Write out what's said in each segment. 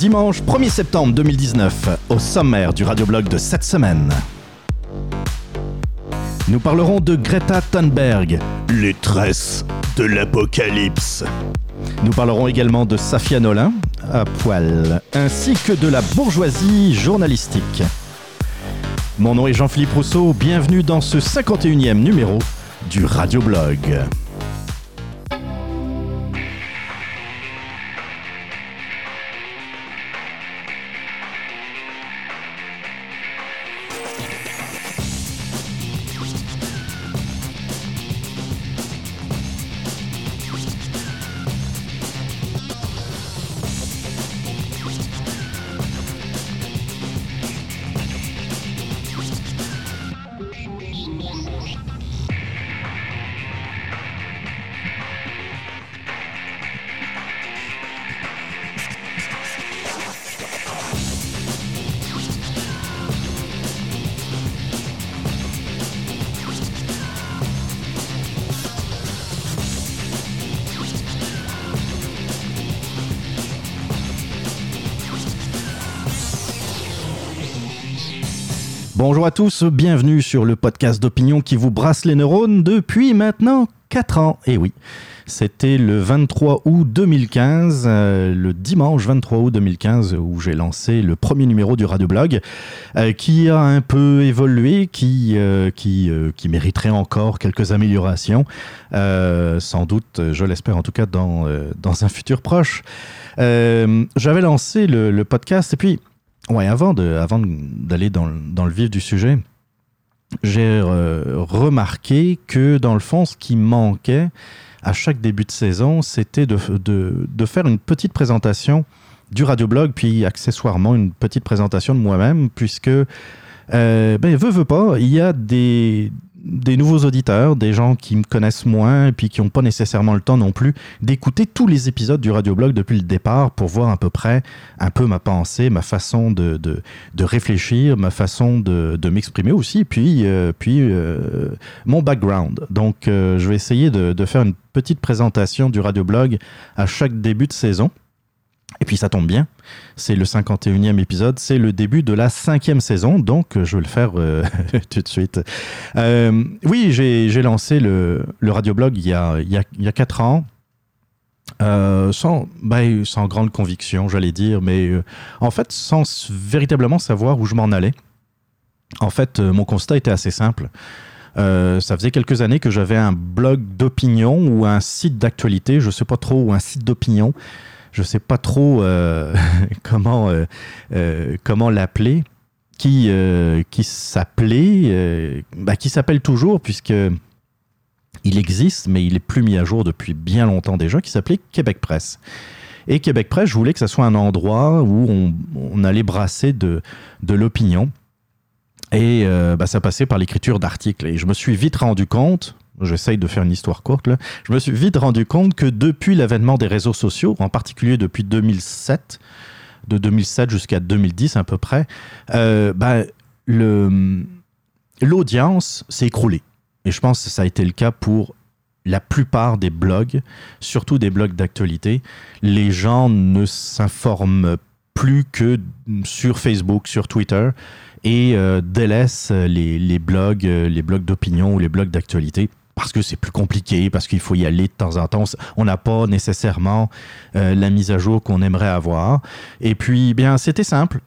Dimanche 1er septembre 2019, au sommaire du radioblog de cette semaine. Nous parlerons de Greta Thunberg, les tresses de l'apocalypse. Nous parlerons également de Safia Nolin, à poil, ainsi que de la bourgeoisie journalistique. Mon nom est Jean-Philippe Rousseau, bienvenue dans ce 51e numéro du Radioblog. Tous, bienvenue sur le podcast d'opinion qui vous brasse les neurones depuis maintenant 4 ans. Et oui, c'était le 23 août 2015, euh, le dimanche 23 août 2015, où j'ai lancé le premier numéro du radioblog, euh, qui a un peu évolué, qui, euh, qui, qui mériterait encore quelques améliorations, sans doute, je l'espère en tout cas, dans, dans un futur proche. J'avais lancé le podcast et puis Ouais, avant de, avant d'aller dans, dans, le vif du sujet, j'ai euh, remarqué que dans le fond, ce qui manquait à chaque début de saison, c'était de, de, de, faire une petite présentation du radioblog, puis accessoirement une petite présentation de moi-même, puisque, euh, ben, veut, veut pas, il y a des, des nouveaux auditeurs, des gens qui me connaissent moins et puis qui n'ont pas nécessairement le temps non plus d'écouter tous les épisodes du radioblog depuis le départ pour voir à peu près un peu ma pensée, ma façon de, de, de réfléchir, ma façon de, de m'exprimer aussi, puis, euh, puis euh, mon background. Donc euh, je vais essayer de, de faire une petite présentation du radioblog à chaque début de saison. Et puis ça tombe bien, c'est le 51e épisode, c'est le début de la cinquième saison, donc je vais le faire euh, tout de suite. Euh, oui, j'ai lancé le, radioblog il y a, il, 4 ans, euh, sans, grande conviction, j'allais dire, mais euh, en fait sans véritablement savoir où je m'en allais. En fait, euh, mon constat était assez simple. Euh, ça faisait quelques années que j'avais un blog d'opinion ou un site d'actualité, je ne sais pas trop, ou un site d'opinion je sais pas trop euh, comment, euh, euh, comment l'appeler, qui, qui s'appelait, bah, qui s'appelle toujours, puisque il existe, mais il est plus mis à jour depuis bien longtemps déjà, qui s'appelait Québec Presse. Et Québec Presse, je voulais que ça soit un endroit où on, allait brasser de, de l'opinion. Et bah, ça passait par l'écriture d'articles. Et je me suis vite rendu compte, j'essaye de faire une histoire courte, je me suis vite rendu compte que depuis l'avènement des réseaux sociaux, en particulier depuis 2007, de 2007 jusqu'à 2010 à peu près, euh, bah, l'audience s'est écroulée. Et je pense que ça a été le cas pour la plupart des blogs, surtout des blogs d'actualité. Les gens ne s'informent plus que sur Facebook, sur Twitter, et euh, délaissent les, les blogs, les blogs d'opinion ou les blogs d'actualité parce que c'est plus compliqué, parce qu'il faut y aller de temps en temps. On n'a pas nécessairement euh, la mise à jour qu'on aimerait avoir. Et puis, bien, c'était simple.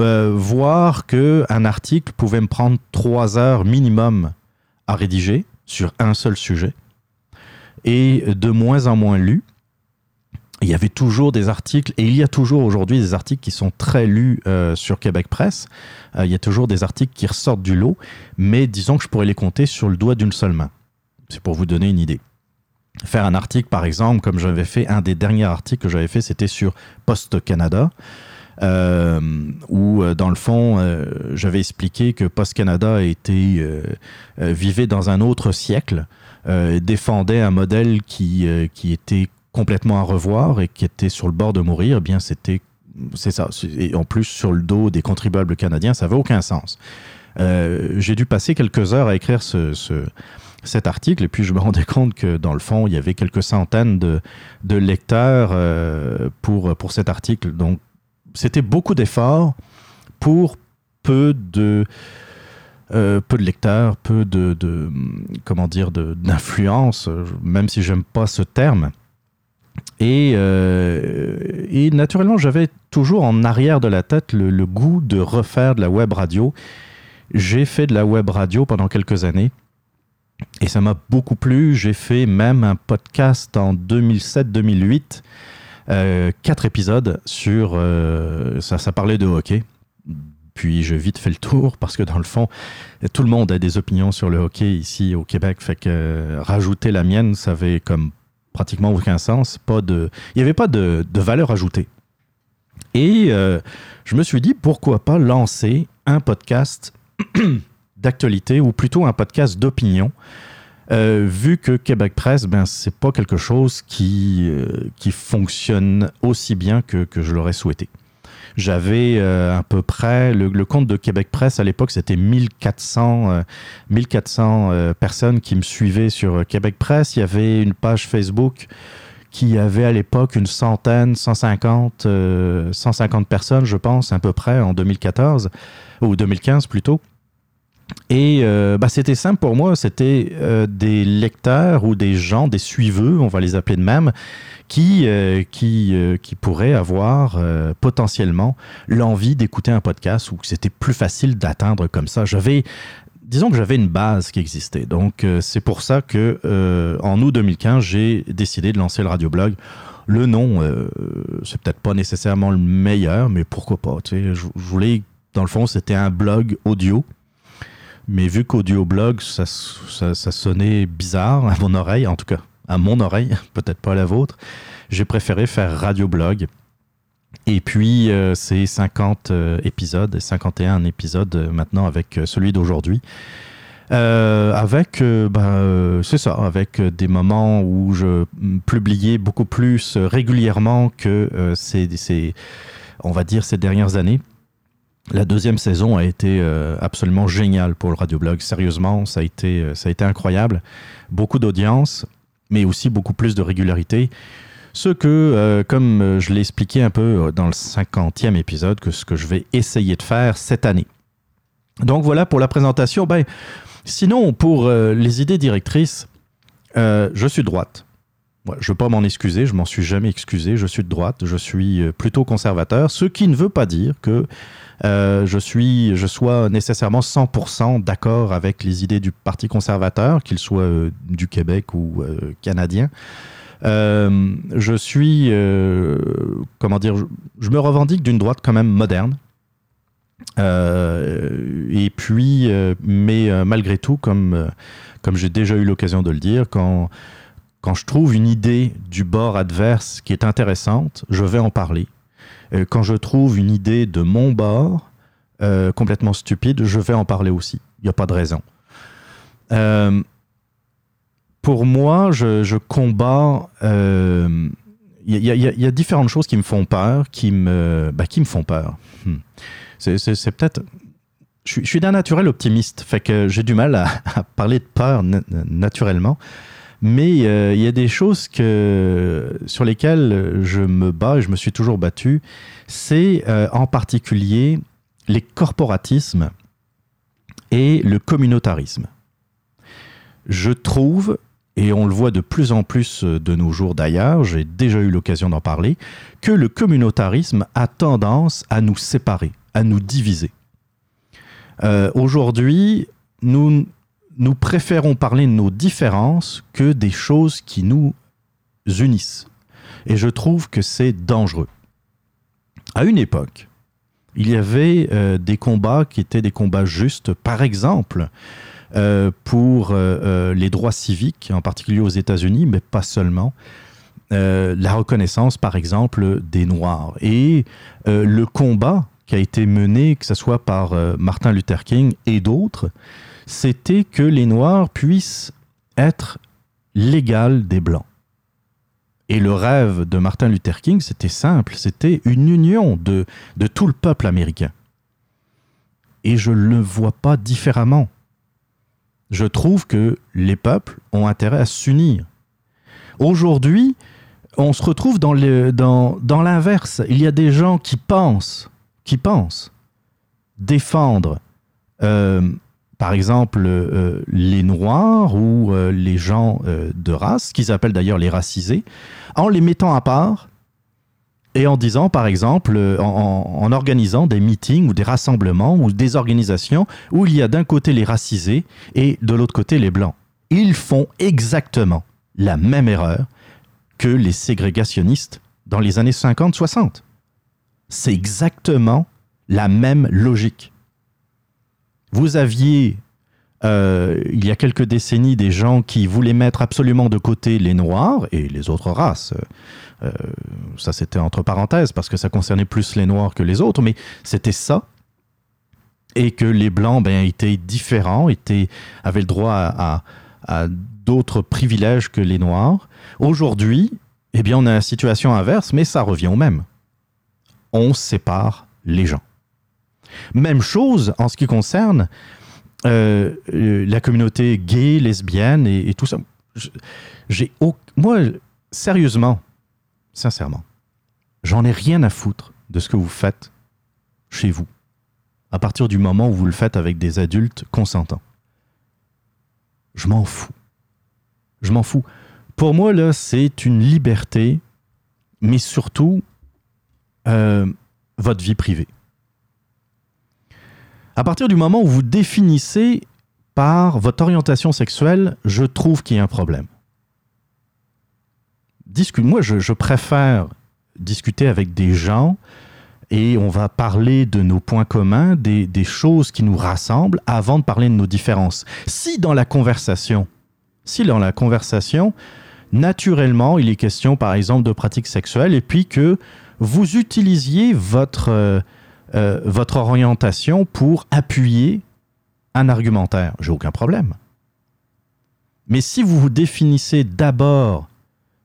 Euh, voir que un article pouvait me prendre trois heures minimum à rédiger sur un seul sujet et de moins en moins lu. Il y avait toujours des articles, et il y a toujours aujourd'hui des articles qui sont très lus euh, sur Québec Presse. Euh, il y a toujours des articles qui ressortent du lot, mais disons que je pourrais les compter sur le doigt d'une seule main. C'est pour vous donner une idée. Faire un article, par exemple, comme j'avais fait, un des derniers articles que j'avais fait, c'était sur Post Canada, euh, où, euh, dans le fond, euh, j'avais expliqué que Post Canada était, vivait dans un autre siècle, défendait un modèle qui, qui était complètement à revoir et qui était sur le bord de mourir, eh bien c'était c'est ça. Et en plus, sur le dos des contribuables canadiens, ça n'avait aucun sens. J'ai dû passer quelques heures à écrire ce, cet article et puis je me rendais compte que dans le fond, il y avait quelques centaines de, de lecteurs pour, pour cet article. Donc, c'était beaucoup d'efforts pour peu de euh, peu de lecteurs, peu de, comment dire d'influence, même si j'aime pas ce terme. Et, euh, et naturellement, j'avais toujours en arrière de la tête le, goût de refaire de la web radio. J'ai fait de la web radio pendant quelques années. Et ça m'a beaucoup plu. J'ai fait même un podcast en 2007-2008, euh, quatre épisodes sur... ça, ça parlait de hockey. Puis je vite fait le tour parce que dans le fond, tout le monde a des opinions sur le hockey ici au Québec. Fait que euh, rajouter la mienne, ça avait comme pratiquement aucun sens. Pas de, il n'y avait pas de, valeur ajoutée. Et euh, je me suis dit, pourquoi pas lancer un podcast d'actualité ou plutôt un podcast d'opinion. Euh, vu que Québec Presse, ben, c'est pas quelque chose qui, qui fonctionne aussi bien que, que je l'aurais souhaité. J'avais euh, à peu près, le, compte de Québec Presse à l'époque, c'était 1400, 1400 euh, euh, personnes qui me suivaient sur Québec Presse. Il y avait une page Facebook qui avait à l'époque une centaine, 150, 150 personnes, je pense, à peu près en 2014, ou 2015 plutôt. Et bah, c'était simple pour moi, c'était des lecteurs ou des gens, des suiveux, on va les appeler de même, qui, euh, qui, euh, qui pourraient avoir euh, potentiellement l'envie d'écouter un podcast ou que c'était plus facile d'atteindre comme ça. J'avais disons que j'avais une base qui existait. Donc, c'est pour ça que en août 2015, j'ai décidé de lancer le radioblog. Le nom, c'est peut-être pas nécessairement le meilleur, mais pourquoi pas. Sais, je, voulais, dans le fond, c'était un blog audio. Mais vu qu'audio blog, ça, ça, sonnait bizarre à mon oreille, en tout cas à mon oreille, peut-être pas à la vôtre, j'ai préféré faire radio-blog. Et puis, euh, c'est 50 euh, épisodes, 51 épisodes euh, maintenant avec celui d'aujourd'hui. avec, ben, c'est ça, avec des moments où je publiais beaucoup plus régulièrement que ces, on va dire, ces dernières années. La deuxième saison a été absolument géniale pour le radioblog. Sérieusement, ça a été, ça a été incroyable. Beaucoup d'audience mais aussi beaucoup plus de régularité. Ce que, euh, comme euh, je l'ai expliqué un peu euh, dans le 50e épisode, que ce que je vais essayer de faire cette année. Donc voilà pour la présentation. Ben, sinon, pour les idées directrices, je suis de je ne veux pas m'en excuser, je m'en suis jamais excusé. Je suis de droite, je suis plutôt conservateur, ce qui ne veut pas dire que je, suis, je sois nécessairement 100% d'accord avec les idées du Parti conservateur, qu'il soit du Québec ou canadien. Euh, je suis, euh, comment dire, je, me revendique d'une droite quand même moderne. Euh, et puis, mais malgré tout, comme, comme j'ai déjà eu l'occasion de le dire, quand, quand je trouve une idée du bord adverse qui est intéressante, je vais en parler. quand je trouve une idée de mon bord complètement stupide, je vais en parler aussi. Il n'y a pas de raison pour moi, je, combats. Il euh, y, a différentes choses qui me font peur, qui me, bah, qui me font peur. Hmm. C'est peut-être. Je, suis d'un naturel optimiste, fait que j'ai du mal à, parler de peur naturellement. Mais euh, il y a des choses que, sur lesquelles je me bats et je me suis toujours battu. C'est euh, en particulier les corporatismes et le communautarisme. Je trouve et on le voit de plus en plus de nos jours d'ailleurs, j'ai déjà eu l'occasion d'en parler, que le communautarisme a tendance à nous séparer, à nous diviser. Euh, aujourd'hui, nous, nous préférons parler de nos différences que des choses qui nous unissent. Et je trouve que c'est dangereux. À une époque, il y avait euh, des combats qui étaient des combats justes. Par exemple, euh, pour euh, les droits civiques, en particulier aux États-Unis, mais pas seulement. la reconnaissance, par exemple, des Noirs. Et le combat qui a été mené, que ce soit par Martin Luther King et d'autres, c'était que les Noirs puissent être l'égal des Blancs. Et le rêve de Martin Luther King, c'était simple, c'était une union de, de tout le peuple américain. Et je ne le vois pas différemment. Je trouve que les peuples ont intérêt à s'unir. Aujourd'hui, on se retrouve dans l'inverse. Dans, Il y a des gens qui pensent, qui pensent défendre, euh, par exemple, euh, les Noirs ou euh, les gens de race, qu'ils appellent d'ailleurs les racisés, en les mettant à part et en disant, par exemple, en, organisant des meetings ou des rassemblements ou des organisations où il y a d'un côté les racisés et de l'autre côté les blancs. Ils font exactement la même erreur que les ségrégationnistes dans les années 50-60. C'est exactement la même logique. Vous aviez, euh, il y a quelques décennies, des gens qui voulaient mettre absolument de côté les Noirs et les autres races. Euh, ça, c'était entre parenthèses, parce que ça concernait plus les Noirs que les autres, mais c'était ça. Et que les Blancs ben, étaient différents, étaient, avaient le droit à, d'autres privilèges que les Noirs. Aujourd'hui, eh bien, on a la situation inverse, mais ça revient au même. On sépare les gens. Même chose en ce qui concerne euh, euh, la communauté gay, lesbienne et, tout ça. J'ai moi, sérieusement, sincèrement, j'en ai rien à foutre de ce que vous faites chez vous, à partir du moment où vous le faites avec des adultes consentants. Je m'en fous. Je m'en fous. Pour moi, là, c'est une liberté, mais surtout euh, votre vie privée. À partir du moment où vous définissez par votre orientation sexuelle, je trouve qu'il y a un problème. Discute, moi, je, préfère discuter avec des gens et on va parler de nos points communs, des, choses qui nous rassemblent, avant de parler de nos différences. Si dans la conversation, si dans la conversation, naturellement, il est question, par exemple, de pratiques sexuelles, et puis que vous utilisiez votre, euh, votre orientation pour appuyer un argumentaire, j'ai aucun problème. Mais si vous vous définissez d'abord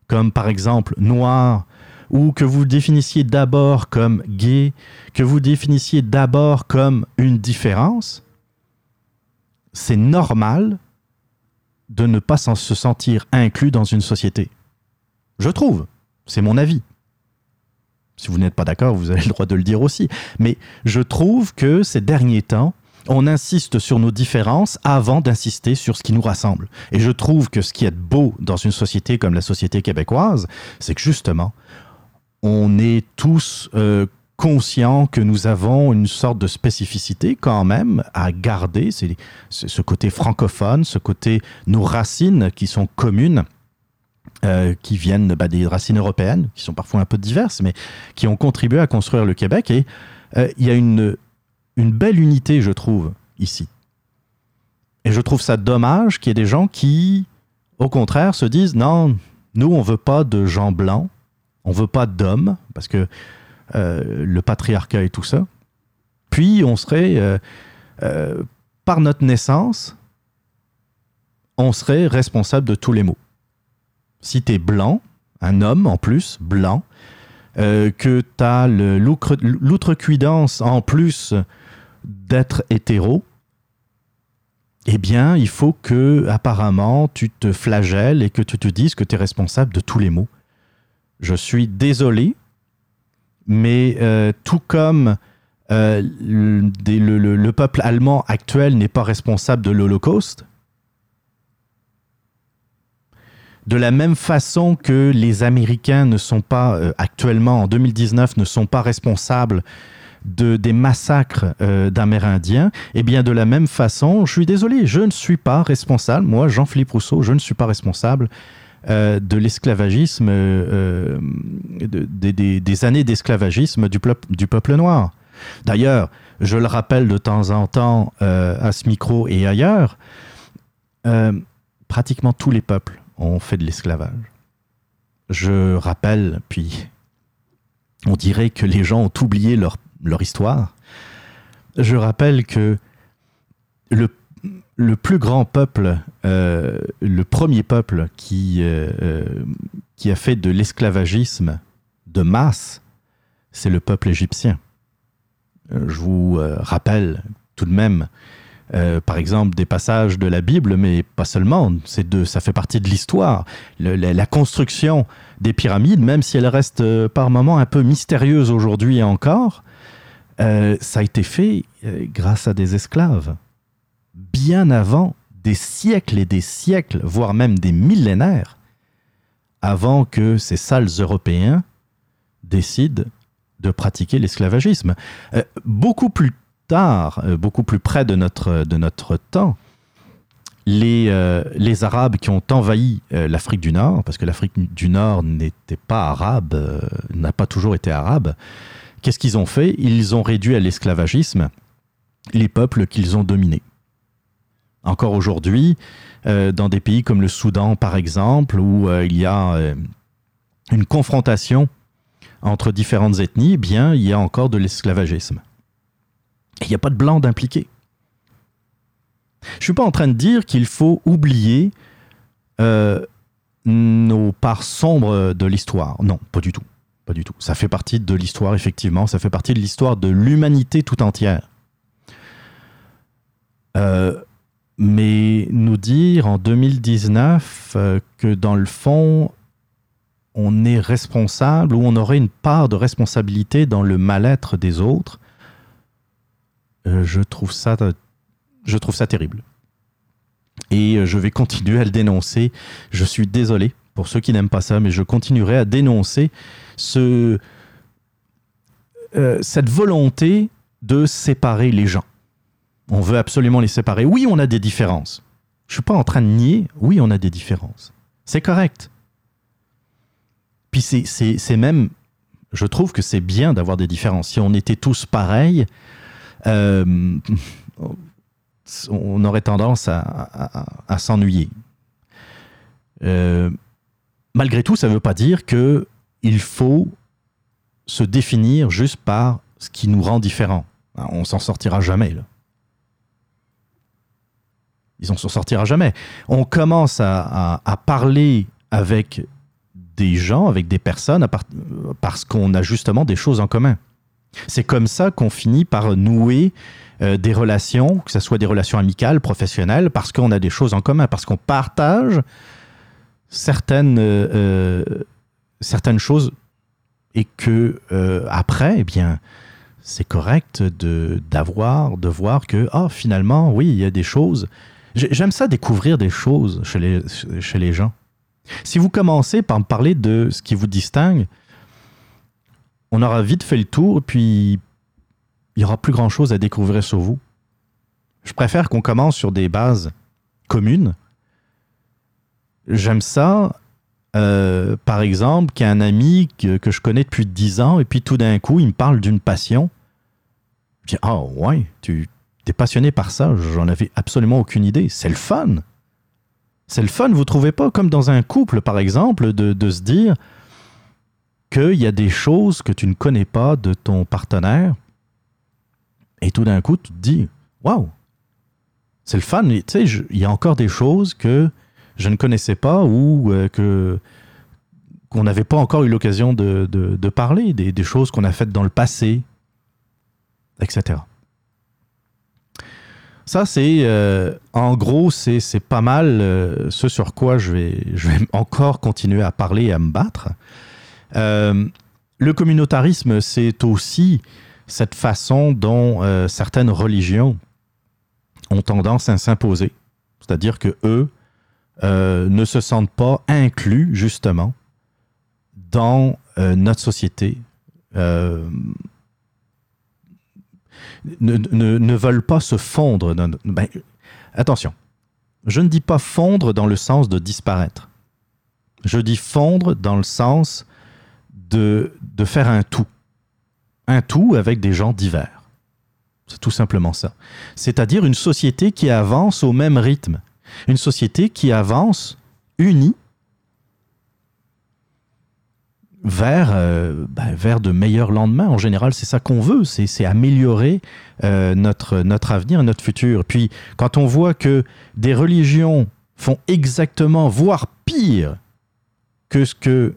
comme, par exemple, noir, ou que vous définissiez d'abord comme gay, que vous définissiez d'abord comme une différence, c'est normal de ne pas se sentir inclus dans une société. Je trouve, c'est mon avis. Si vous n'êtes pas d'accord, vous avez le droit de le dire aussi. Mais je trouve que ces derniers temps, on insiste sur nos différences avant d'insister sur ce qui nous rassemble. Et je trouve que ce qui est beau dans une société comme la société québécoise, c'est que justement, on est tous euh, conscient que nous avons une sorte de spécificité quand même à garder, c'est ce côté francophone, ce côté nos racines qui sont communes. Euh, qui viennent bah, des racines européennes, qui sont parfois un peu diverses, mais qui ont contribué à construire le Québec. Et euh, il y a une, belle unité, je trouve, ici. Et je trouve ça dommage qu'il y ait des gens qui, au contraire, se disent non, nous, on veut pas de gens blancs, on veut pas d'hommes, parce que euh, le patriarcat et tout ça. Puis on serait, par notre naissance, on serait responsable de tous les maux. Si tu es blanc, un homme en plus, blanc, que tu as l'outrecuidance en plus d'être hétéro, eh bien, il faut que, apparemment, tu te flagelles et que tu te dises que tu es responsable de tous les maux. Je suis désolé, mais euh, tout comme euh, le, peuple allemand actuel n'est pas responsable de l'Holocauste, de la même façon que les Américains ne sont pas euh, actuellement en 2019 ne sont pas responsables de, des massacres d'Amérindiens, et eh bien de la même façon, je suis désolé, je ne suis pas responsable, moi Jean-Philippe Rousseau, je ne suis pas responsable euh, de l'esclavagisme, euh, des années d'esclavagisme du, du, peuple noir. D'ailleurs, je le rappelle de temps en temps euh, à ce micro et ailleurs, pratiquement tous les peuples ont fait de l'esclavage. Je rappelle, puis on dirait que les gens ont oublié leur, leur histoire. Je rappelle que le le plus grand peuple, euh, le premier peuple qui, euh, euh, qui a fait de l'esclavagisme de masse, c'est le peuple égyptien. Je vous rappelle tout de même, euh, par exemple, des passages de la Bible, mais pas seulement, c'est de, ça fait partie de l'histoire. La, construction des pyramides, même si elle reste par moments un peu mystérieuse aujourd'hui encore, euh, ça a été fait euh, grâce à des esclaves. Bien avant des siècles et des siècles, voire même des millénaires, avant que ces sales Européens décident de pratiquer l'esclavagisme. Euh, beaucoup plus euh, beaucoup plus près de notre, de notre temps, les, euh, les Arabes qui ont envahi euh, l'Afrique du Nord, parce que l'Afrique du Nord n'était pas arabe, n'a pas toujours été arabe, qu'est-ce qu'ils ont fait? Ils ont réduit à l'esclavagisme les peuples qu'ils ont dominés. Encore aujourd'hui, dans des pays comme le Soudan, par exemple, où il y a une confrontation entre différentes ethnies, eh bien, il y a encore de l'esclavagisme. Il n'y a pas de blanc d'impliqué. Je ne suis pas en train de dire qu'il faut oublier euh, nos parts sombres de l'histoire. Non, pas du tout. Pas du tout. Ça fait partie de l'histoire, effectivement. Ça fait partie de l'histoire de l'humanité tout entière. Euh, mais nous dire en 2019 euh, que dans le fond, on est responsable ou on aurait une part de responsabilité dans le mal-être des autres, euh, je trouve ça, je trouve ça terrible. Et euh, je vais continuer à le dénoncer. Je suis désolé pour ceux qui n'aiment pas ça, mais je continuerai à dénoncer ce, euh, cette volonté de séparer les gens. On veut absolument les séparer. Oui, on a des différences. Je suis pas en train de nier. Oui, on a des différences. C'est correct. Puis c'est même, je trouve que c'est bien d'avoir des différences. Si on était tous pareils, euh, on aurait tendance à, s'ennuyer. Euh, malgré tout, ça ne veut pas dire que il faut se définir juste par ce qui nous rend différents. Hein, On s'en sortira jamais. Là. Ils en s'en sortira jamais. On commence à, parler avec des gens, avec des personnes, parce qu'on a justement des choses en commun. C'est comme ça qu'on finit par nouer euh, des relations, que ce soit des relations amicales, professionnelles, parce qu'on a des choses en commun, parce qu'on partage certaines, euh, euh, certaines choses et que après, eh bien, c'est correct de d'avoir, de voir que ah finalement, oui, il y a des choses. J'ai- J'aime ça découvrir des choses chez les, chez les gens. Si vous commencez par me parler de ce qui vous distingue, on aura vite fait le tour, puis il n'y aura plus grand-chose à découvrir sur vous. Je préfère qu'on commence sur des bases communes. J'aime ça, euh, par exemple, qu'un ami que, je connais depuis 10 ans, et puis tout d'un coup, il me parle d'une passion. Je dis, ah ouais, tu es passionné par ça, j'en avais absolument aucune idée. C'est le fun. C'est le fun, vous trouvez pas, comme dans un couple, par exemple, de se dire qu'il y a des choses que tu ne connais pas de ton partenaire, et tout d'un coup, tu te dis, waouh, c'est le fun. Tu sais, il y a encore des choses que je ne connaissais pas ou euh, que qu'on n'avait pas encore eu l'occasion de, de- parler, des, choses qu'on a faites dans le passé, etc. Ça, c'est euh, en gros, c'est c'est pas mal euh, ce sur quoi je vais, je vais encore continuer à parler et à me battre. Euh, le communautarisme, c'est aussi cette façon dont euh, certaines religions ont tendance à s'imposer. C'est-à-dire que eux euh, ne se sentent pas inclus, justement, dans notre société. Ne veulent pas se fondre. dans- ben, attention, je ne dis pas fondre dans le sens de disparaître. Je dis fondre dans le sens de, de faire un tout. Un tout avec des gens divers. C'est tout simplement ça. C'est-à-dire une société qui avance au même rythme. Une société qui avance unie vers, euh, ben, vers de meilleurs lendemains. En général, c'est ça qu'on veut, c'est améliorer euh, notre, notre avenir, notre futur. Puis, quand on voit que des religions font exactement, voire pire que ce que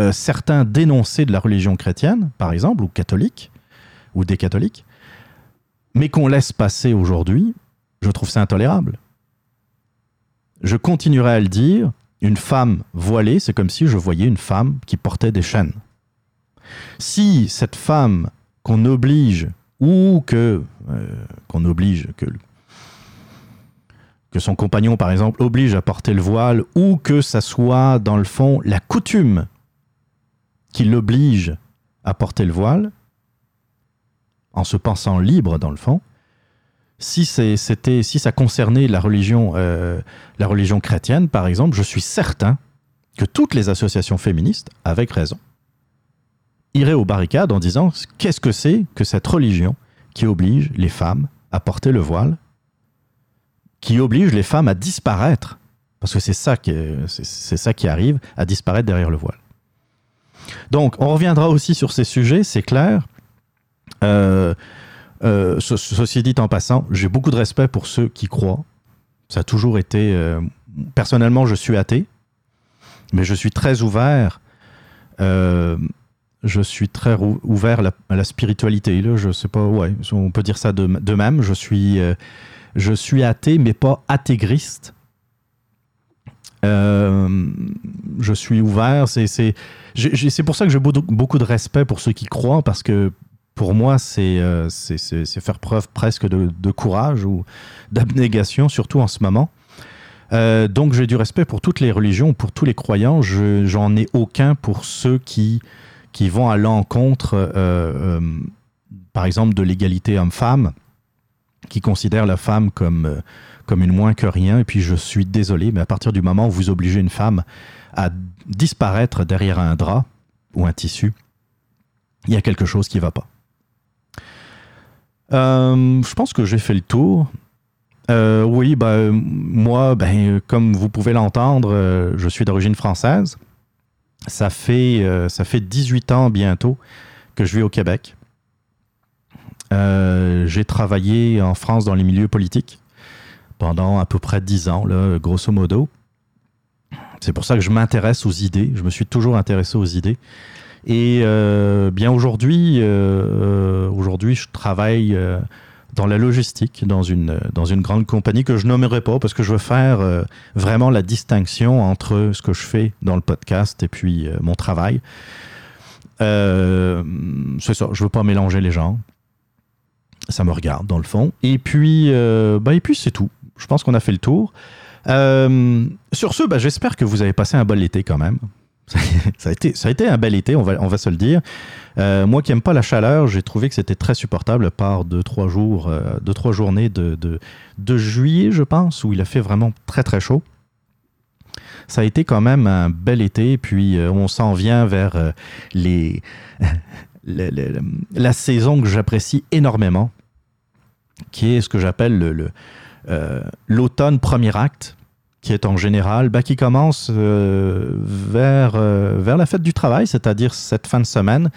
euh, certains dénonçaient de la religion chrétienne, par exemple, ou catholique, ou des catholiques, mais qu'on laisse passer aujourd'hui, je trouve ça intolérable. Je continuerai à le dire, une femme voilée, c'est comme si je voyais une femme qui portait des chaînes. Si cette femme qu'on oblige ou que euh, qu'on oblige que que son compagnon par exemple oblige à porter le voile ou que ça soit dans le fond la coutume qui l'oblige à porter le voile en se pensant libre dans le fond si c'était si ça concernait la religion euh, la religion chrétienne par exemple je suis certain que toutes les associations féministes avec raison irait aux barricades en disant qu'est-ce que c'est que cette religion qui oblige les femmes à porter le voile, qui oblige les femmes à disparaître, parce que c'est ça qui arrive, à disparaître derrière le voile. Donc, on reviendra aussi sur ces sujets, c'est clair. Euh, euh, ceci dit en passant, j'ai beaucoup de respect pour ceux qui croient. Ça a toujours été... Euh, personnellement, je suis athée, mais je suis très ouvert je suis très ouvert à la, spiritualité. Là, je sais pas, ouais, on peut dire ça de, même. Je suis, je suis athée, mais pas athégriste. Je suis ouvert. C'est pour ça que j'ai beaucoup de respect pour ceux qui croient, parce que pour moi, c'est euh, faire preuve presque de, courage ou d'abnégation, surtout en ce moment. donc j'ai du respect pour toutes les religions, pour tous les croyants. J'en ai aucun pour ceux qui vont à l'encontre, euh, euh, par exemple, de l'égalité homme-femme, qui considèrent la femme comme, euh, comme une moins que rien. Et puis je suis désolé, mais à partir du moment où vous obligez une femme à disparaître derrière un drap ou un tissu, il y a quelque chose qui ne va pas. je pense que j'ai fait le tour. oui, bah, moi, ben, comme vous pouvez l'entendre, je suis d'origine française. Ça fait, euh, ça fait 18 ans bientôt que je vis au Québec. Euh, j'ai travaillé en France dans les milieux politiques pendant à peu près 10 ans, grosso modo. C'est pour ça que je m'intéresse aux idées. Je me suis toujours intéressé aux idées. Et euh, bien aujourd'hui, aujourd'hui, je travaille dans la logistique, dans une, dans une grande compagnie que je nommerai pas parce que je veux faire euh, vraiment la distinction entre ce que je fais dans le podcast et puis euh, mon travail. Euh, c'est ça, je veux pas mélanger les gens. Ça me regarde dans le fond. Et puis, bah, et puis c'est tout. Je pense qu'on a fait le tour. Sur ce, bah, j'espère que vous avez passé un bon été quand même. ça, a été, un bel été, on va, se le dire. Euh, moi qui n'aime pas la chaleur, j'ai trouvé que c'était très supportable par deux, trois jours, euh, deux, trois journées de, juillet, je pense, où il a fait vraiment très, très chaud. Ça a été quand même un bel été, puis euh, on s'en vient vers la saison que j'apprécie énormément, qui est ce que j'appelle le, l'automne premier acte qui est en général, bah, qui commence euh, vers, euh, vers la fête du travail, c'est-à-dire cette fin de semaine,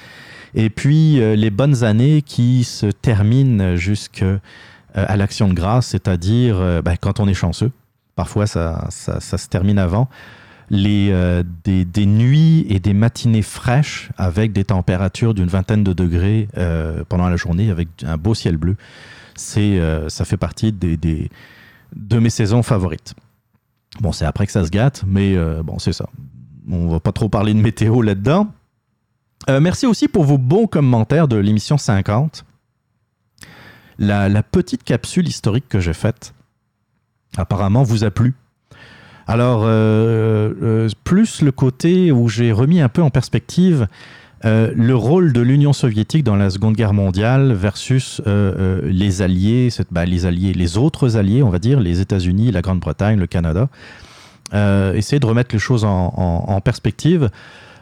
et puis euh, les bonnes années qui se terminent jusqu'à l'action de grâce, c'est-à-dire bah, quand on est chanceux. Parfois, ça, ça, ça se termine avant. Les, des, des, nuits et des matinées fraîches avec des températures d'une vingtaine de degrés pendant la journée, avec un beau ciel bleu. C'est, ça fait partie des, des, de mes saisons favorites. Bon, c'est après que ça se gâte, mais euh, bon, c'est ça. On va pas trop parler de météo là-dedans. Euh, merci aussi pour vos bons commentaires de l'émission 50. La, petite capsule historique que j'ai faite, apparemment, vous a plu. Alors, euh, plus le côté où j'ai remis un peu en perspective euh, le rôle de l'Union soviétique dans la Seconde Guerre mondiale versus euh, euh, les alliés, bah, les alliés, les autres alliés, on va dire, les États-Unis, la Grande-Bretagne, le Canada. essayer de remettre les choses en, perspective.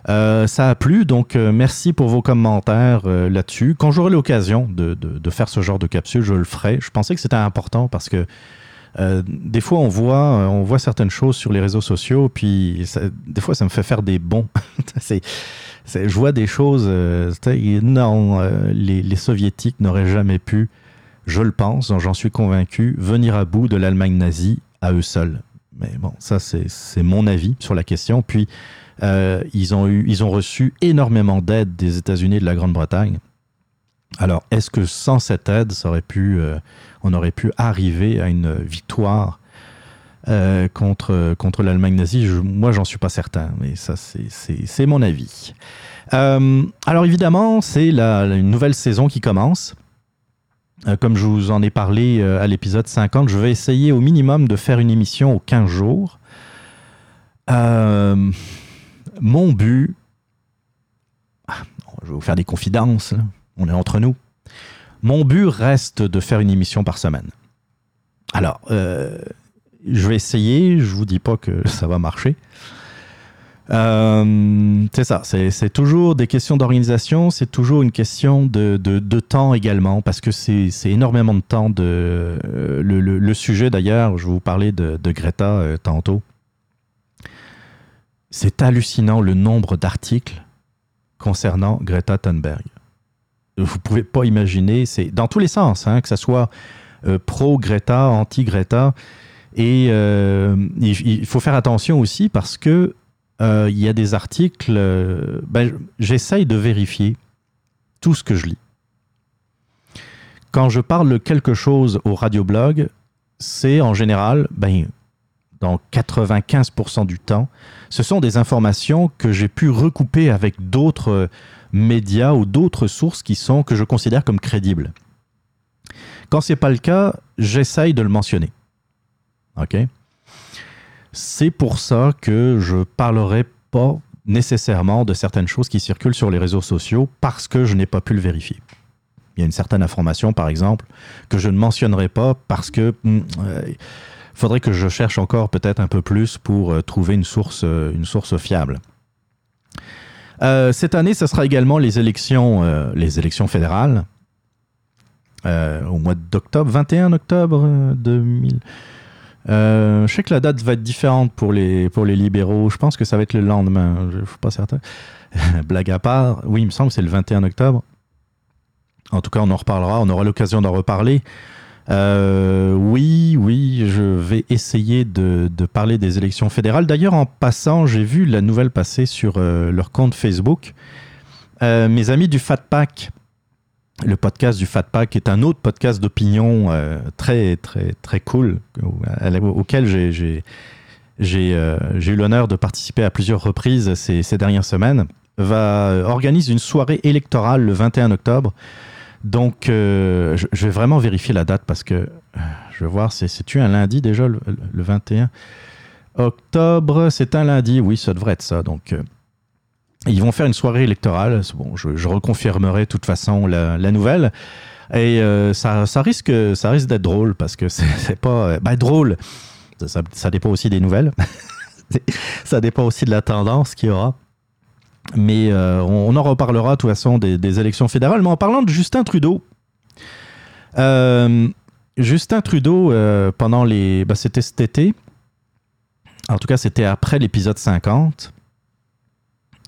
ça a plu, donc merci pour vos commentaires là-dessus. Quand j'aurai l'occasion de, faire ce genre de capsule, je le ferai. Je pensais que c'était important parce que des fois, on voit, certaines choses sur les réseaux sociaux, puis des fois, ça me fait faire des bons. je vois des choses. Euh, non, euh, les, soviétiques n'auraient jamais pu, je le pense, j'en suis convaincu, venir à bout de l'Allemagne nazie à eux seuls. Mais bon, ça, c'est mon avis sur la question. Puis, Euh, ils, ont eu, ils ont reçu énormément d'aide des États-Unis et de la Grande-Bretagne. Alors, est-ce que sans cette aide, on aurait pu arriver à une victoire euh, contre, contre l'Allemagne nazie Moi, j'en suis pas certain, mais ça, c'est mon avis. alors, évidemment, c'est une nouvelle saison qui commence. comme je vous en ai parlé à l'épisode 50, je vais essayer au minimum de faire une émission aux 15 jours. Euh, mon but, ah, je vais vous faire des confidences, on est entre nous. Mon but reste de faire une émission par semaine. Alors, euh, je vais essayer, je vous dis pas que ça va marcher. Euh, c'est ça, c'est toujours des questions d'organisation, c'est toujours une question de, temps également, parce que c'est énormément de temps. De, euh, le, sujet d'ailleurs, je vous parler de, Greta tantôt. C'est hallucinant le nombre d'articles concernant Greta Thunberg. Vous pouvez pas imaginer, c'est dans tous les sens, hein, que ce soit euh, pro-Greta, anti-Greta. Et euh, il, faut faire attention aussi parce que euh, il y a des articles, ben, j'essaye de vérifier tout ce que je lis. Quand je parle de quelque chose au radioblog, c'est en général, ben, dans 95% du temps, ce sont des informations que j'ai pu recouper avec d'autres médias ou d'autres sources qui sont que je considère comme crédibles. Quand c'est pas le cas, j'essaye de le mentionner. OK? C'est pour ça que je parlerai pas nécessairement de certaines choses qui circulent sur les réseaux sociaux parce que je n'ai pas pu le vérifier. Il y a une certaine information, par exemple, que je ne mentionnerai pas parce que hmm, euh, faudrait que je cherche encore peut-être un peu plus pour euh, trouver une source, euh, une source fiable. Cette année, ce sera également les élections, les élections fédérales au mois d'octobre, 21 octobre 2000. Je sais que la date va être différente pour les, pour les libéraux. Je pense que ça va être le lendemain. Je ne suis pas certain. Blague à part. Oui, il me semble que c'est le 21 octobre. En tout cas, on en reparlera. On aura l'occasion d'en reparler. Euh, oui, oui, je vais essayer de, parler des élections fédérales. D'ailleurs, en passant, j'ai vu la nouvelle passer sur euh, leur compte Facebook. Euh, mes amis du Fat Pack, le podcast du Fat Pack est un autre podcast d'opinion très, très, très cool, auquel j'ai eu l'honneur de participer à plusieurs reprises ces, ces dernières semaines, va organiser une soirée électorale le 21 octobre. Donc, euh, je, vais vraiment vérifier la date parce que euh, je vais voir, c'est-tu un lundi déjà, le, 21 octobre? C'est un lundi, oui, ça devrait être ça. Donc, euh, ils vont faire une soirée électorale. Bon, je, reconfirmerai de toute façon la, nouvelle. Et ça, risque, ça risque d'être drôle parce que c'est pas. Bah, drôle. Ça, dépend aussi des nouvelles. ça dépend aussi de la tendance qu'il y aura. Mais euh, on, en reparlera de toute façon des, élections fédérales. Mais en parlant de Justin Trudeau, euh, Justin Trudeau, euh, pendant les. Bah, c'était cet été. En tout cas, c'était après l'épisode 50.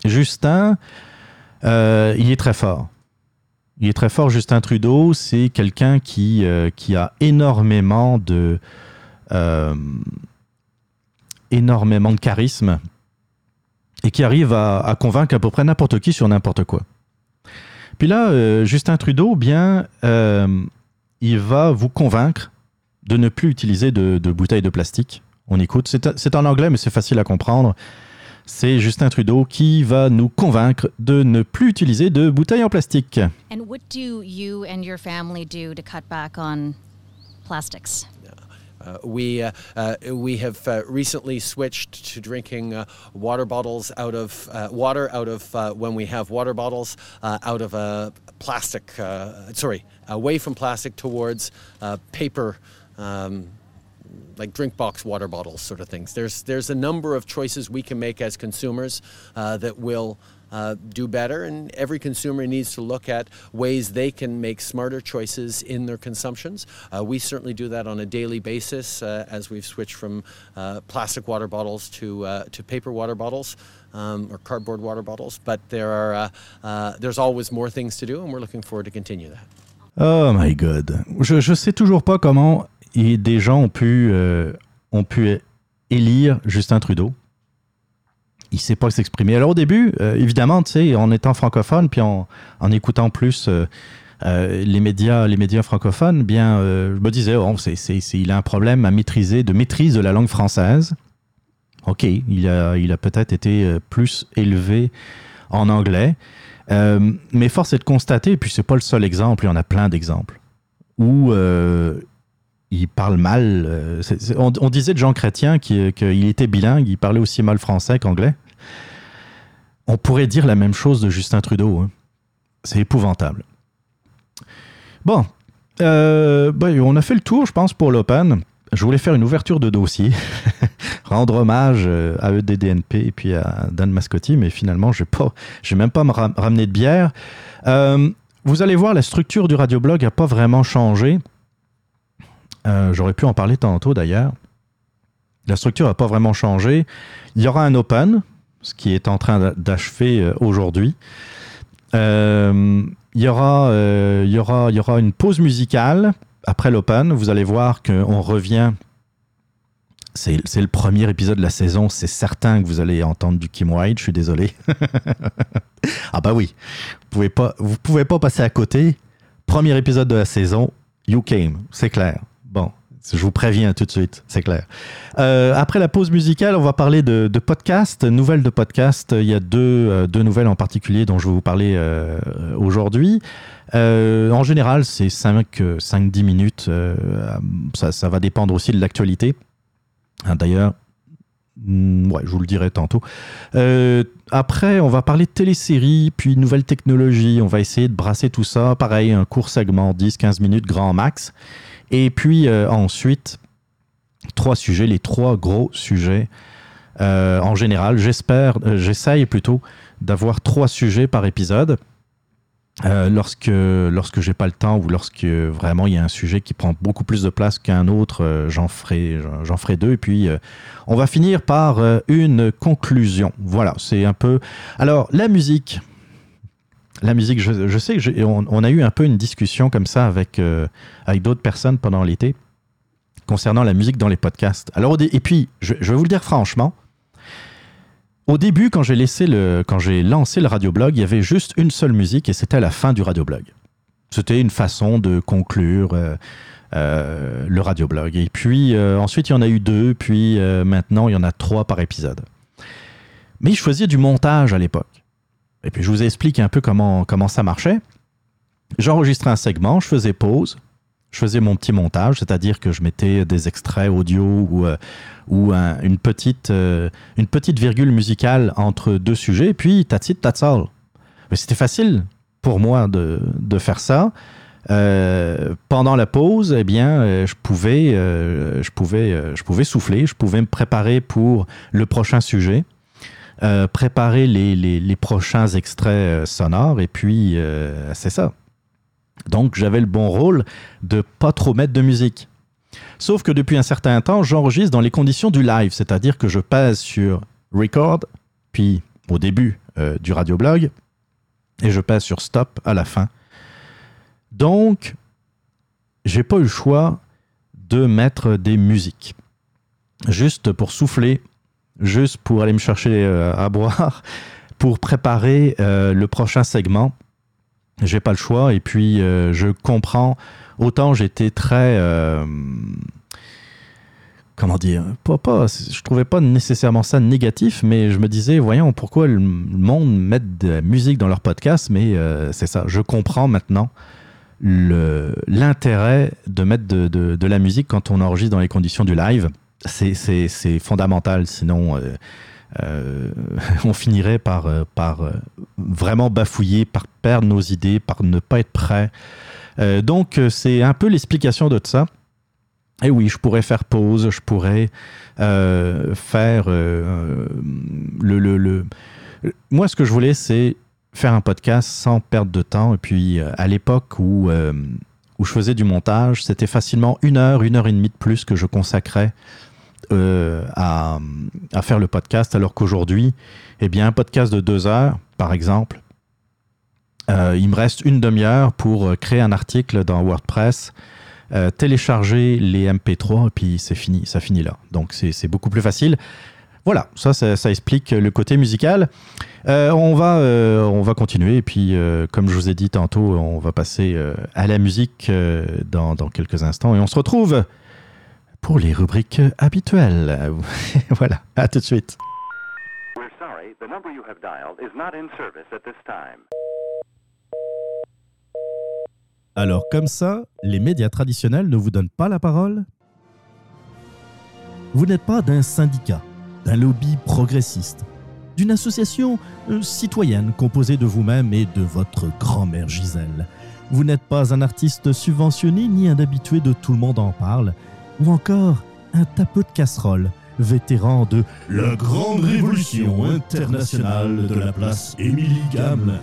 Justin, il est très fort. Il est très fort, Justin Trudeau. C'est quelqu'un qui, qui a énormément de. énormément de charisme et qui arrive à, convaincre à peu près n'importe qui sur n'importe quoi. Puis là, euh, Justin Trudeau, bien, euh, il va vous convaincre de ne plus utiliser de, bouteilles de plastique. On écoute, c'est en anglais, mais c'est facile à comprendre. C'est Justin Trudeau qui va nous convaincre de ne plus utiliser de bouteilles en plastique. And what do you and your family do to cut back on plastics? Uh, we uh, uh, we have uh, recently switched to drinking uh, water bottles out of uh, water out of when we have water bottles out of a plastic. sorry, away from plastic towards paper. Um, like drink box water bottles, sort of things. There's there's a number of choices we can make as consumers that will uh, do better. And every consumer needs to look at ways they can make smarter choices in their consumptions. Uh, we certainly do that on a daily basis uh, as we've switched from uh, plastic water bottles to, uh, to paper water bottles. Um, or cardboard water bottles, but there are uh, there's always more things to do, and we're looking forward to continue that. Oh my God, je je sais toujours pas comment des gens ont pu ont pu élire Justin Trudeau. il sait pas s'exprimer. Alors au début, euh, évidemment, en étant francophone, puis en, en écoutant plus euh, euh, les médias, les médias francophones, bien, je me disais, oh, c'est, c'est, il a un problème à maîtriser, de maîtrise de la langue française. Ok, il a, il a peut-être été plus élevé en anglais, mais force est de constater, et puis c'est pas le seul exemple, il y en a plein d'exemples où il parle mal. on, disait de Jean Chrétien qu'il était bilingue, il parlait aussi mal français qu'anglais. On pourrait dire la même chose de Justin Trudeau. Hein. C'est épouvantable. Bon, euh, ben, on a fait le tour, je pense, pour l'Open. Je voulais faire une ouverture de dossier, rendre hommage euh, à EDDNP et puis à Dan Mascotti, mais finalement, je n'ai même pas me ramener de bière. Euh, vous allez voir, la structure du radioblog n'a pas vraiment changé. J'aurais pu en parler tantôt d'ailleurs. La structure n'a pas vraiment changé. Il y aura un open, ce qui est en train d'achever euh, aujourd'hui. Euh, il y, aura, euh, y, aura, y aura une pause musicale après l'Open. Vous allez voir qu'on revient. C'est le premier épisode de la saison. C'est certain que vous allez entendre du Kim White. Je suis désolé. ah bah oui. Vous pouvez pas, vous pouvez pas passer à côté. Premier épisode de la saison. You came. C'est clair. Bon, je vous préviens tout de suite, c'est clair. Euh, après la pause musicale, on va parler de, de podcast, nouvelles de podcast. Il y a deux, euh, deux, nouvelles en particulier dont je vais vous parler euh, aujourd'hui. en général, c'est 5-10 minutes. Ça, va dépendre aussi de l'actualité. Hein, d'ailleurs, hmm, je vous le dirai tantôt. après, on va parler de téléséries, puis nouvelles technologies. On va essayer de brasser tout ça. Pareil, un court segment, 10-15 minutes grand max. Et puis euh, ensuite, trois sujets, les trois gros sujets. Euh, en général, j'espère, euh, j'essaye plutôt d'avoir trois sujets par épisode. lorsque lorsque j'ai pas le temps ou lorsque vraiment il y a un sujet qui prend beaucoup plus de place qu'un autre, j'en ferai j'en ferai deux et puis on va finir par une conclusion. Voilà, c'est un peu. Alors la musique, la musique, je, sais que on, a eu un peu une discussion comme ça avec, euh, avec d'autres personnes pendant l'été concernant la musique dans les podcasts. Alors, et puis, je, vais vous le dire franchement, au début, quand j'ai le, lancé le radioblog, il y avait juste une seule musique et c'était la fin du radioblog. C'était une façon de conclure euh, euh, le radioblog. Et puis ensuite, il y en a eu deux, puis maintenant, il y en a trois par épisode. Mais je faisais du montage à l'époque. Et puis je vous explique un peu comment, comment ça marchait. J'enregistrais un segment, je faisais pause, je faisais mon petit montage, c'est-à-dire que je mettais des extraits audio ou, euh, ou une, petite, euh, une petite virgule musicale entre deux sujets, et puis that's it, c'était facile pour moi de, de faire ça. Euh, pendant la pause, eh bien, je pouvais, je pouvais, je pouvais souffler, je pouvais me préparer pour le prochain sujet. Euh, préparer les, prochains extraits euh, sonores, et puis euh, c'est ça. Donc j'avais le bon rôle de pas trop mettre de musique. Sauf que depuis un certain temps, j'enregistre dans les conditions du live, c'est-à-dire que je passe sur record, puis au début du radioblog, et je passe sur stop à la fin. Donc, j'ai pas eu le choix de mettre des musiques. Juste pour souffler juste pour aller me chercher euh, à boire, pour préparer euh, le prochain segment. J'ai pas le choix et puis euh, je comprends. Autant j'étais très comment dire, pas, pas, je trouvais pas nécessairement ça négatif, mais je me disais, voyons, pourquoi le monde met de la musique dans leur podcast, mais c'est ça, je comprends maintenant l'intérêt de mettre de, de, la musique quand on enregistre dans les conditions du live c'est fondamental, sinon euh, euh, on finirait par, euh, par vraiment bafouiller, par perdre nos idées, par ne pas être prêt. donc c'est un peu l'explication de ça. Et oui, je pourrais faire pause, je pourrais faire le, le, le, Moi, ce que je voulais, c'est faire un podcast sans perdre de temps. Et puis, à l'époque où, où je faisais du montage, c'était facilement une heure, une heure et demie de plus que je consacrais euh, à, faire le podcast, alors qu'aujourd'hui, eh bien, un podcast de deux heures, par exemple, euh, il me reste une demi-heure pour euh, créer un article dans WordPress, télécharger les MP3, et puis c'est fini, ça finit là. Donc c'est beaucoup plus facile. Voilà, ça, ça, explique le côté musical. On, va, on va continuer et puis, comme je vous ai dit tantôt, on va passer à la musique dans quelques instants et on se retrouve pour les rubriques habituelles. voilà, à tout de suite. We're sorry, the number you have dialed is not in service at this time. Alors comme ça, les médias traditionnels ne vous donnent pas la parole? Vous n'êtes pas d'un syndicat, d'un lobby progressiste, d'une association euh, citoyenne composée de vous-même et de votre grand-mère Gisèle. Vous n'êtes pas un artiste subventionné ni un habitué de Tout le monde en parle, ou encore un tapeux de casserole, vétéran de la grande révolution internationale de la place Émilie Gamelin.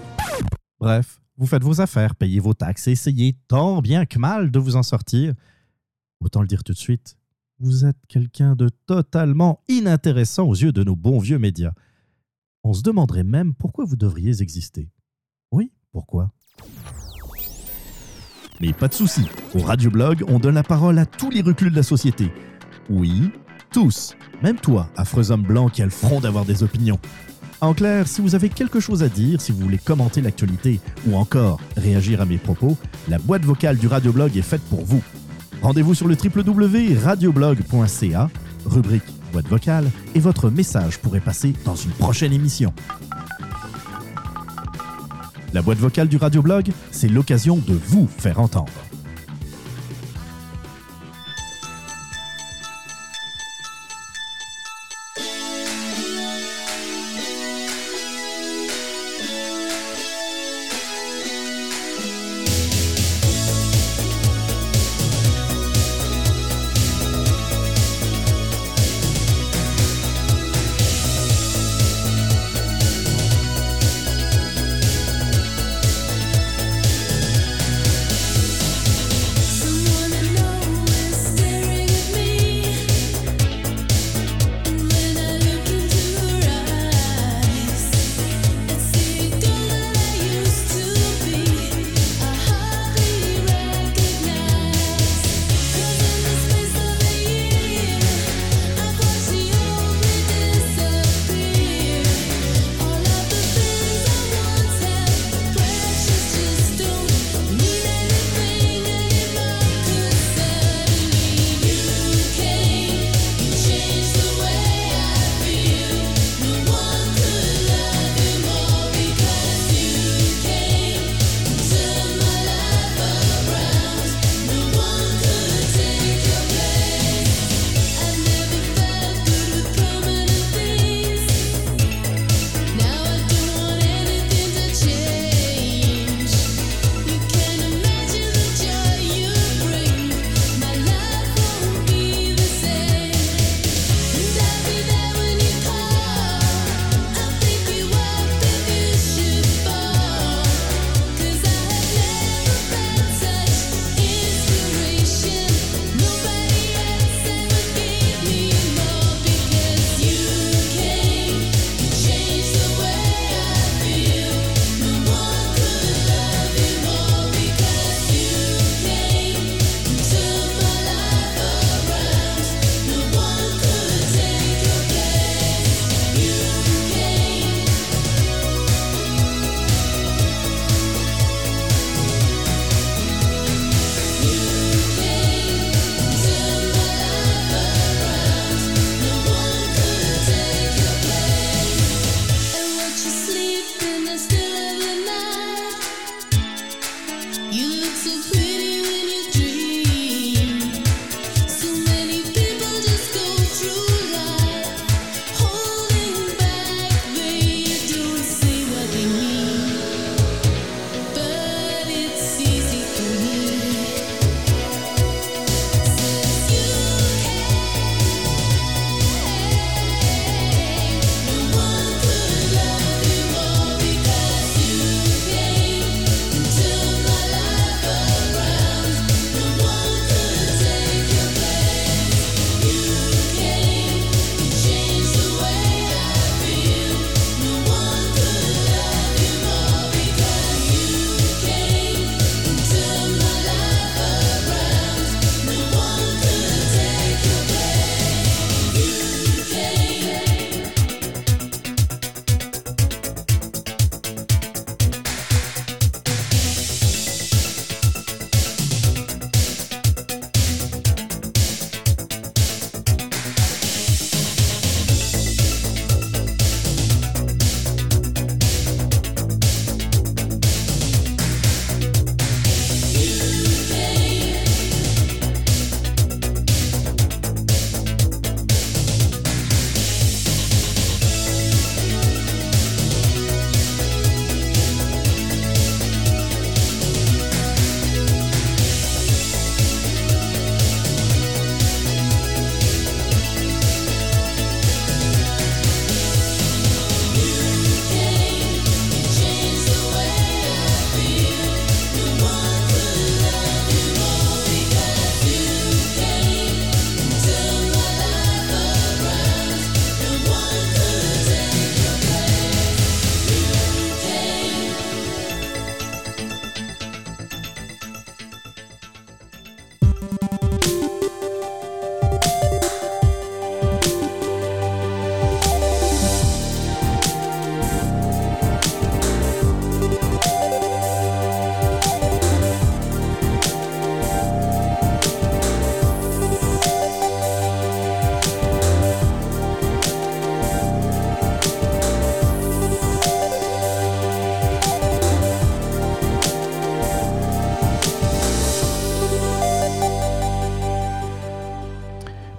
Bref, vous faites vos affaires, payez vos taxes et essayez tant bien que mal de vous en sortir. Autant le dire tout de suite, vous êtes quelqu'un de totalement inintéressant aux yeux de nos bons vieux médias. On se demanderait même pourquoi vous devriez exister. Oui, pourquoi? Mais pas de souci, au Radioblog, on donne la parole à tous les reclus de la société. Oui, tous, même toi, affreux homme blanc qui a le front d'avoir des opinions. En clair, si vous avez quelque chose à dire, si vous voulez commenter l'actualité ou encore réagir à mes propos, la boîte vocale du Radioblog est faite pour vous. Rendez-vous sur le www.radioblog.ca, rubrique boîte vocale, et votre message pourrait passer dans une prochaine émission. La boîte vocale du Radioblog, c'est l'occasion de vous faire entendre.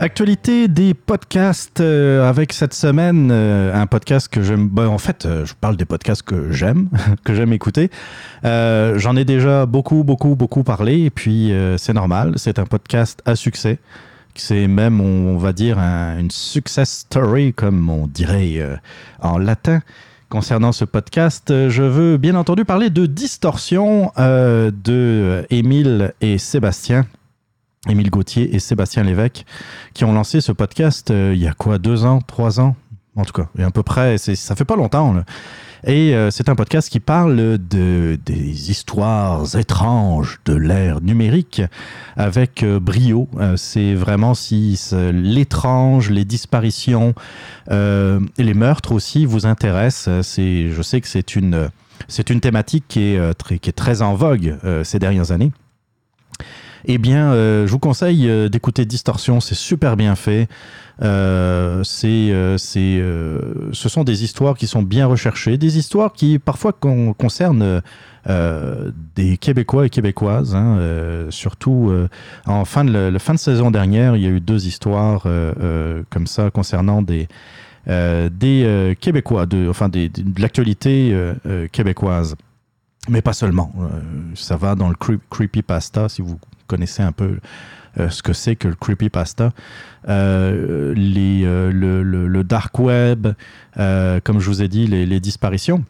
Actualité des podcasts euh, avec cette semaine euh, un podcast que j'aime. bah, en fait, euh, je parle des podcasts que j'aime, que j'aime écouter. J'en ai déjà beaucoup, beaucoup, beaucoup parlé et puis c'est normal. C'est un podcast à succès. C'est même, on, va dire, un- une success story, comme on dirait en latin. Concernant ce podcast, je veux bien entendu parler de Distorsion de Émile et Sébastien. Émile Gauthier et Sébastien Lévesque qui ont lancé ce podcast euh, il y a quoi, deux ans, trois ans En tout cas, et à peu près, ça fait pas longtemps. Et euh, c'est un podcast qui parle de, des histoires étranges de l'ère numérique avec euh, brio. C'est vraiment si l'étrange, les disparitions et les meurtres aussi vous intéressent. C'est, je sais que c'est une, c'est une thématique qui est, très, en vogue ces dernières années. Eh bien, euh, je vous conseille euh, d'écouter Distorsion, c'est super bien fait. Euh, c'est, c'est, ce sont des histoires qui sont bien recherchées, des histoires qui parfois con- concernent des Québécois et Québécoises. hein, surtout en fin de, la fin de saison dernière, il y a eu deux histoires comme ça concernant des, des Québécois, de, enfin de l'actualité québécoise. Mais pas seulement. Ça va dans le creep- creepypasta, si vous connaissez un peu euh, ce que c'est que le creepypasta. Euh, les, euh, le, le- dark web, euh, comme je vous ai dit, les, disparitions.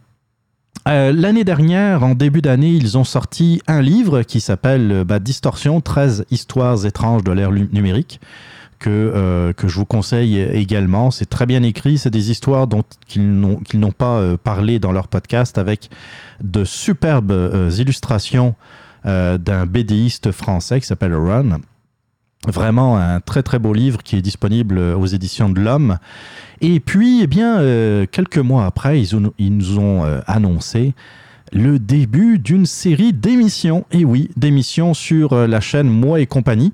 L'année dernière, en début d'année, ils ont sorti un livre qui s'appelle bah, Distorsion, 13 histoires étranges de l'ère numérique, que, que je vous conseille également. C'est très bien écrit, c'est des histoires dont qu'ils n'ont n'ont pas parlé dans leur podcast avec de superbes illustrations d'un BDiste français qui s'appelle Run. Vraiment un très très beau livre qui est disponible aux éditions de l'Homme. Et puis, eh bien, euh, quelques mois après, ils, nous ont euh, annoncé le début d'une série d'émissions. Et oui, d'émissions sur euh, la chaîne Moi et compagnie.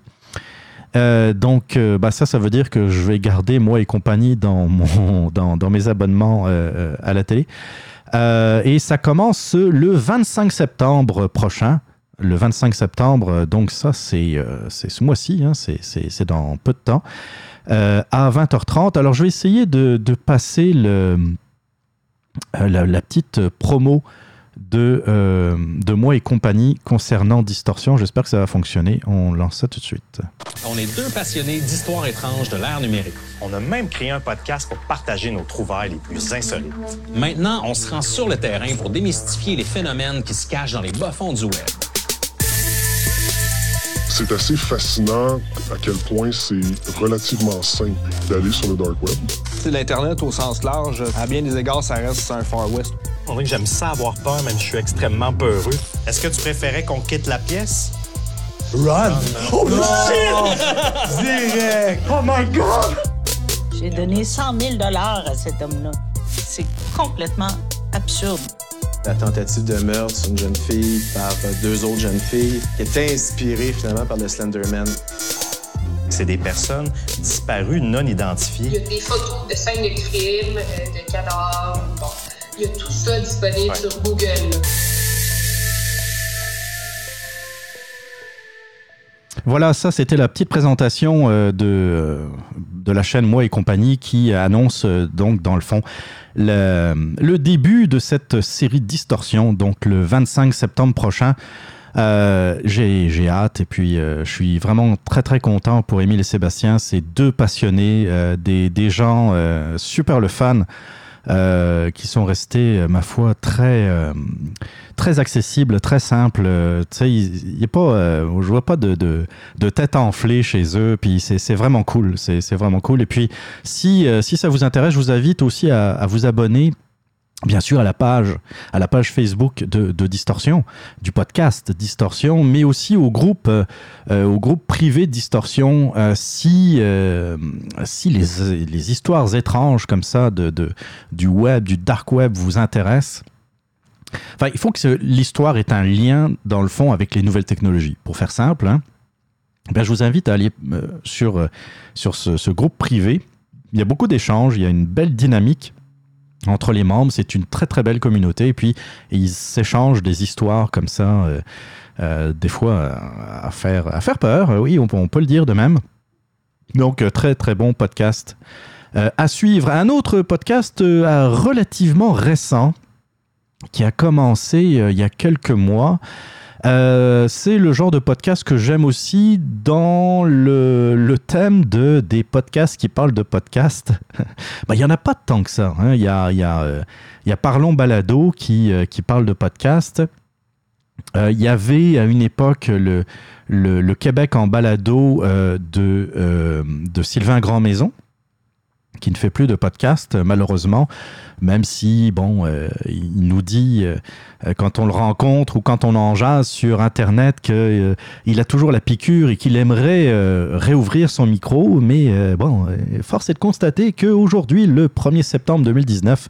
Euh, donc, euh, bah ça, ça veut dire que je vais garder Moi et compagnie dans, mon, dans, mes abonnements euh, euh, à la télé. Euh, et ça commence le 25 septembre prochain. Le 25 septembre, euh, donc ça, c'est euh, ce mois-ci, hein, c'est- dans peu de temps, euh, à 20h30. Alors, je vais essayer de, de passer le, la, la petite promo de, euh, de moi et compagnie concernant Distorsion. J'espère que ça va fonctionner. On lance ça tout de suite. On est deux passionnés d'histoires étranges de l'ère numérique. On a même créé un podcast pour partager nos trouvailles les plus insolites. Maintenant, on se rend sur le terrain pour démystifier les phénomènes qui se cachent dans les bas-fonds du web. C'est assez fascinant à quel point c'est relativement simple d'aller sur le dark web. C'est l'Internet au sens large. À bien des égards, ça reste un Far West. On dirait que j'aime ça avoir peur, même si je suis extrêmement peureux. Est-ce que tu préférais qu'on quitte la pièce? Run! Oh shit! Direct! Oh my god! J'ai donné 100 000 à cet homme-là. C'est complètement absurde. La tentative de meurtre sur une jeune fille par euh, deux autres jeunes filles qui était inspirée finalement par le Slenderman. C'est des personnes disparues, non Il y identifiées. a des photos de scènes de crime, euh, de cadavres. Bon, il y a tout ça disponible Ouais. sur Google. Voilà, ça c'était la petite présentation euh, de, euh, de la chaîne Moi et compagnie qui annonce euh, donc dans le fond le, début de cette série de distorsion, donc le 25 septembre prochain. J'ai hâte et puis je suis vraiment très très content pour Émile et Sébastien, ces deux passionnés, des, des gens super le fan. Euh, qui sont restés, euh, ma foi, très, euh, très accessibles, très simples. Tu sais, il pas, je vois pas de, de, de tête enflée chez eux. Puis c'est vraiment cool. C'est vraiment cool. Et puis, si, si ça vous intéresse, je vous invite aussi à vous abonner. Bien sûr, à la page, à la page Facebook de, de Distorsion, du podcast Distorsion, mais aussi au groupe, euh, au groupe privé Distorsion. euh, si euh, si les, les histoires étranges comme ça de, de, du web, du dark web vous intéressent, Enfin, il faut que l'histoire ait un lien, dans le fond, avec les nouvelles technologies. Pour faire simple, hein, ben, je vous invite à aller sur, sur ce groupe privé. Il y a beaucoup d'échanges, il y a une belle dynamique entre les membres. C'est une très très belle communauté. Et puis, ils s'échangent des histoires comme ça, euh, euh, des fois euh, à, faire, à faire peur. Oui, on, peut- le dire de même. Donc, très très bon podcast euh, à suivre. Un autre podcast relativement récent qui a commencé il y a quelques mois. Euh, c'est le genre de podcast que j'aime aussi dans le, thème de, des podcasts qui parlent de podcasts. Ben, Il n'y en a pas tant que ça. hein. Il y, a, y, euh, y a Parlons Balado qui, euh, qui parle de podcasts. Il y avait à une époque le, le, Québec en balado de, de Sylvain Grandmaison, qui ne fait plus de podcast, euh, malheureusement, même si, bon, euh, il nous dit, euh, quand on le rencontre ou quand on en jase sur Internet, qu'il a toujours la piqûre et qu'il aimerait réouvrir son micro, mais bon, force est de constater qu'aujourd'hui, le 1er septembre 2019,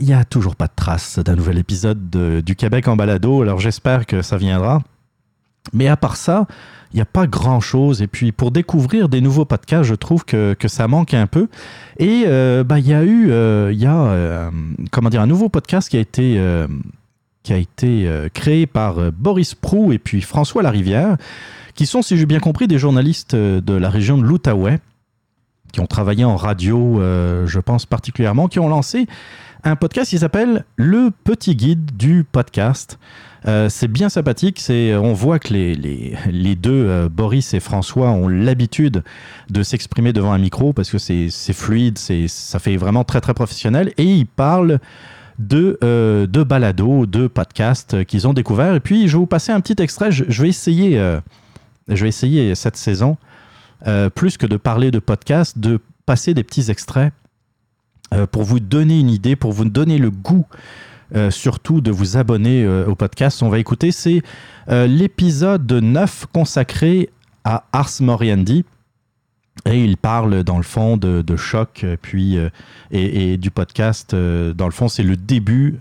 il n'y a toujours pas de trace d'un nouvel épisode de- du Québec en balado, alors j'espère que ça viendra. Mais à part ça, il n'y a pas grand-chose. Et puis pour découvrir des nouveaux podcasts, je trouve que, que ça manque un peu. Et euh, bah, il y a eu euh, il y a, euh, comment dire, un nouveau podcast qui a été, qui a été créé par Boris Prou et puis François Larivière, qui sont, si j'ai bien compris, des journalistes de la région de l'Outaouais, qui ont travaillé en radio, je pense particulièrement, qui ont lancé un podcast qui s'appelle Le Petit Guide du podcast. Euh, c'est bien sympathique. C'est, on voit que les, les, les deux, euh, Boris et François, ont l'habitude de s'exprimer devant un micro parce que c'est, fluide, c'est, ça fait vraiment très très professionnel. Et ils parlent de, euh, de balados, de podcasts euh, qu'ils ont découverts. Et puis, je vais vous passer un petit extrait. Je, je vais essayer, euh, je vais essayer cette saison, euh, plus que de parler de podcasts, de passer des petits extraits euh, pour vous donner une idée, pour vous donner le goût euh, surtout de vous abonner euh, au podcast. On va écouter, c'est l'épisode 9 consacré à Ars Moriendi. Et il parle dans le fond de, de choc, puis et, et du podcast. dans le fond, c'est le début,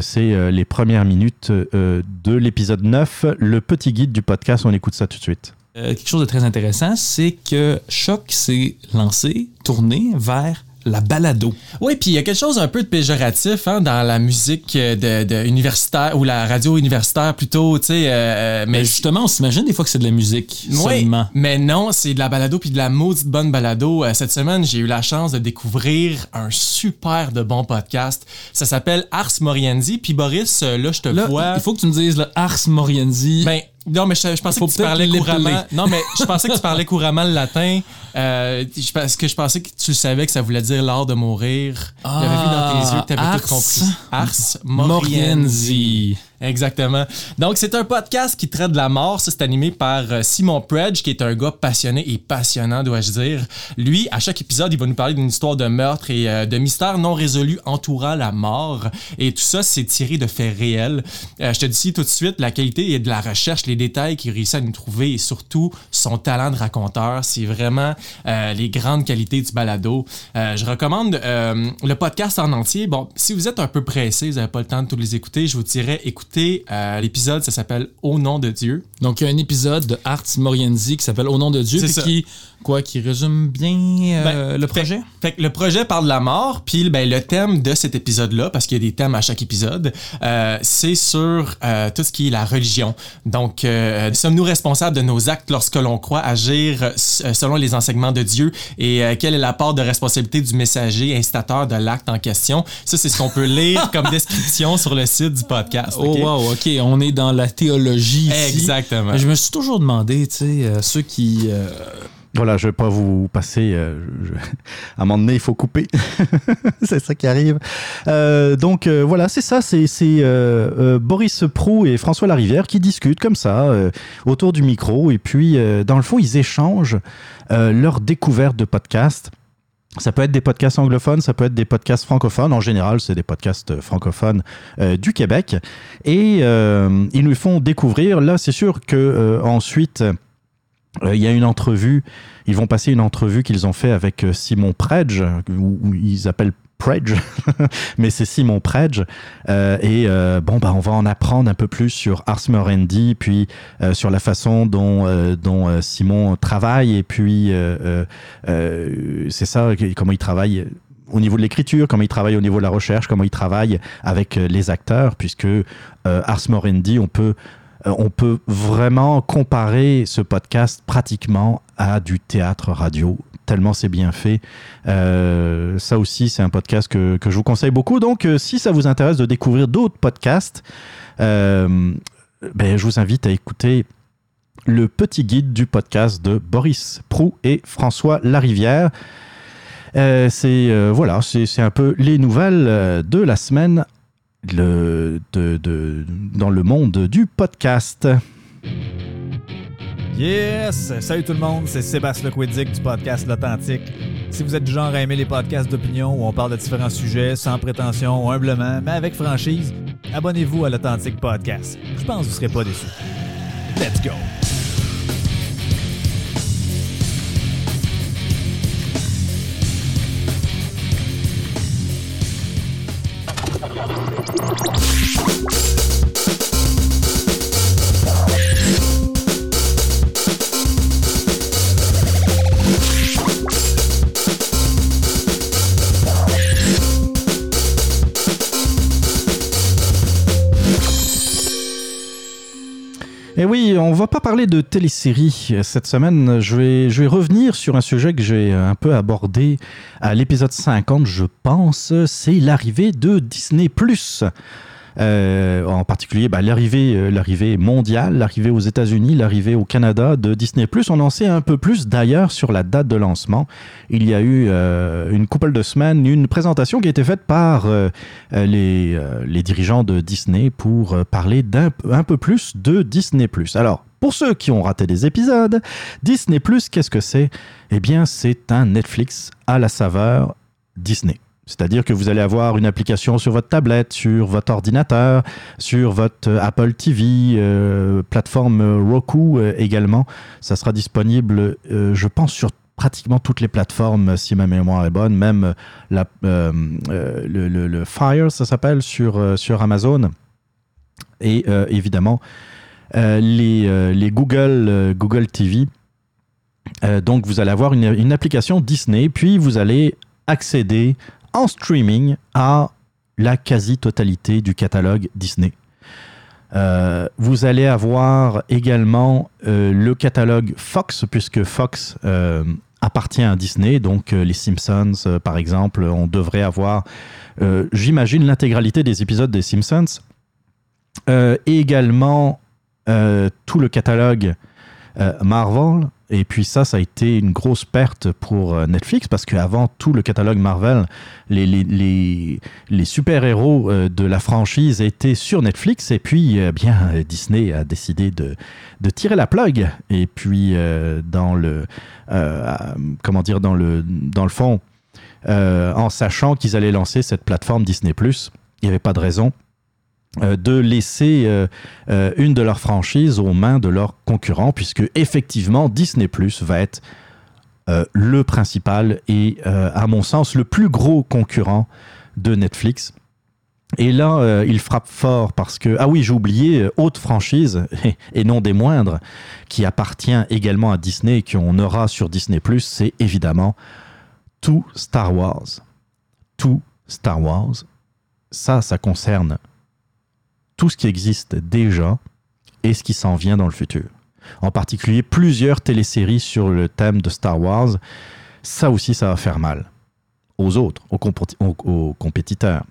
c'est les premières minutes de l'épisode 9, le petit guide du podcast. On écoute ça tout de suite. Quelque chose de très intéressant, c'est que Choc s'est lancé, tourné vers la balado. Oui, puis il y a quelque chose un peu de péjoratif hein, dans la musique euh, de, de universitaire ou la radio universitaire plutôt, tu sais. euh, mais Mais justement, on s'imagine des fois que c'est de la musique Oui, seulement. mais non, c'est de la balado puis de la maudite bonne balado. Euh, cette semaine, j'ai eu la chance de découvrir un super de bon podcast. Ça s'appelle Ars Moriendi. Puis Boris, euh, là, je te vois. il faut que tu me dises le Ars Moriendi. Ben, non, mais je, je pensais Faut que tu parlais couramment. Non, mais je pensais que tu parlais couramment le latin. Euh, je, parce que je pensais que tu savais que ça voulait dire l'art de mourir. J'avais vu dans tes yeux que tu avais Ars tout compris. Ars Moriendi. Exactement. Donc, c'est un podcast qui traite de la mort. Ça, c'est animé par euh, Simon Predge, qui est un gars passionné et passionnant, dois-je dire. Lui, à chaque épisode, il va nous parler d'une histoire de meurtre et euh, de mystères non résolus entourant la mort. Et tout ça, c'est tiré de faits réels. Euh, je te dis tout de suite, la qualité et de la recherche, les détails qu'il réussit à nous trouver et surtout son talent de raconteur, c'est vraiment les grandes qualités du balado. Je recommande le podcast en entier. Bon, si vous êtes un peu pressé, vous n'avez pas le temps de tous les écouter, je vous dirais écoutez euh, l'épisode, ça s'appelle Au nom de Dieu. Donc, il y a un épisode de Ars Moriendi qui s'appelle Au nom de Dieu, C'est puis ça. qui, quoi, qui résume bien euh, Ben, le projet? Fait que le projet parle de la mort, puis ben, le thème de cet épisode-là, parce qu'il y a des thèmes à chaque épisode, euh, c'est sur euh, tout ce qui est la religion. Donc, sommes-nous responsables de nos actes lorsque l'on croit agir selon les enseignements de Dieu? Et quelle est la part de responsabilité du messager incitateur de l'acte en question? Ça, c'est ce qu'on peut lire comme description sur le site du podcast. Oh wow, ok, on est dans la théologie ici. Exactement. Je me suis toujours demandé, tu sais, ceux qui... Voilà, je vais pas vous passer. euh, À un moment donné, il faut couper. c'est ça qui arrive. Euh, donc euh, voilà, c'est ça. C'est Boris Prou et François Larivière qui discutent comme ça autour du micro. Et puis, dans le fond, ils échangent leurs découvertes de podcasts. Ça peut être des podcasts anglophones, ça peut être des podcasts francophones. En général, c'est des podcasts francophones du Québec. Et ils nous font découvrir. Là, c'est sûr que ensuite, euh, il y a une entrevue. Ils vont passer une entrevue qu'ils ont fait avec euh, Simon Predge, ou ils appellent Predge, mais c'est Simon Predge. Euh, et bon, bah, on va en apprendre un peu plus sur Ars Moriendi, puis sur la façon dont, Simon travaille, et puis c'est ça, comment il travaille au niveau de l'écriture, comment il travaille au niveau de la recherche, comment il travaille avec les acteurs, puisque Ars Moriendi, on peut on peut vraiment comparer ce podcast pratiquement à du théâtre radio, tellement c'est bien fait. Euh, ça aussi, c'est un podcast que, que je vous conseille beaucoup. Donc, euh, si ça vous intéresse de découvrir d'autres podcasts, euh, ben, je vous invite à écouter le petit guide du podcast de Boris Prou et François Larivière. Euh, c'est euh, voilà, c'est un peu les nouvelles euh, de la semaine dans le monde du podcast. Yes! Salut tout le monde, c'est Sébastien Lequidic du podcast L'Authentique. Si vous êtes du genre à aimer les podcasts d'opinion où on parle de différents sujets sans prétention, humblement, mais avec franchise, abonnez-vous à l'Authentique Podcast. Je pense que vous ne serez pas déçus. Let's go! Et oui, on va pas parler de télésérie cette semaine. Je vais, je vais revenir sur un sujet que j'ai un peu abordé à l'épisode 50, je pense. C'est l'arrivée de Disney+. Euh, en particulier, bah, l'arrivée, euh, l'arrivée mondiale, l'arrivée aux États-Unis, l'arrivée au Canada de Disney+. On en sait un peu plus d'ailleurs sur la date de lancement. Il y a eu euh, une couple de semaines une présentation qui a été faite par les, dirigeants de Disney pour parler d'un un peu plus de Disney+. Alors, pour ceux qui ont raté des épisodes, Disney+, qu'est-ce que c'est? Eh bien, c'est un Netflix à la saveur Disney. C'est-à-dire que vous allez avoir une application sur votre tablette, sur votre ordinateur, sur votre euh, Apple TV, euh, plateforme euh, Roku également. Ça sera disponible, je pense, sur pratiquement toutes les plateformes, si ma mémoire est bonne, même la, le, le- Fire, ça s'appelle, sur, sur Amazon. Et évidemment, les, les Google, Google TV. Donc, vous allez avoir une, une application Disney, puis vous allez accéder en streaming à la quasi-totalité du catalogue Disney. Euh, vous allez avoir également euh, le catalogue Fox, puisque Fox euh, appartient à Disney, donc les Simpsons, par exemple, on devrait avoir, j'imagine, l'intégralité des épisodes des Simpsons. Et également tout le catalogue Marvel. Et puis ça, ça a été une grosse perte pour euh, Netflix parce qu'avant tout le catalogue Marvel, les, les, les, les super-héros euh, de la franchise étaient sur Netflix. Et puis, euh, bien, euh, Disney a décidé de, de tirer la plug. Et puis, euh, dans le, euh, comment dire, dans le, dans le fond, euh, en sachant qu'ils allaient lancer cette plateforme Disney+, il n'y avait pas de raison euh, de laisser euh, euh, une de leurs franchises aux mains de leurs concurrents, puisque effectivement Disney Plus va être euh, le principal et, euh, à mon sens, le plus gros concurrent de Netflix. Et là, euh, il frappe fort parce que, ah oui, j'ai oublié, euh, autre franchise, et, non des moindres, qui appartient également à Disney et qu'on aura sur Disney Plus, c'est évidemment tout Star Wars. Tout Star Wars. Ça, ça concerne tout ce qui existe déjà et ce qui s'en vient dans le futur. En particulier, plusieurs téléséries sur le thème de Star Wars. Ça aussi, ça va faire mal aux autres, aux, compétiteurs.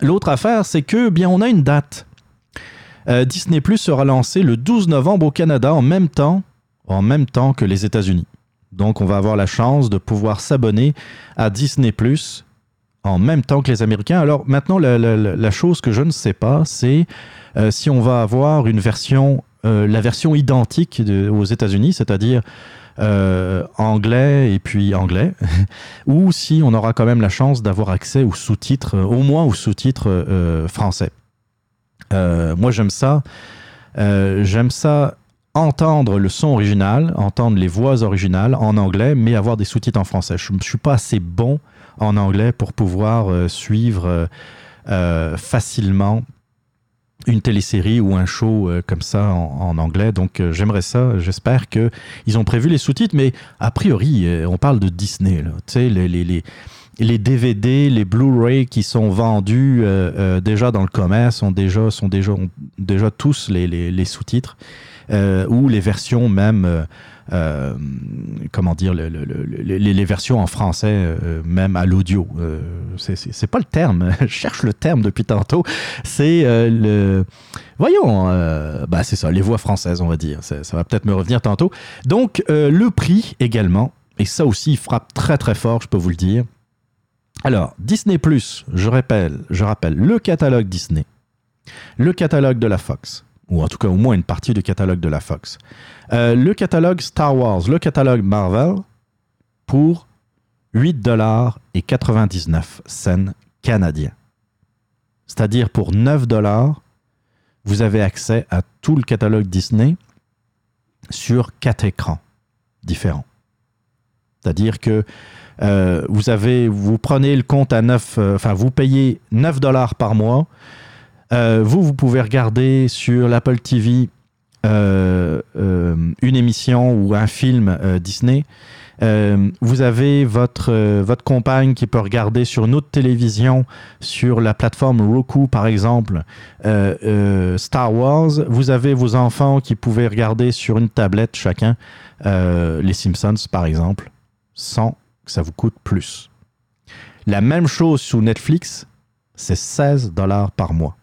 L'autre affaire, c'est que bien, on a une date. Euh, Disney Plus sera lancé le 12 novembre au Canada en même temps, en même temps que les États-Unis. Donc, on va avoir la chance de pouvoir s'abonner à Disney Plus en même temps que les Américains. Alors maintenant, la, chose que je ne sais pas, c'est euh, si on va avoir une version, euh, la version identique de- aux États-Unis, c'est-à-dire euh, anglais et puis anglais, ou si on aura quand même la chance d'avoir accès aux sous-titres, au moins aux sous-titres français. Moi, j'aime ça. J'aime ça entendre le son original, entendre les voix originales en anglais, mais avoir des sous-titres en français. Je ne suis pas assez bon en anglais pour pouvoir euh, suivre euh, euh, facilement une télésérie ou un show comme ça en, anglais. Donc j'aimerais ça. J'espère que ils ont prévu les sous-titres, mais a priori, on parle de Disney. Tu sais, les, DVD, les Blu-ray qui sont vendus déjà dans le commerce sont déjà, sont déjà, ont déjà tous les, les- sous-titres ou les versions même, euh, comment dire, le- le- le- le- les, versions en français, euh, même à l'audio. Euh, c'est- pas le terme, je cherche le terme depuis tantôt. C'est le. Voyons, bah c'est ça, les voix françaises, on va dire. Ça, va peut-être me revenir tantôt. Donc, le prix également, et ça aussi, frappe très très fort, je peux vous le dire. Alors, Disney, je rappelle, je rappelle le catalogue Disney, le catalogue de la Fox, ou en tout cas au moins une partie du catalogue de la Fox, euh, le catalogue Star Wars, le catalogue Marvel, pour 8 dollars et 99 cents canadiens. C'est-à-dire pour 9 dollars, vous avez accès à tout le catalogue Disney sur quatre écrans différents. C'est-à-dire que euh, vous avez, vous prenez le compte à 9, euh, enfin vous payez 9 dollars par mois. Euh, vous, vous pouvez regarder sur l'Apple TV euh, euh, une émission ou un film Disney. Vous avez votre, votre compagne qui peut regarder sur une autre télévision, sur la plateforme Roku par exemple, Star Wars. Vous avez vos enfants qui pouvaient regarder sur une tablette chacun les Simpsons par exemple, sans que ça vous coûte plus. La même chose sous Netflix, c'est 16 dollars par mois.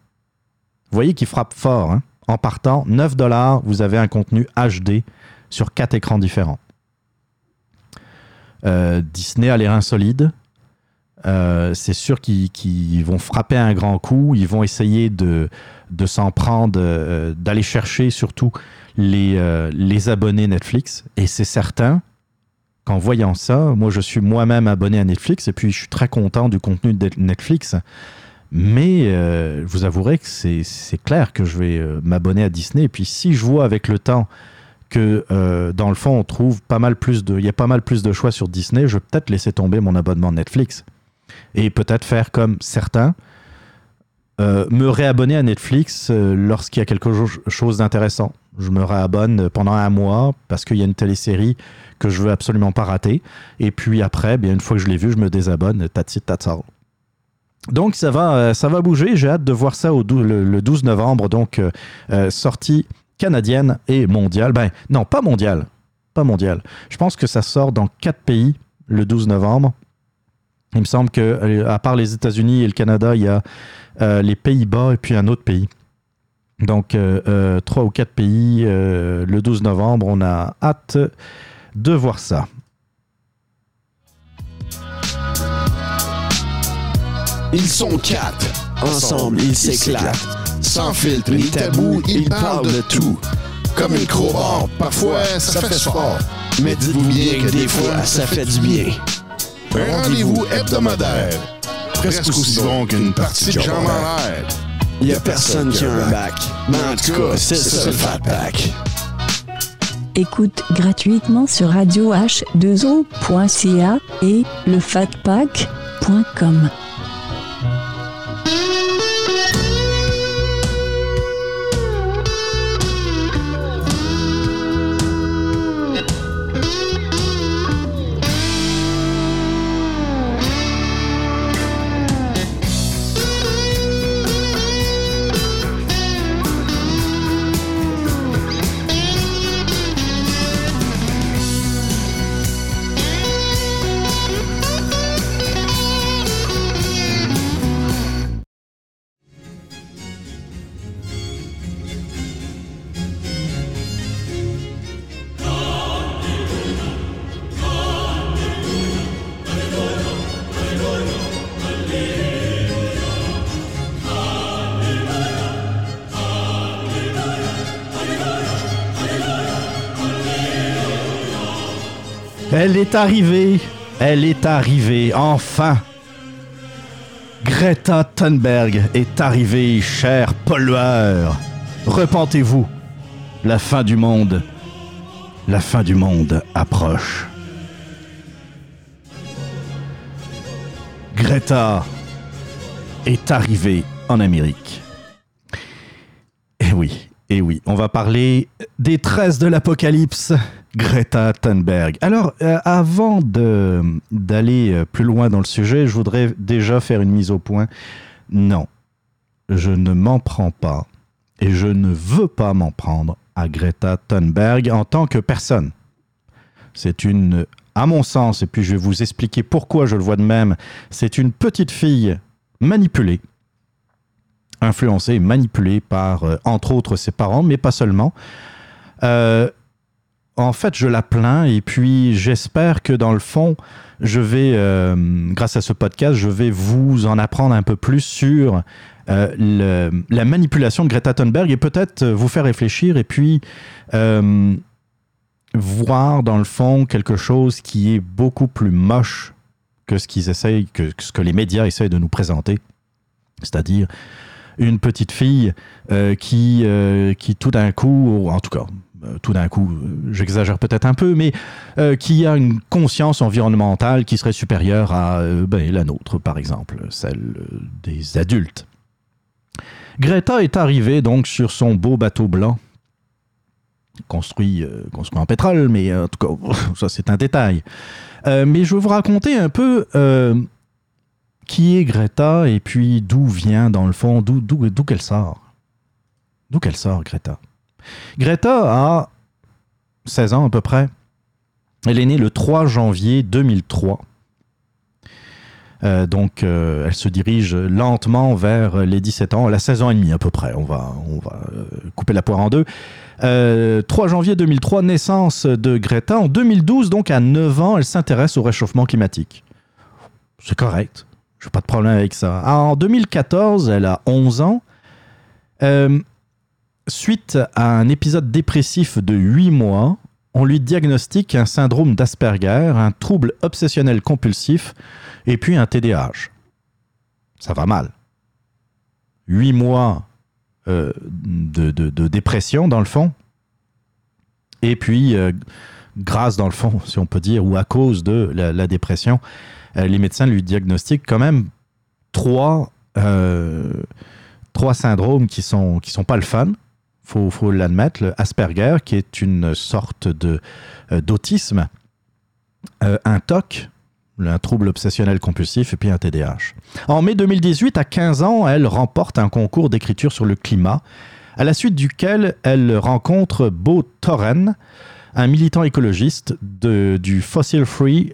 Vous voyez qu'il frappe fort. hein. En partant, 9 dollars, vous avez un contenu HD sur quatre écrans différents. Euh, Disney a les reins solides. Euh, c'est sûr qu'ils vont frapper un grand coup. Ils vont essayer de, s'en prendre, euh, d'aller chercher surtout les abonnés Netflix. Et c'est certain qu'en voyant ça, moi je suis moi-même abonné à Netflix et puis je suis très content du contenu de Netflix. Mais euh, je vous avouerai que c'est clair que je vais euh, m'abonner à Disney. Et puis si je vois avec le temps que euh, dans le fond on trouve pas mal plus de, il y a pas mal plus de choix sur Disney, je vais peut-être laisser tomber mon abonnement Netflix et peut-être faire comme certains, me réabonner à Netflix lorsqu'il y a quelque cho- chose d'intéressant. Je me réabonne pendant un mois parce qu'il y a une télésérie que je veux absolument pas rater. Et puis après, bien une fois que je l'ai vu, je me désabonne. That's. Donc ça va, euh, ça va bouger. J'ai hâte de voir ça le, le 12 novembre. Donc euh, euh, sortie canadienne et mondiale. Ben non, pas mondiale, pas mondiale. Je pense que ça sort dans quatre pays le 12 novembre. Il me semble que à part les États-Unis et le Canada, il y a les Pays-Bas et puis un autre pays. Donc trois ou quatre pays le 12 novembre. On a hâte de voir ça. Ils sont quatre. Ensemble, ils s'éclatent. Sans filtre ni tabou, ils parlent de tout. Comme une crowbar, parfois ça fait fort. Mais dites-vous bien que des fois, ça fait du bien. Un rendez-vous hebdomadaire. Presque aussi long qu'une partie de jambes en l'air. A personne qui a un bac. Mais en tout cas, c'est ça le fat pack. Écoute gratuitement sur radio h2o.ca et lefatpack.com. Elle est arrivée, elle est arrivée, enfin. Greta Thunberg est arrivée, cher pollueur. Repentez-vous, la fin du monde, la fin du monde approche. Greta est arrivée en Amérique. Et oui, Et oui, on va parler des tresses de l'apocalypse, Greta Thunberg. Alors, euh, avant d'aller euh, plus loin dans le sujet, je voudrais déjà faire une mise au point. Non, je ne m'en prends pas et je ne veux pas m'en prendre à Greta Thunberg en tant que personne. C'est une, à mon sens, et puis je vais vous expliquer pourquoi je le vois de même, c'est une petite fille manipulée influencée et manipulée par, euh, entre autres, ses parents, mais pas seulement. Euh, en fait, je la plains et puis j'espère que dans le fond, je vais, euh, grâce à ce podcast, je vais vous en apprendre un peu plus sur la manipulation de Greta Thunberg et peut-être vous faire réfléchir et puis voir dans le fond quelque chose qui est beaucoup plus moche que ce qu'ils essayent, que ce que les médias essayent de nous présenter. C'est-à-dire une petite fille euh, qui, euh, qui tout d'un coup, ou en tout cas, euh, tout d'un coup, j'exagère peut-être un peu, mais qui a une conscience environnementale qui serait supérieure à ben, la nôtre, par exemple, celle des adultes. Greta est arrivée donc sur son beau bateau blanc, construit, construit en pétrole, mais en tout cas, ça c'est un détail. Mais je vais vous raconter un peu qui est Greta et puis d'où vient, dans le fond, d'où, qu'elle sort? D'où qu'elle sort, Greta? Greta a 16 ans à peu près. Elle est née le 3 janvier 2003. Euh, donc, euh, elle se dirige lentement vers les 17 ans. Elle a 16 ans et demi à peu près. On va, on va euh, couper la poire en deux. Euh, 3 janvier 2003, naissance de Greta. En 2012, donc à 9 ans, elle s'intéresse au réchauffement climatique. C'est correct. Pas de problème avec ça. En 2014, elle a 11 ans. Euh, suite à un épisode dépressif de 8 mois, on lui diagnostique un syndrome d'Asperger, un trouble obsessionnel compulsif et puis un TDAH. Ça va mal. 8 mois euh, de, dépression, dans le fond. Et puis, euh, grâce, dans le fond, si on peut dire, ou à cause de la, dépression, les médecins lui diagnostiquent quand même trois, euh, trois syndromes qui sont, qui sont pas le fun. Faut, faut l'admettre. Le Asperger, qui est une sorte de, euh, d'autisme, euh, un TOC, un trouble obsessionnel compulsif, et puis un TDAH. En mai 2018, à 15 ans, elle remporte un concours d'écriture sur le climat, à la suite duquel elle rencontre Bo Torren, un militant écologiste de- du Fossil Free euh,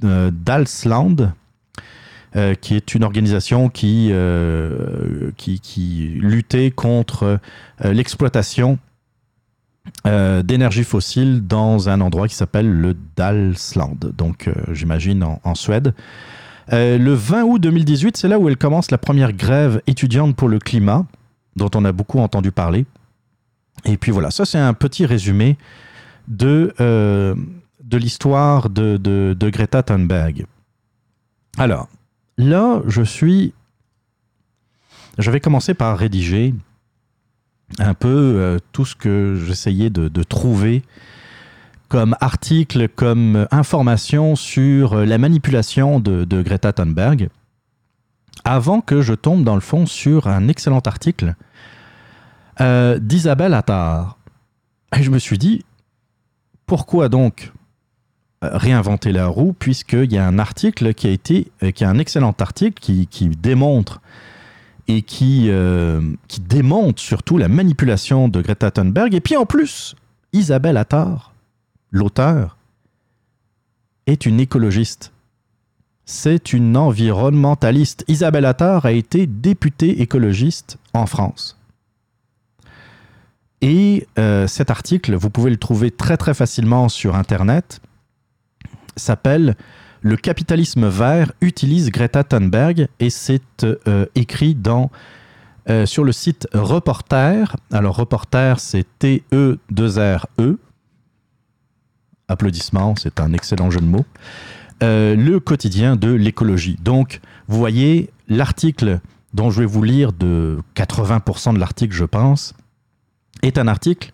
d'Alsland, euh, qui est une organisation qui, euh, qui, qui luttait contre euh, l'exploitation euh, d'énergie fossile dans un endroit qui s'appelle le Dalsland, donc euh, j'imagine en, Suède. Euh, le 20 août 2018, c'est là où elle commence la première grève étudiante pour le climat, dont on a beaucoup entendu parler. Et puis voilà, ça c'est un petit résumé de, euh, de l'histoire de, Greta Thunberg. Alors, là, je suis... Je vais commencer par rédiger un peu euh, tout ce que j'essayais de, trouver comme article, comme information sur la manipulation de, Greta Thunberg, avant que je tombe dans le fond sur un excellent article euh, d'Isabelle Attard. Et je me suis dit, pourquoi donc réinventer la roue, puisqu'il y a un article qui a été, euh, qui est un excellent article qui, démontre et qui, euh, qui démontre surtout la manipulation de Greta Thunberg. Et puis en plus, Isabelle Attard, l'auteur, est une écologiste. C'est une environnementaliste. Isabelle Attard a été députée écologiste en France. Et euh, cet article, vous pouvez le trouver très très facilement sur Internet, s'appelle Le capitalisme vert utilise Greta Thunberg et c'est euh, écrit dans, euh, sur le site Reporter. Alors Reporter, c'est T-E-2-R-E. Applaudissements, c'est un excellent jeu de mots. Euh, le quotidien de l'écologie. Donc, vous voyez, l'article dont je vais vous lire de 80% de l'article, je pense, est un article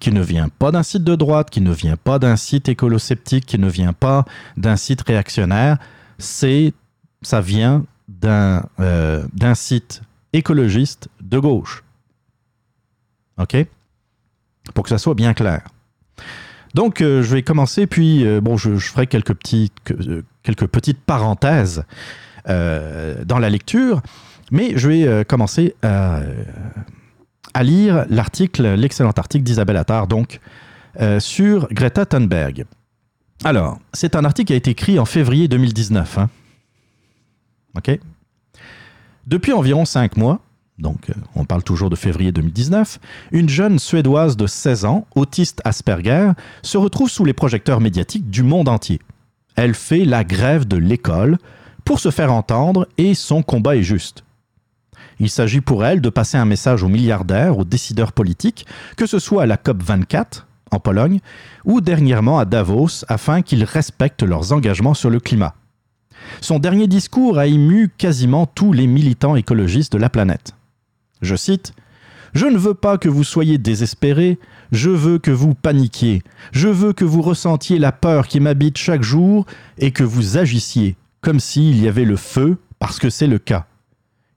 qui ne vient pas d'un site de droite, qui ne vient pas d'un site écolo-sceptique, qui ne vient pas d'un site réactionnaire. C'est, ça vient d'un euh, site écologiste de gauche. OK? Pour que ça soit bien clair. Donc, euh, je vais commencer, puis euh, bon, je, ferai quelques, petits, que- quelques petites parenthèses dans la lecture, mais je vais commencer à, à lire l'article, l'excellent article d'Isabelle Attard, donc, euh, sur Greta Thunberg. Alors, c'est un article qui a été écrit en février 2019. hein. OK Depuis environ cinq mois, donc euh, on parle toujours de février 2019, une jeune Suédoise de 16 ans, autiste Asperger, se retrouve sous les projecteurs médiatiques du monde entier. Elle fait la grève de l'école pour se faire entendre et son combat est juste. Il s'agit pour elle de passer un message aux milliardaires, aux décideurs politiques, que ce soit à la COP24 en Pologne ou dernièrement à Davos afin qu'ils respectent leurs engagements sur le climat. Son dernier discours a ému quasiment tous les militants écologistes de la planète. Je cite Je ne veux pas que vous soyez désespérés, je veux que vous paniquiez, je veux que vous ressentiez la peur qui m'habite chaque jour et que vous agissiez comme s'il y avait le feu, parce que c'est le cas.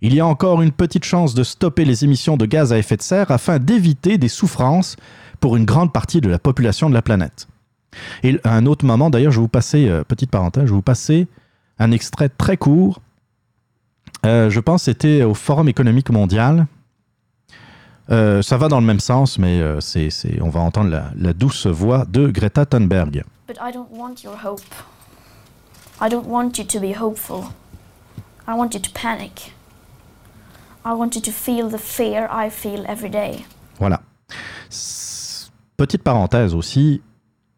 Il y a encore une petite chance de stopper les émissions de gaz à effet de serre afin d'éviter des souffrances pour une grande partie de la population de la planète. Et à un autre moment, d'ailleurs, je vais vous passer, euh, petite parenthèse, je vous passer un extrait très court. Euh, je pense c'était au Forum économique mondial. Euh, ça va dans le même sens, mais c'est, on va entendre la, la douce voix de Greta Thunberg. Hope. I want you to feel the fear I feel every day. Voilà. Petite parenthèse aussi,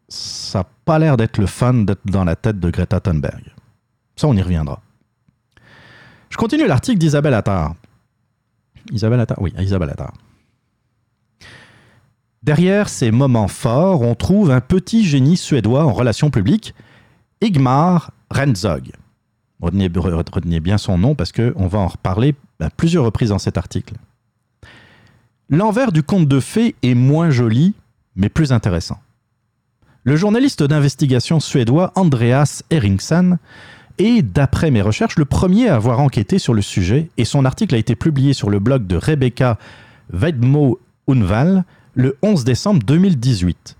ça n'a pas l'air d'être le fun d'être dans la tête de Greta Thunberg. Ça, on y reviendra. Je continue l'article d'Isabelle Attard. Isabelle Attard? Oui, Isabelle Attard. Derrière ces moments forts, on trouve un petit génie suédois en relations publiques, Igmar Renzog. Retenez, retenez bien son nom parce qu'on va en reparler à plusieurs reprises dans cet article. L'envers du conte de fées est moins joli, mais plus intéressant. Le journaliste d'investigation suédois Andreas Eriksson est, d'après mes recherches, le premier à avoir enquêté sur le sujet et son article a été publié sur le blog de Rebecca Vedmo Unval le 11 décembre 2018.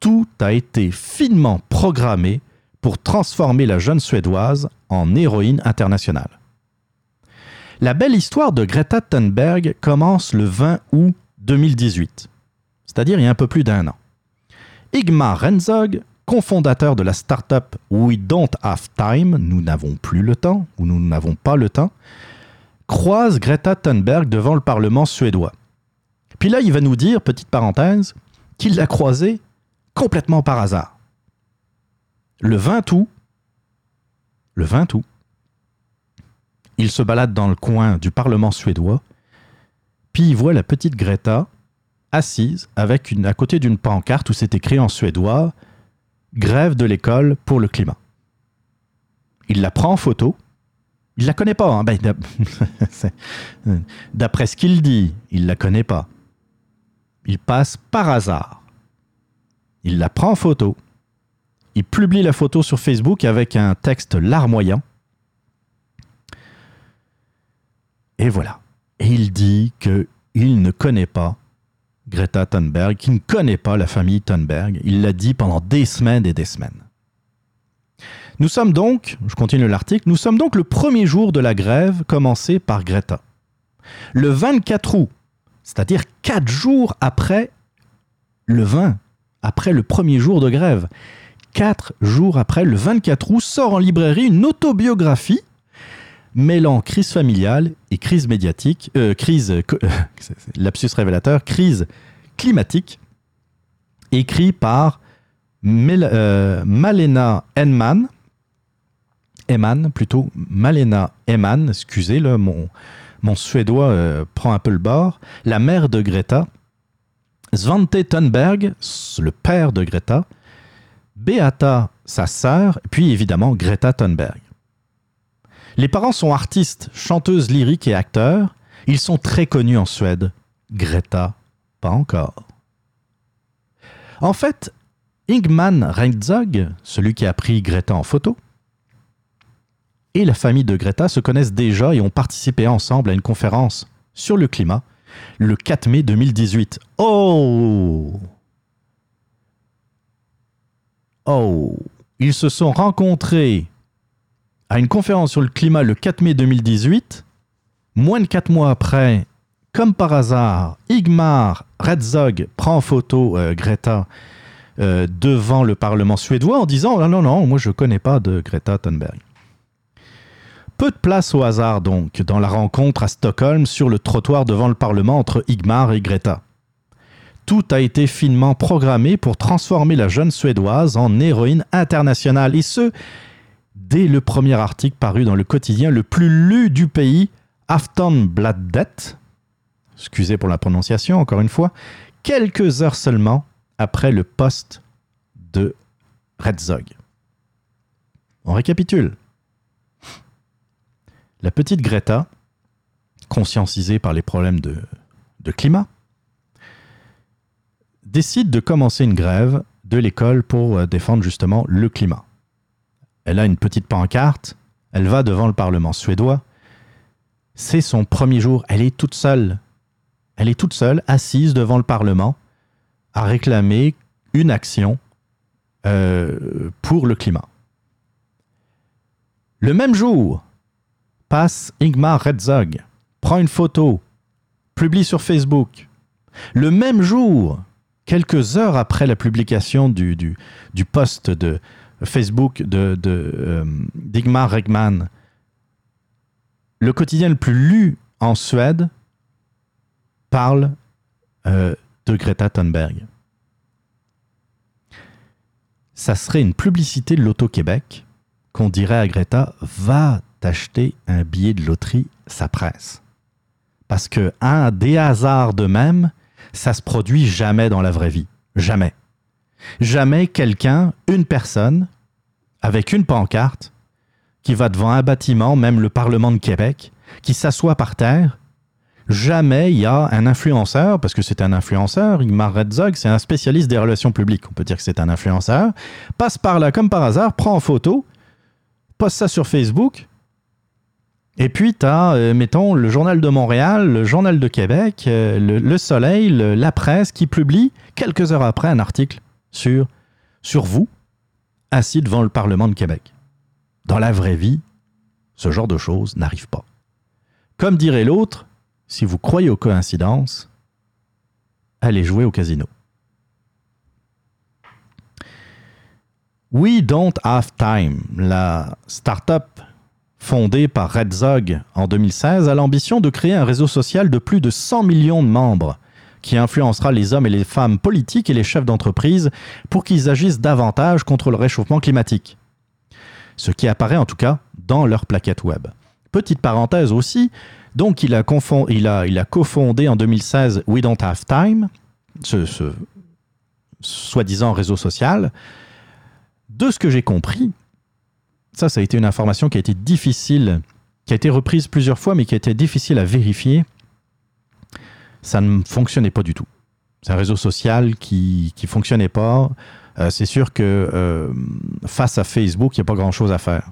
Tout a été finement programmé pour transformer la jeune Suédoise en héroïne internationale. La belle histoire de Greta Thunberg commence le 20 août 2018, c'est-à-dire il y a un peu plus d'un an. Igmar Renzog, cofondateur de la start-up We Don't Have Time, nous n'avons plus le temps, ou nous n'avons pas le temps, croise Greta Thunberg devant le Parlement suédois. Puis là, il va nous dire, petite parenthèse, qu'il l'a croisée complètement par hasard. Le 20 août, le 20 août, il se balade dans le coin du Parlement suédois, puis il voit la petite Greta assise à côté d'une pancarte où c'est écrit en suédois Grève de l'école pour le climat. Il la prend en photo. Il la connaît pas. hein. Ben, D'après ce qu'il dit, il la connaît pas. Il passe par hasard. Il la prend en photo. Il publie la photo sur Facebook avec un texte larmoyant. Et voilà. Et il dit que il ne connaît pas Greta Thunberg, qu'il ne connaît pas la famille Thunberg. Il l'a dit pendant des semaines et des semaines. Nous sommes donc, je continue l'article, nous sommes donc le premier jour de la grève commencée par Greta. Le 24 août, c'est-à-dire quatre jours après le 20, après le premier jour de grève, quatre jours après, le 24 août, sort en librairie une autobiographie mêlant crise familiale et crise médiatique, euh, crise, lapsus révélateur, crise climatique, écrit par euh, Malena Henman, Eman plutôt, Malena Eman, excusez, mon, mon suédois euh, prend un peu le bord, la mère de Greta, Svante Thunberg, le père de Greta, Beata, sa sœur, puis évidemment Greta Thunberg. Les parents sont artistes, chanteuses lyriques et acteurs. Ils sont très connus en Suède. Greta, pas encore. En fait, Ingman Reintzog, celui qui a pris Greta en photo, et la famille de Greta se connaissent déjà et ont participé ensemble à une conférence sur le climat le 4 mai 2018. Oh Oh Ils se sont rencontrés à une conférence sur le climat le 4 mai 2018. Moins de 4 mois après, comme par hasard, Igmar Redzog prend en photo euh, Greta euh, devant le Parlement suédois en disant Non, non, non, moi je ne connais pas de Greta Thunberg. Peu de place au hasard donc dans la rencontre à Stockholm sur le trottoir devant le Parlement entre Igmar et Greta. Tout a été finement programmé pour transformer la jeune Suédoise en héroïne internationale, et ce, dès le premier article paru dans le quotidien le plus lu du pays, Aftonbladet, excusez pour la prononciation encore une fois, quelques heures seulement après le poste de Redzog. On récapitule. La petite Greta, conscientisée par les problèmes de, climat, décide de commencer une grève de l'école pour euh, défendre justement le climat. Elle a une petite pancarte, elle va devant le Parlement suédois. C'est son premier jour, elle est toute seule. Elle est toute seule, assise devant le Parlement, à réclamer une action euh, pour le climat. Le même jour, passe Ingmar Redzog, prend une photo, publie sur Facebook. Le même jour, quelques heures après la publication du, du, du post de Facebook de, euh, d'Igmar Regman, le quotidien le plus lu en Suède parle euh, de Greta Thunberg. Ça serait une publicité de l'Auto-Québec qu'on dirait à Greta va t'acheter un billet de loterie, ça presse. Parce que, un des hasards de même, ça se produit jamais dans la vraie vie. Jamais. Jamais quelqu'un, une personne, avec une pancarte, qui va devant un bâtiment, même le Parlement de Québec, qui s'assoit par terre. Jamais il y a un influenceur, parce que c'est un influenceur, Igmar Redzog, c'est un spécialiste des relations publiques, on peut dire que c'est un influenceur, passe par là comme par hasard, prend en photo, poste ça sur Facebook, et puis, tu as, euh, mettons, le Journal de Montréal, le Journal de Québec, euh, le, le Soleil, le- la presse qui publie quelques heures après un article sur, sur vous, assis devant le Parlement de Québec. Dans la vraie vie, ce genre de choses n'arrive pas. Comme dirait l'autre, si vous croyez aux coïncidences, allez jouer au casino. We Don't Have Time, la start-up fondée par Redzog en 2016, a l'ambition de créer un réseau social de plus de 100 millions de membres qui influencera les hommes et les femmes politiques et les chefs d'entreprise pour qu'ils agissent davantage contre le réchauffement climatique. Ce qui apparaît en tout cas dans leur plaquette web. Petite parenthèse aussi, donc il a, cofondé en 2016 We Don't Have Time, ce, ce soi-disant réseau social. De ce que j'ai compris, ça, ça a été une information qui a été difficile, qui a été reprise plusieurs fois, mais qui a été difficile à vérifier. Ça ne fonctionnait pas du tout. C'est un réseau social qui ne fonctionnait pas. Euh, c'est sûr que euh, face à Facebook, il n'y a pas grand-chose à faire.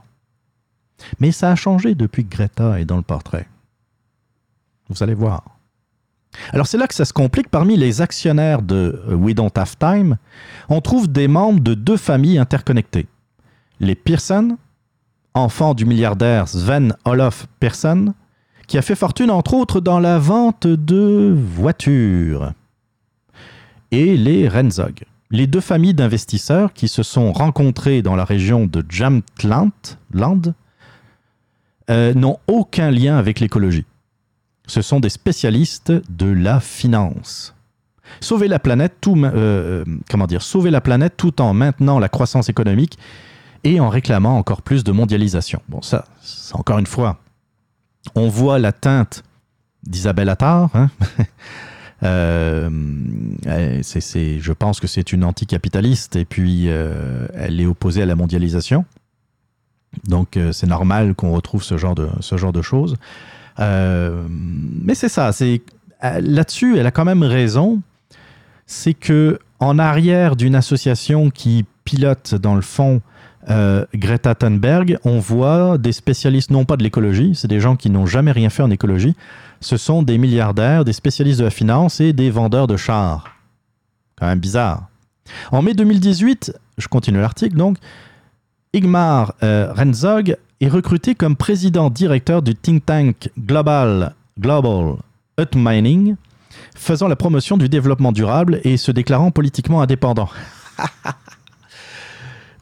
Mais ça a changé depuis que Greta est dans le portrait. Vous allez voir. Alors c'est là que ça se complique. Parmi les actionnaires de euh, We Don't Have Time, on trouve des membres de deux familles interconnectées. Les Pearson, enfants du milliardaire Sven Olof Pearson, qui a fait fortune entre autres dans la vente de voitures. Et les Renzog, les deux familles d'investisseurs qui se sont rencontrés dans la région de Jämtland Land, euh, n'ont aucun lien avec l'écologie. Ce sont des spécialistes de la finance. Sauver la planète, tout, euh, euh, comment dire, sauver la planète tout en maintenant la croissance économique et en réclamant encore plus de mondialisation. Bon, ça, encore une fois, on voit la teinte d'Isabelle Attard. hein. Euh, je pense que c'est une anticapitaliste et puis euh, elle est opposée à la mondialisation. Donc euh, c'est normal qu'on retrouve ce genre de, ce genre de choses. Mais c'est ça, c'est là-dessus, elle a quand même raison. C'est que en arrière d'une association qui pilote dans le fond euh, Greta Thunberg, on voit des spécialistes non pas de l'écologie, c'est des gens qui n'ont jamais rien fait en écologie, ce sont des milliardaires, des spécialistes de la finance et des vendeurs de chars. Quand même bizarre. En mai 2018, je continue l'article donc, Igmar euh, Renzog est recruté comme président directeur du think tank Global, Global Earth Mining, faisant la promotion du développement durable et se déclarant politiquement indépendant.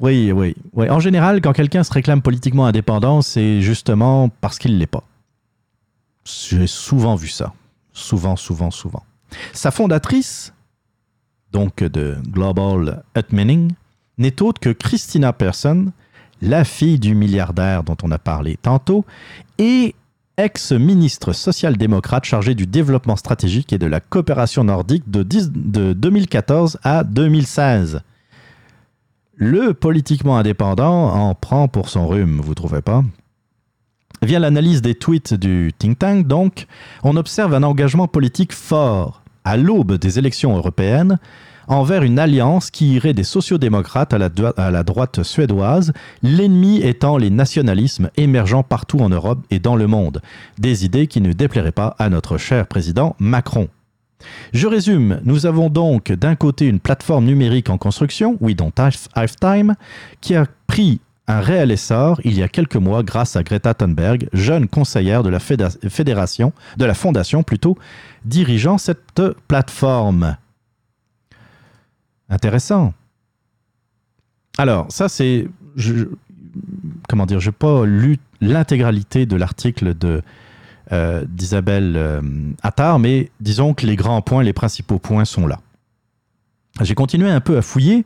oui, oui, oui. En général, quand quelqu'un se réclame politiquement indépendant, c'est justement parce qu'il ne l'est pas. J'ai souvent vu ça. Souvent, souvent, souvent. Sa fondatrice, donc de Global Mining, n'est autre que Christina Persson, la fille du milliardaire dont on a parlé tantôt, et ex-ministre social-démocrate chargé du développement stratégique et de la coopération nordique de, 10 de 2014 à 2016. Le politiquement indépendant en prend pour son rhume, vous trouvez pas? Via l'analyse des tweets du think tank, donc, on observe un engagement politique fort à l'aube des élections européennes envers une alliance qui irait des sociodémocrates à la, à la droite suédoise, l'ennemi étant les nationalismes émergents partout en Europe et dans le monde, des idées qui ne déplairaient pas à notre cher président Macron. Je résume, nous avons donc d'un côté une plateforme numérique en construction, We Don't Have Time, qui a pris un réel essor il y a quelques mois grâce à Greta Thunberg, jeune conseillère de la fédération, de la fondation plutôt, dirigeant cette plateforme. Intéressant. Alors, ça c'est, comment dire, je n'ai pas lu l'intégralité de l'article de euh, d'Isabelle euh, Attard, mais disons que les grands points, les principaux points sont là. J'ai continué un peu à fouiller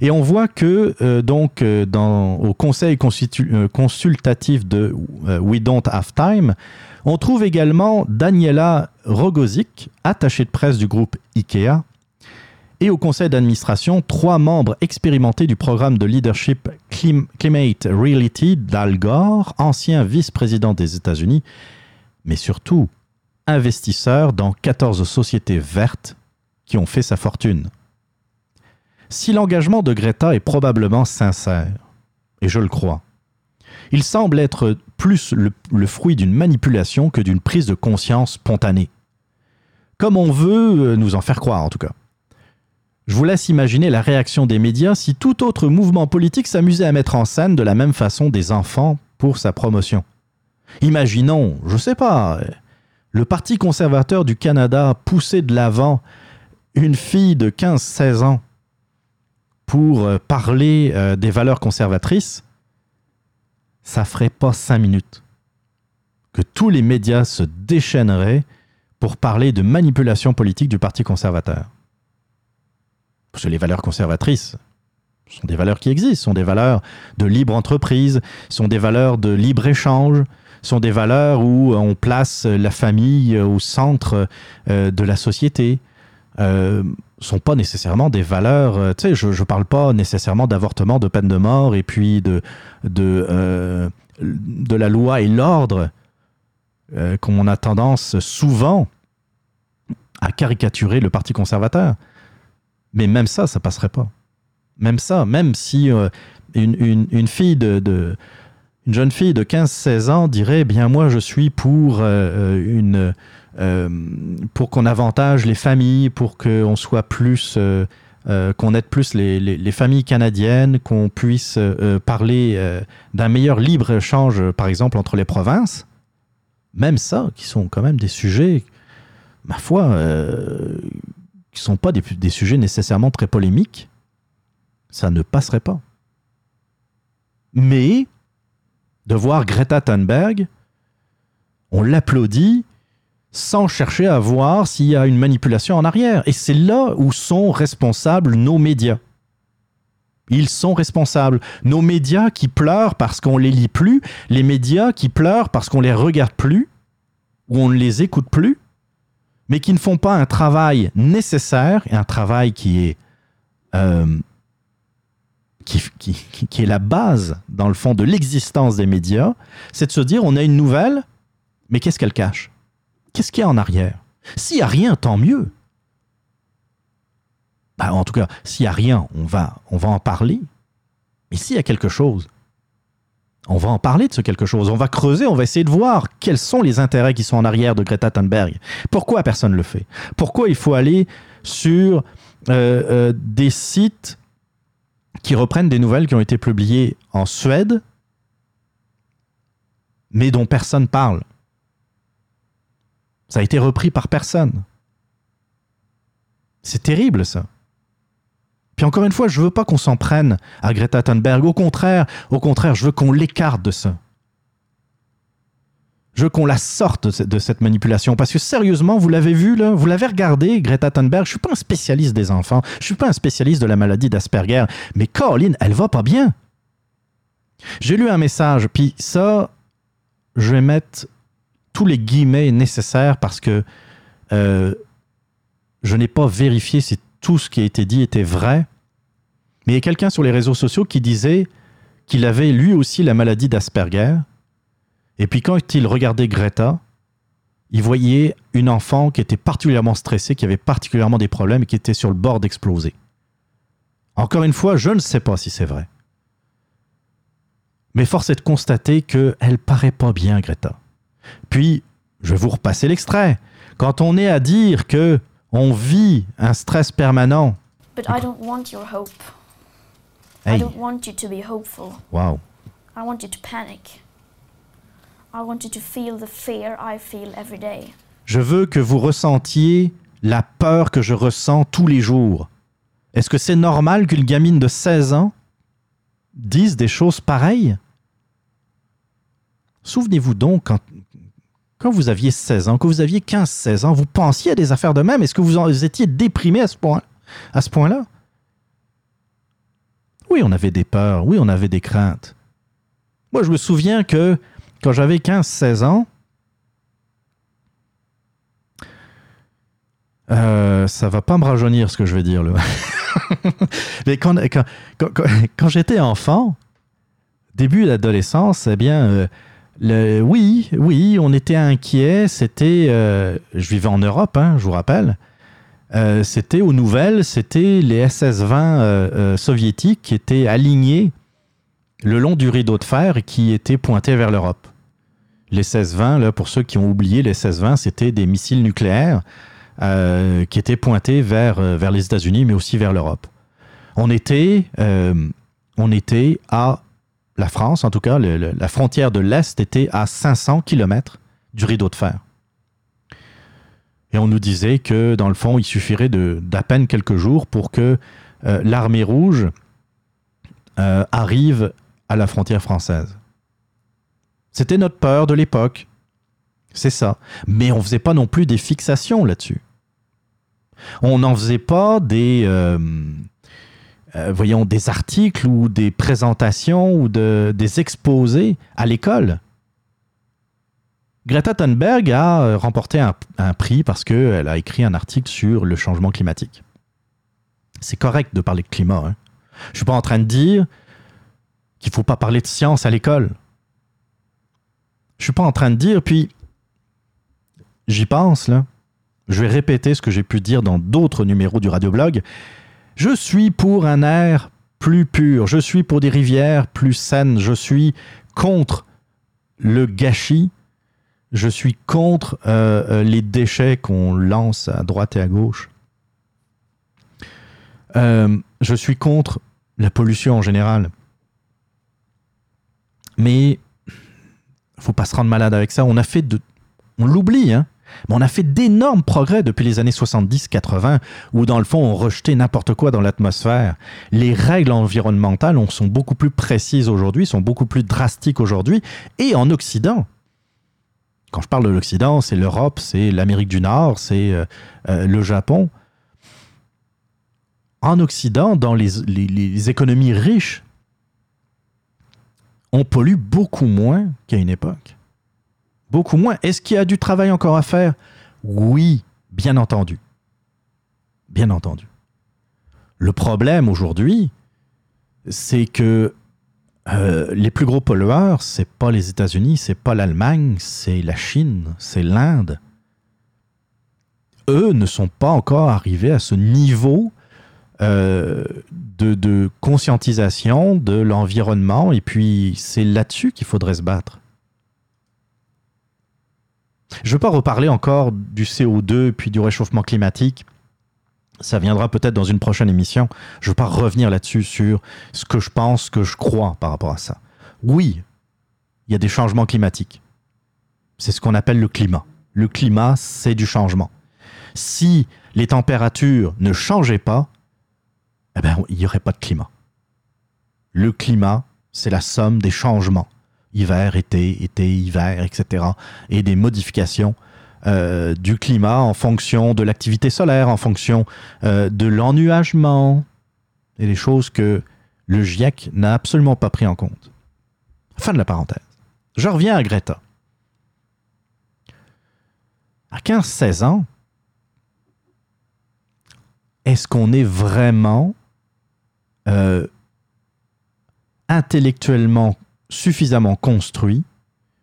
et on voit que euh, donc dans, au conseil consultatif de We Don't Have Time, on trouve également Daniela Rogozic, attachée de presse du groupe IKEA, et au conseil d'administration, trois membres expérimentés du programme de leadership Clim- Climate Reality d'Al Gore, ancien vice-président des États-Unis, mais surtout investisseur dans 14 sociétés vertes qui ont fait sa fortune. Si l'engagement de Greta est probablement sincère, et je le crois, il semble être plus le, le fruit d'une manipulation que d'une prise de conscience spontanée. Comme on veut euh, nous en faire croire en tout cas. Je vous laisse imaginer la réaction des médias si tout autre mouvement politique s'amusait à mettre en scène de la même façon des enfants pour sa promotion. Imaginons, je sais pas, le Parti conservateur du Canada pousser de l'avant une fille de 15-16 ans pour euh, parler euh, des valeurs conservatrices, ça ferait pas cinq minutes que tous les médias se déchaîneraient pour parler de manipulation politique du Parti conservateur. Parce que les valeurs conservatrices sont des valeurs qui existent, sont des valeurs de libre entreprise, sont des valeurs de libre échange, sont des valeurs où on place la famille au centre euh, de la société. Euh, sont pas nécessairement des valeurs. euh, tu sais, je ne parle pas nécessairement d'avortement, de peine de mort et puis de, de, euh, de la loi et l'ordre, euh, comme on a tendance souvent à caricaturer le Parti conservateur. Mais même ça, ça passerait pas. Même ça, même si une, une- une fille de- une jeune fille de 15-16 ans dirait, bien moi je suis pour euh, une euh, pour qu'on avantage les familles, pour qu'on soit plus, euh, euh, qu'on aide plus les, les- les familles canadiennes, qu'on puisse euh, parler euh, d'un meilleur libre-échange, par exemple, entre les provinces. Même ça, qui sont quand même des sujets, ma foi, euh, qui sont pas des, des sujets nécessairement très polémiques, ça ne passerait pas. Mais de voir Greta Thunberg, on l'applaudit sans chercher à voir s'il y a une manipulation en arrière. Et c'est là où sont responsables nos médias. Ils sont responsables. Nos médias qui pleurent parce qu'on les lit plus, les médias qui pleurent parce qu'on les regarde plus, ou on ne les écoute plus, mais qui ne font pas un travail nécessaire, un travail qui est, euh, qui, est la base, dans le fond, de l'existence des médias, c'est de se dire, on a une nouvelle, mais qu'est-ce qu'elle cache? Qu'est-ce qu'il y a en arrière? S'il n'y a rien, tant mieux. Bah, en tout cas, s'il n'y a rien, on va, on va en parler. Mais s'il y a quelque chose, On va en parler de ce quelque chose. On va creuser, on va essayer de voir quels sont les intérêts qui sont en arrière de Greta Thunberg. Pourquoi personne ne le fait? Pourquoi il faut aller sur euh, euh, des sites qui reprennent des nouvelles qui ont été publiées en Suède, mais dont personne parle Ça a été repris par personne. C'est terrible ça. Puis encore une fois, je veux pas qu'on s'en prenne à Greta Thunberg. Au contraire, au contraire, je veux qu'on l'écarte de ça. Je veux qu'on la sorte de ce- de cette manipulation. Parce que sérieusement, vous l'avez vu, vous l'avez regardé, Greta Thunberg. Je suis pas un spécialiste des enfants. Je suis pas un spécialiste de la maladie d'Asperger. Mais Caroline, elle va pas bien. J'ai lu un message, puis ça, je vais mettre tous les guillemets nécessaires parce que euh, je n'ai pas vérifié si tout ce qui a été dit était vrai. Mais il y a quelqu'un sur les réseaux sociaux qui disait qu'il avait lui aussi la maladie d'Asperger. Et puis quand il regardait Greta, il voyait une enfant qui était particulièrement stressée, qui avait particulièrement des problèmes et qui était sur le bord d'exploser. Encore une fois, je ne sais pas si c'est vrai. Mais force est de constater qu'elle paraît pas bien, Greta. Puis, je vais vous repasser l'extrait. Quand on est à dire que on vit un stress permanent, But I don't want your hope. Hey. I don't want you to be hopeful. waouh, I want you to panic. I to feel the fear I feel every day. je veux que vous ressentiez la peur que je ressens tous les jours. Est-ce que c'est normal qu'une gamine de 16 ans dise des choses pareilles? Souvenez-vous donc, quand, quand vous aviez 16 ans, que vous aviez 15-16 ans, vous pensiez à des affaires de même Est-ce que vous, en- étiez déprimé à ce point- à ce point-là? Oui, on avait des peurs, oui, on avait des craintes. Moi, je me souviens que quand j'avais 15-16 ans, Euh, ça va pas me rajeunir ce que je vais dire. Mais quand, quand, quand- j'étais enfant, début d'adolescence, eh bien, euh, oui, oui, on était inquiet. C'était, euh, je vivais en Europe, hein, je vous rappelle. Euh, c'était aux nouvelles, c'était les SS-20 euh, euh, soviétiques qui étaient alignés le long du rideau de fer qui étaient pointés vers l'Europe. Les 16-20, là, pour ceux qui ont oublié, les 16-20, c'était des missiles nucléaires euh, qui étaient pointés vers, euh, vers les États-Unis, mais aussi vers l'Europe. On était, euh, on était à la France, en tout cas, la frontière de l'Est était à 500 km du rideau de fer. Et on nous disait que, dans le fond, il suffirait d'à peine quelques jours pour que l'armée rouge arrive à la frontière française. C'était notre peur de l'époque. C'est ça. Mais on faisait pas non plus des fixations là-dessus. On n'en faisait pas des, euh, euh, voyons, des articles ou des présentations ou de- des exposés à l'école. Greta Thunberg a euh, remporté un, un prix parce qu'elle a écrit un article sur le changement climatique. C'est correct de parler de climat. hein. Je ne suis pas en train de dire qu'il ne faut pas parler de science à l'école. Je suis pas en train de dire, puis j'y pense là. Je vais répéter ce que j'ai pu dire dans d'autres numéros du radioblog. Je suis pour un air plus pur, je suis pour des rivières plus saines, je suis contre le gâchis, je suis contre euh, euh, les déchets qu'on lance à droite et à gauche. Euh, je suis contre la pollution en général. Mais faut pas se rendre malade avec ça. On a fait de. On l'oublie, hein. Mais on a fait d'énormes progrès depuis les années 70-80, où dans le fond, on rejetait n'importe quoi dans l'atmosphère. Les règles environnementales on- sont beaucoup plus précises aujourd'hui, sont beaucoup plus drastiques aujourd'hui, et en Occident. Quand je parle de l'Occident, c'est l'Europe, c'est l'Amérique du Nord, c'est euh, euh, le Japon. En Occident, dans les, économies riches, on pollue beaucoup moins qu'à une époque. Beaucoup moins. Est-ce qu'il y a du travail encore à faire? Oui, bien entendu. Bien entendu. Le problème aujourd'hui, c'est que euh, les plus gros pollueurs, c'est pas les États-Unis, c'est pas l'Allemagne, c'est la Chine, c'est l'Inde. Eux ne sont pas encore arrivés à ce niveau euh, de, de conscientisation de l'environnement, et puis c'est là-dessus qu'il faudrait se battre. Je ne veux pas reparler encore du CO2 puis du réchauffement climatique. Ça viendra peut-être dans une prochaine émission. Je ne veux pas revenir là-dessus sur ce que je pense, ce que je crois par rapport à ça. Oui, il y a des changements climatiques. C'est ce qu'on appelle le climat. Le climat, c'est du changement. Si les températures ne changeaient pas, eh ben, il n'y aurait pas de climat. Le climat, c'est la somme des changements. Hiver, été, été, hiver, etc. Et des modifications euh, du climat en fonction de l'activité solaire, en fonction euh, de l'ennuagement et des choses que le GIEC n'a absolument pas pris en compte. Fin de la parenthèse. Je reviens à Greta. À 15-16 ans, est-ce qu'on est vraiment euh, intellectuellement suffisamment construit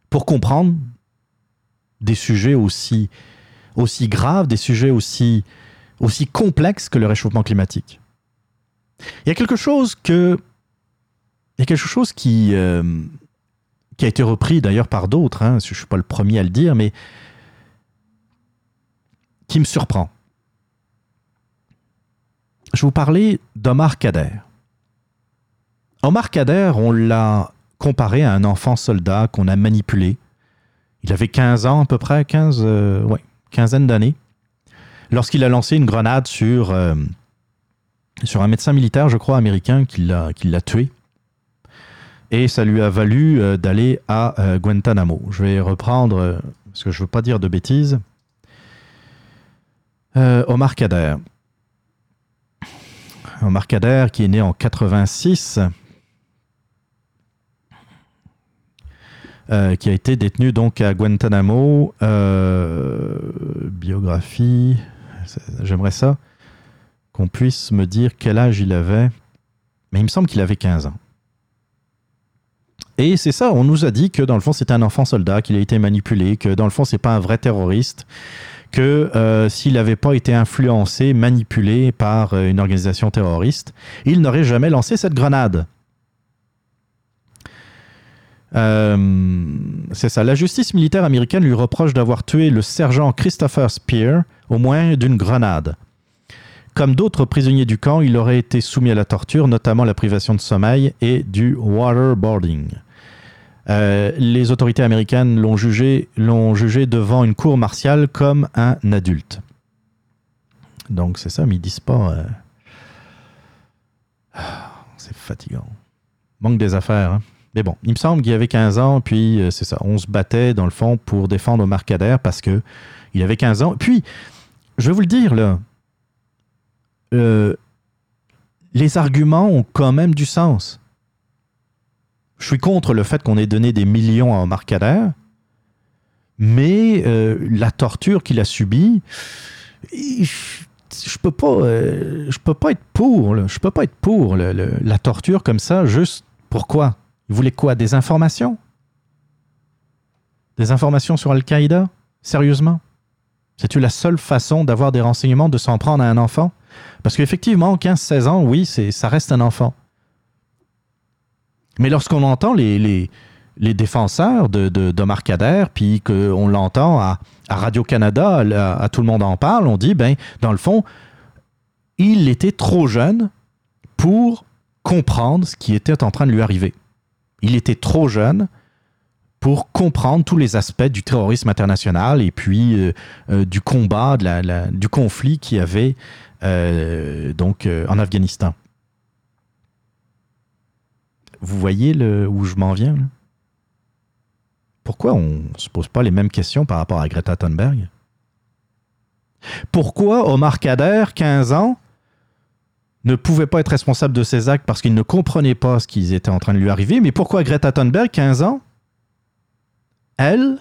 pour comprendre des sujets aussi, aussi graves, des sujets aussi, aussi complexes que le réchauffement climatique Il y a quelque chose que il y a quelque chose qui, euh, qui a été repris d'ailleurs par d'autres, hein, je ne suis pas le premier à le dire, mais qui me surprend. Je vous parler d'Omar Kader. Omar Kader, on l'a comparé à un enfant soldat qu'on a manipulé. Il avait 15 ans à peu près, 15, euh, ouais, quinzaine d'années, lorsqu'il a lancé une grenade sur, euh, un médecin militaire, je crois, américain, qui l'a tué. Et ça lui a valu euh, d'aller à Guantanamo. Je vais reprendre, parce que je ne veux pas dire de bêtises. Omar Kader. Omar Kader, qui est né en 86, euh, qui a été détenu donc à Guantanamo. Euh, biographie, j'aimerais ça qu'on puisse me dire quel âge il avait. Mais il me semble qu'il avait 15 ans. Et c'est ça, on nous a dit que dans le fond c'était un enfant soldat, qu'il a été manipulé, que dans le fond c'est pas un vrai terroriste, que euh, s'il n'avait pas été influencé, manipulé par une organisation terroriste, il n'aurait jamais lancé cette grenade. Euh, c'est ça. La justice militaire américaine lui reproche d'avoir tué le sergent Christopher Spear au moins d'une grenade. Comme d'autres prisonniers du camp, il aurait été soumis à la torture, notamment la privation de sommeil et du waterboarding. Euh, les autorités américaines l'ont jugé, l'ont jugé devant une cour martiale comme un adulte. Donc c'est ça, mais ils disent pas. euh, C'est fatigant. Manque des affaires. hein. Mais bon, il me semble qu'il avait 15 ans, puis euh, c'est ça. On se battait dans le fond pour défendre Omar Kader parce que il avait 15 ans. Puis, je vais vous le dire là, euh, les arguments ont quand même du sens. Je suis contre le fait qu'on ait donné des millions à Omar Kader, mais euh, la torture qu'il a subie, je, peux peux pas être pour. Je peux pas être pour la torture comme ça. Juste pourquoi? Il voulait quoi Des informations? Des informations sur Al-Qaïda? Sérieusement? C'est-tu la seule façon d'avoir des renseignements, de s'en prendre à un enfant? Parce qu'effectivement, 15-16 ans, oui, ça reste un enfant. Mais lorsqu'on entend les, les, défenseurs de, de, d'Omar Kader, puis qu'on l'entend à, à Radio-Canada, à, à Tout le monde en parle, on dit, ben, dans le fond, il était trop jeune pour comprendre ce qui était en train de lui arriver. Il était trop jeune pour comprendre tous les aspects du terrorisme international et puis euh, euh, du combat, du conflit qu'il y avait euh, donc en Afghanistan. Vous voyez le, où je m'en viens? Pourquoi on ne se pose pas les mêmes questions par rapport à Greta Thunberg? Pourquoi Omar Kader, 15 ans, ne pouvait pas être responsable de ses actes parce qu'il ne comprenait pas ce qui était en train de lui arriver Mais pourquoi Greta Thunberg, 15 ans, elle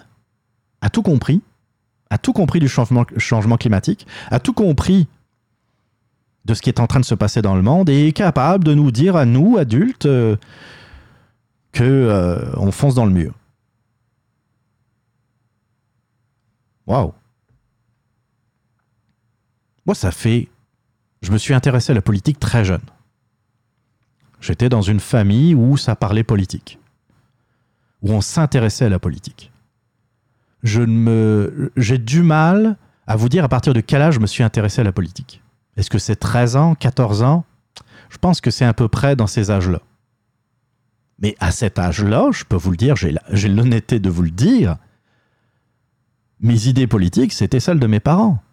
a tout compris, a tout compris du changement, climatique, a tout compris de ce qui est en train de se passer dans le monde et est capable de nous dire à nous, adultes, euh, que euh, on fonce dans le mur. Waouh. Moi, ça fait. Je me suis intéressé à la politique très jeune. J'étais dans une famille où ça parlait politique, où on s'intéressait à la politique. Je me, j'ai du mal à vous dire à partir de quel âge je me suis intéressé à la politique. Est-ce que c'est 13 ans, 14 ans? Je pense que c'est à peu près dans ces âges-là. Mais à cet âge-là, je peux vous le dire, j'ai l'honnêteté de vous le dire, mes idées politiques, c'était celles de mes parents.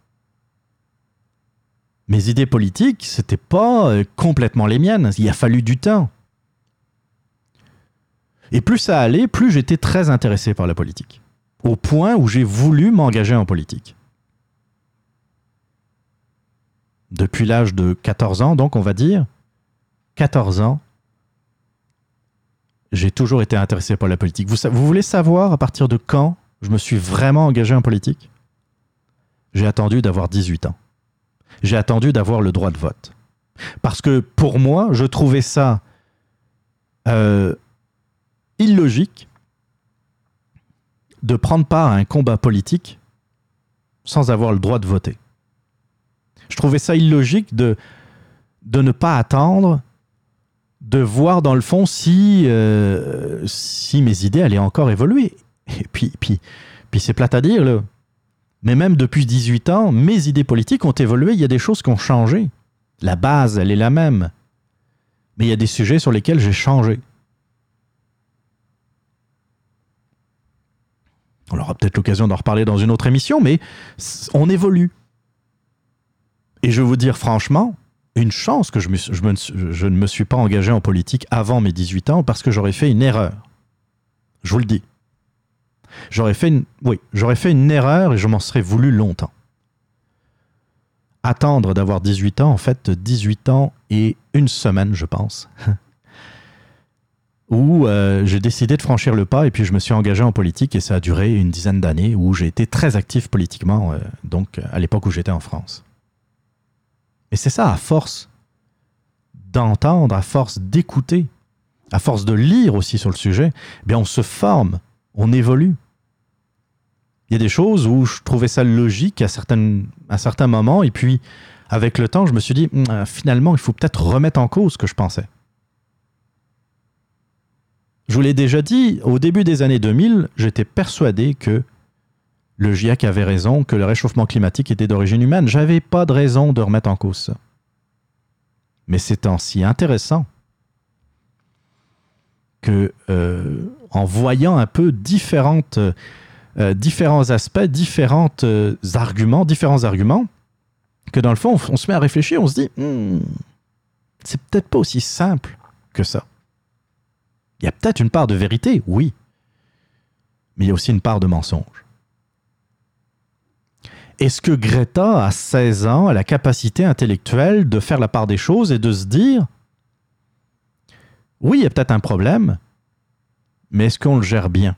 Mes idées politiques, c'était pas euh, complètement les miennes. Il a fallu du temps. Et plus ça allait, plus j'étais très intéressé par la politique. Au point où j'ai voulu m'engager en politique. Depuis l'âge de 14 ans, donc on va dire, 14 ans, j'ai toujours été intéressé par la politique. Vous, vous voulez savoir à partir de quand je me suis vraiment engagé en politique? J'ai attendu d'avoir 18 ans. J'ai attendu d'avoir le droit de vote. Parce que pour moi, je trouvais ça euh, illogique de prendre part à un combat politique sans avoir le droit de voter. Je trouvais ça illogique de, de ne pas attendre de voir dans le fond si, euh, si mes idées allaient encore évoluer. Et puis, puis, puis c'est plate à dire, là. Mais même depuis 18 ans, mes idées politiques ont évolué. Il y a des choses qui ont changé. La base, elle est la même. Mais il y a des sujets sur lesquels j'ai changé. On aura peut-être l'occasion d'en reparler dans une autre émission, mais on évolue. Et je vais vous dire franchement, une chance que je, je ne me suis pas engagé en politique avant mes 18 ans parce que j'aurais fait une erreur. Je vous le dis. J'aurais fait une, oui, j'aurais fait une erreur et je m'en serais voulu longtemps. Attendre d'avoir 18 ans, en fait, 18 ans et une semaine, je pense, où euh, j'ai décidé de franchir le pas et puis je me suis engagé en politique et ça a duré une dizaine d'années où j'ai été très actif politiquement, euh, donc à l'époque où j'étais en France. Et c'est ça, à force d'entendre, à force d'écouter, à force de lire aussi sur le sujet, eh bien on se forme, on évolue. Il y a des choses où je trouvais ça logique à, certaines, à certains moments, et puis avec le temps, je me suis dit, Hum, euh, finalement, il faut peut-être remettre en cause ce que je pensais. Je vous l'ai déjà dit, au début des années 2000, j'étais persuadé que le GIEC avait raison, que le réchauffement climatique était d'origine humaine. J'avais pas de raison de remettre en cause. Mais c'est en si intéressant que, euh, en voyant un peu différentes, euh, différents aspects, différents euh, arguments, différents arguments, que dans le fond, on, se met à réfléchir, on se dit, Hmm, c'est peut-être pas aussi simple que ça. Il y a peut-être une part de vérité, oui, mais il y a aussi une part de mensonge. Est-ce que Greta, à 16 ans, a la capacité intellectuelle de faire la part des choses et de se dire Oui, il y a peut-être un problème, mais est-ce qu'on le gère bien?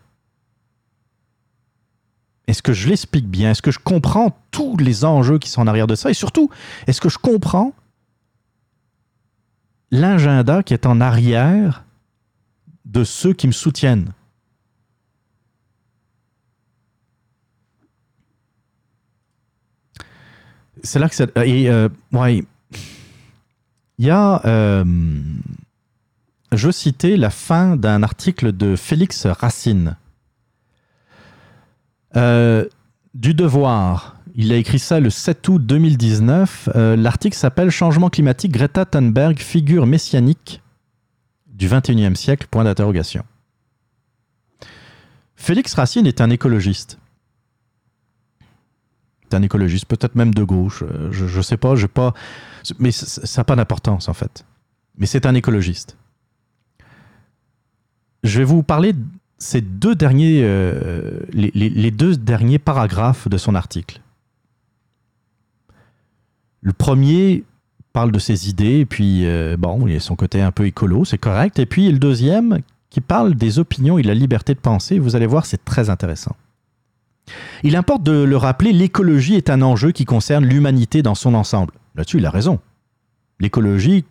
Est-ce que je l'explique bien? Est-ce que je comprends tous les enjeux qui sont en arrière de ça? Et surtout, est-ce que je comprends l'agenda qui est en arrière de ceux qui me soutiennent? C'est là que ça. Et, euh, ouais. Il y a. euh, je citais la fin d'un article de Félix Racine. Euh, du Devoir. Il a écrit ça le 7 août 2019. Euh, L'article s'appelle Changement climatique, Greta Thunberg, figure messianique du 21e siècle, point d'interrogation. Félix Racine est un écologiste. C'est un écologiste, peut-être même de gauche, euh, je ne sais pas, j'ai pas, mais ça n'a pas d'importance en fait. Mais c'est un écologiste. Je vais vous parler ces deux derniers, euh, les, deux derniers paragraphes de son article. Le premier parle de ses idées, et puis euh, bon, il y a son côté un peu écolo, c'est correct. Et puis le deuxième qui parle des opinions et de la liberté de penser, vous allez voir, c'est très intéressant. Il importe de le rappeler, l'écologie est un enjeu qui concerne l'humanité dans son ensemble. Là-dessus, il a raison. L'écologie,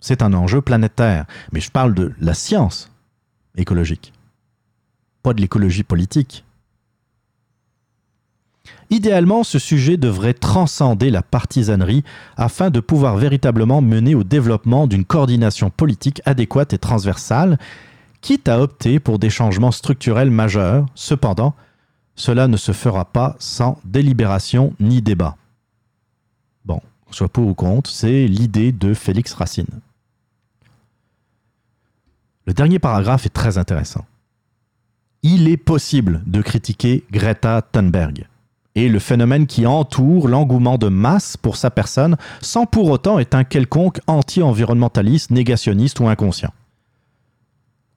c'est un enjeu planétaire. Mais je parle de la science écologique, pas de l'écologie politique. Idéalement, ce sujet devrait transcender la partisanerie afin de pouvoir véritablement mener au développement d'une coordination politique adéquate et transversale, quitte à opter pour des changements structurels majeurs. Cependant, cela ne se fera pas sans délibération ni débat. Bon, soit pour ou contre, c'est l'idée de Félix Racine. Le dernier paragraphe est très intéressant. Il est possible de critiquer Greta Thunberg et le phénomène qui entoure l'engouement de masse pour sa personne sans pour autant être un quelconque anti-environnementaliste, négationniste ou inconscient.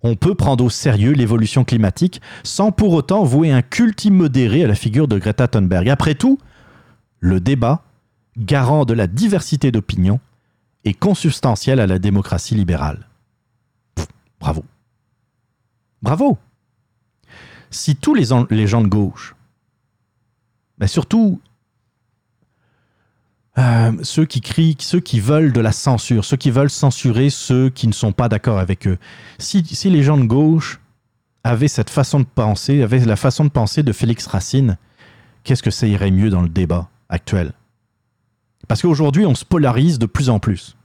On peut prendre au sérieux l'évolution climatique sans pour autant vouer un culte immodéré à la figure de Greta Thunberg. Après tout, le débat, garant de la diversité d'opinions, est consubstantiel à la démocratie libérale. Bravo. Bravo. Si tous les, en- les gens de gauche, mais surtout euh, ceux qui crient, ceux qui veulent de la censure, ceux qui veulent censurer ceux qui ne sont pas d'accord avec eux. Si, si les gens de gauche avaient cette façon de penser, avaient la façon de penser de Félix Racine, qu'est-ce que ça irait mieux dans le débat actuel? Parce qu'aujourd'hui, on se polarise de plus en plus.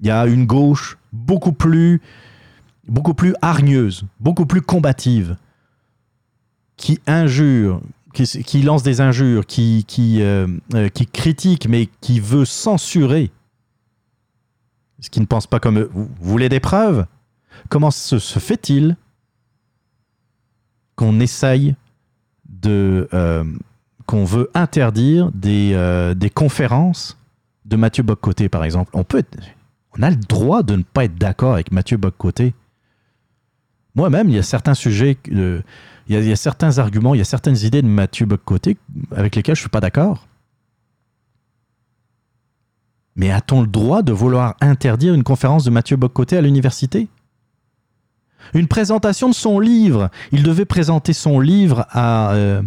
Il y a une gauche beaucoup plus, beaucoup hargneuse, beaucoup plus combative, qui injure, qui, lance des injures, euh, euh, qui critique, mais qui veut censurer ce qui ne pense pas comme. Vous, voulez des preuves? Comment se, fait-il qu'on essaye de. euh, qu'on veut interdire des, conférences de Mathieu Boccoté, par exemple? On peut on a le droit de ne pas être d'accord avec Mathieu Boccoté. Moi-même, il y a certains sujets, euh, il, y a, certains arguments, il y a certaines idées de Mathieu Boccoté avec lesquelles je ne suis pas d'accord. Mais a-t-on le droit de vouloir interdire une conférence de Mathieu Boccoté à l'université? Une présentation de son livre. Il devait présenter son livre à, euh,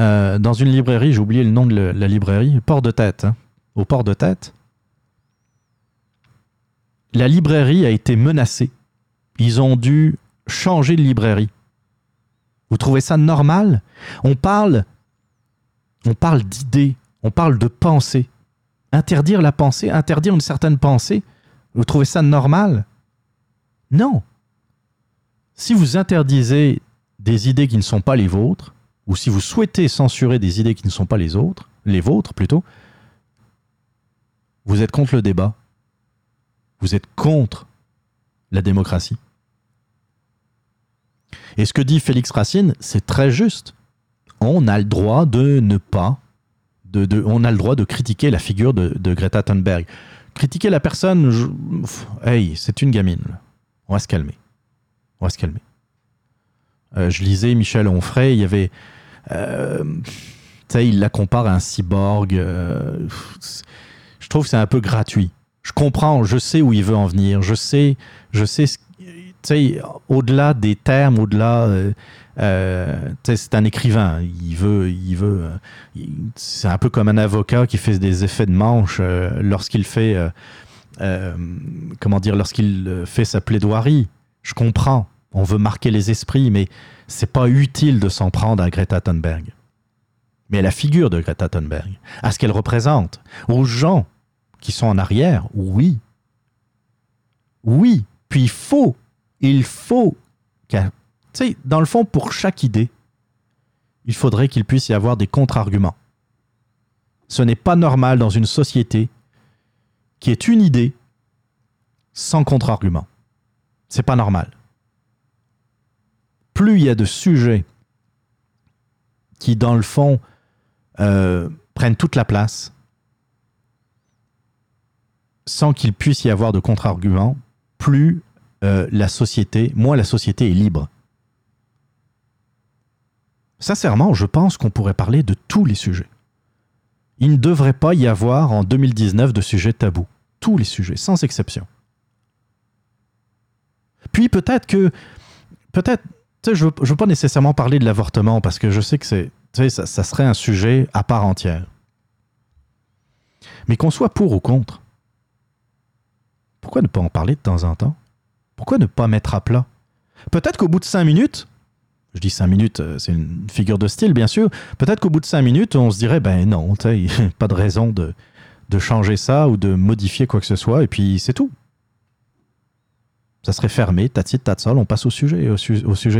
euh, dans une librairie, j'ai oublié le nom de la, la librairie, Port de Tête. hein, au Port de Tête. La librairie a été menacée. Ils ont dû changer de librairie. Vous trouvez ça normal? On parle, on parle d'idées, on parle de pensée. Interdire la pensée, interdire une certaine pensée, vous trouvez ça normal? Non. Si vous interdisez des idées qui ne sont pas les vôtres, ou si vous souhaitez censurer des idées qui ne sont pas les autres, les vôtres plutôt, vous êtes contre le débat. Vous êtes contre la démocratie. Et ce que dit Félix Racine, c'est très juste. On a le droit de ne pas, de, on a le droit de critiquer la figure de, Greta Thunberg. Critiquer la personne, hey, c'est une gamine. On va se calmer. On va se calmer. Euh, je lisais Michel Onfray, il y avait, euh, il la compare à un cyborg. euh, je trouve que c'est un peu gratuit. Je comprends, je sais où il veut en venir, je sais, je sais, tu sais, au-delà des termes, au-delà, euh, euh, c'est un écrivain, il veut, il veut, euh, c'est un peu comme un avocat qui fait des effets de manche euh, lorsqu'il fait, euh, comment dire, lorsqu'il fait sa plaidoirie. Je comprends, on veut marquer les esprits, mais c'est pas utile de s'en prendre à Greta Thunberg. Mais à la figure de Greta Thunberg, à ce qu'elle représente, aux gens qui sont en arrière, oui. Oui. Puis il faut, il faut, tu sais, dans le fond, pour chaque idée, il faudrait qu'il puisse y avoir des contre-arguments. Ce n'est pas normal dans une société qui est une idée sans contre-argument. C'est pas normal. Plus il y a de sujets qui, dans le fond, euh, prennent toute la place, sans qu'il puisse y avoir de contre-argument, plus euh, la société, moins la société est libre. Sincèrement, je pense qu'on pourrait parler de tous les sujets. Il ne devrait pas y avoir en 2019 de sujets tabous. Tous les sujets, sans exception. Puis peut-être que, peut-être, je ne veux, pas nécessairement parler de l'avortement parce que je sais que c'est, ça serait un sujet à part entière. Mais qu'on soit pour ou contre, pourquoi ne pas en parler de temps en temps? Pourquoi ne pas mettre à plat? Peut-être qu'au bout de cinq minutes, Je dis 5 minutes, euh, c'est une figure de style, bien sûr. Peut-être qu'au bout de 5 minutes, on se dirait, ben non, pas de raison de, changer ça ou de modifier quoi que ce soit, et puis c'est tout. Ça serait fermé, tatite, tatsol, on passe au sujet,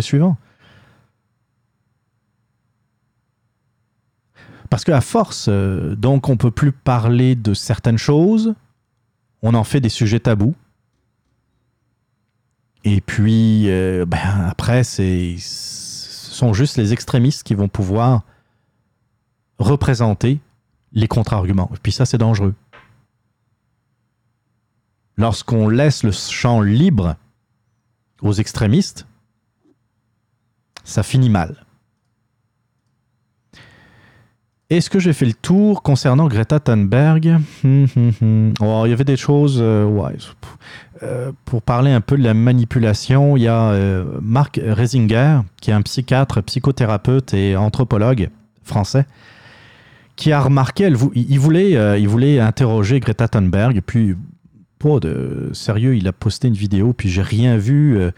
suivant. Parce qu'à force, euh, donc on peut plus parler de certaines choses, on en fait des sujets tabous. Et puis, euh, ben, après, ce sont juste les extrémistes qui vont pouvoir représenter les contre-arguments. Et puis ça, c'est dangereux. Lorsqu'on laisse le champ libre aux extrémistes, ça finit mal. Est-ce que j'ai fait le tour concernant Greta Thunberg? Hum, hum, hum. Oh, Il y avait des choses. euh, ouais. Euh, pour parler un peu de la manipulation, il y a euh, Marc Resinger, qui est un psychiatre, psychothérapeute et anthropologue français, qui a remarqué, elle il voulait, euh, interroger Greta Thunberg, puis, pas de sérieux, il a posté une vidéo, puis j'ai rien vu, euh,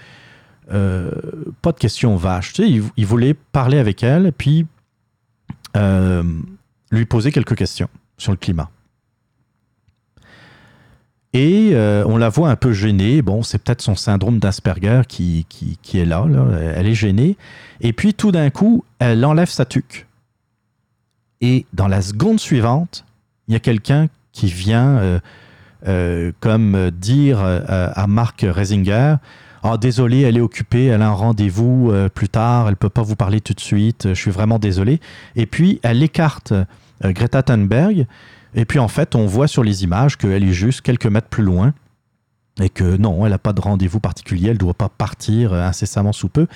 euh, pas de questions vaches. Tu sais, il voulait parler avec elle, puis euh, lui poser quelques questions sur le climat. Et euh, on la voit un peu gênée. Bon, c'est peut-être son syndrome d'Asperger qui, qui, est là. Elle est gênée. Et puis tout d'un coup, elle enlève sa tuque. Et dans la seconde suivante, il y a quelqu'un qui vient euh, comme dire à Marc Resinger Ah, désolé, elle est occupée, elle a un rendez-vous euh, plus tard, elle ne peut pas vous parler tout de suite, je suis vraiment désolé. Et puis, elle écarte euh, Greta Thunberg. Et puis, en fait, on voit sur les images qu'elle est juste quelques mètres plus loin. Et que non, elle n'a pas de rendez-vous particulier, elle ne doit pas partir euh, incessamment sous peu.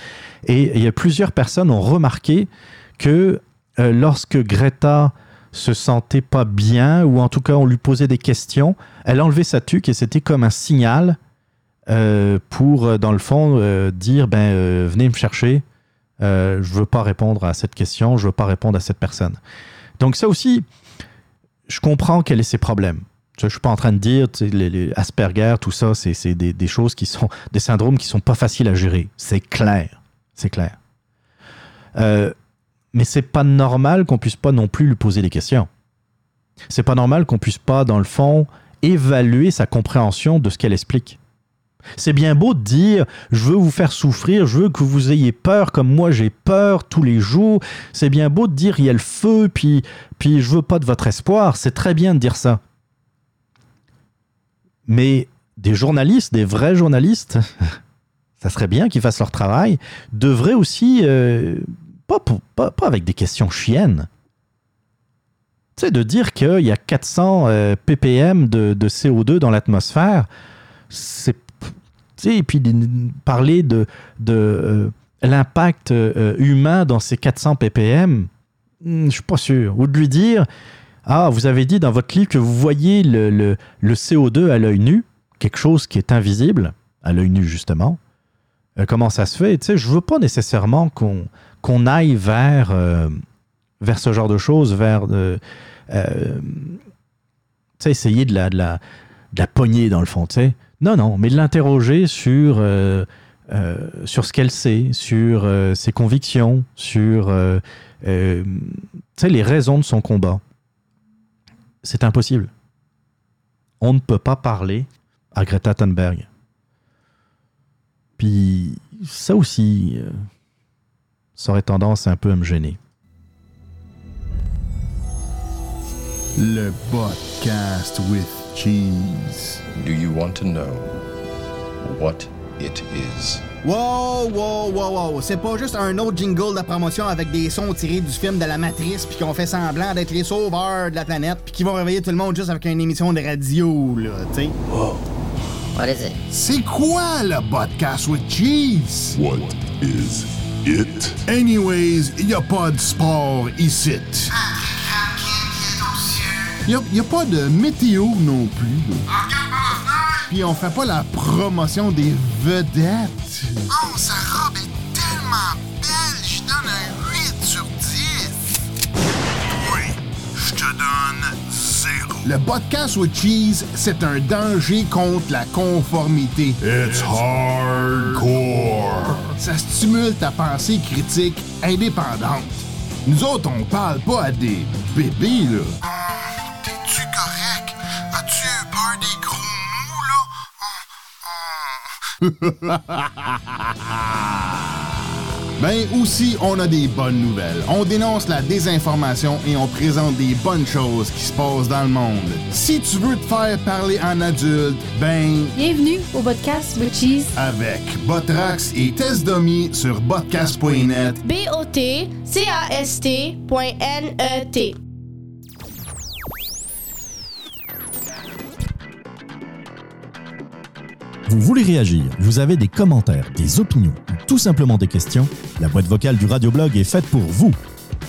Et plusieurs personnes ont remarqué que lorsque Greta se sentait pas bien, ou en tout cas on lui posait des questions, elle enlevait sa tuque et c'était comme un signal euh, pour, euh, dans le fond, euh, dire ben, venez me chercher, je veux pas répondre à cette question, je veux pas répondre à cette personne. Donc ça aussi, je comprends quels sont ses problèmes. Je ne suis pas en train de dire les, les Asperger, tout ça, c'est des, des choses qui sont des syndromes qui sont pas faciles à gérer. C'est clair, c'est clair. Mais c'est pas normal qu'on puisse pas non plus lui poser des questions. C'est pas normal qu'on puisse pas, dans le fond, évaluer sa compréhension de ce qu'elle explique. C'est bien beau de dire je veux vous faire souffrir, je veux que vous ayez peur comme moi j'ai peur tous les jours. C'est bien beau de dire il y a le feu, puis, puis je veux pas de votre espoir. C'est très bien de dire ça. Mais des journalistes, des vrais journalistes, ça serait bien qu'ils fassent leur travail, devraient aussi, euh, pas, pas, pas avec des questions chiennes, tu sais, de dire qu'il y a 400 euh, ppm de, de CO2 dans l'atmosphère, c'est. Et puis parler de, de euh, l'impact euh, humain dans ces 400 ppm, hmm, je suis pas sûr. Ou de lui dire Ah, vous avez dit dans votre livre que vous voyez le, le- le CO2 à l'œil nu, quelque chose qui est invisible, à l'œil nu justement. Euh, comment ça se fait? Tu sais, je veux pas nécessairement qu'on qu'on aille vers, vers ce genre de choses, vers. essayer de la, de, la, de la dans le fond, tu. Non, non, mais l'interroger sur, euh, euh, ce qu'elle sait, sur euh, ses convictions, sur les raisons de son combat. C'est impossible. On ne peut pas parler à Greta Thunberg. Puis ça aussi, ça aurait tendance un peu à me gêner. Le podcast cheese. Do you want to know what it is? Wow, wow, wow, wow. C'est pas juste un autre jingle de promotion avec des sons tirés du film de la Matrice puis qu'on fait semblant d'être les sauveurs de la planète puis qui vont réveiller tout le monde juste avec une émission de radio, là, tu sais. What is it? C'est quoi le podcast with cheese? What is it? Anyways, y a pas de sport ici. Y a, y a pas de météo non plus. Puis on fait pas la promotion des vedettes. Oh, sa robe est tellement belle, je donne un 8 sur 10. Oui, je te donne zéro. Le podcast with cheese, c'est un danger contre la conformité. It's hardcore. Ça stimule ta pensée critique indépendante. Nous autres, on parle pas à des bébés, là. T'es-tu correct? As-tu peur des gros mots, là? Ben aussi, on a des bonnes nouvelles. On dénonce la désinformation et on présente des bonnes choses qui se passent dans le monde. Si tu veux te faire parler en adulte, ben Bienvenue au podcast with Cheese. avec Botrax et Test Dummy sur botcast.net. B-O-T-C-A-S-T.N-E-T. Vous voulez réagir, vous avez des commentaires, des opinions ou tout simplement des questions, la boîte vocale du Radioblog est faite pour vous.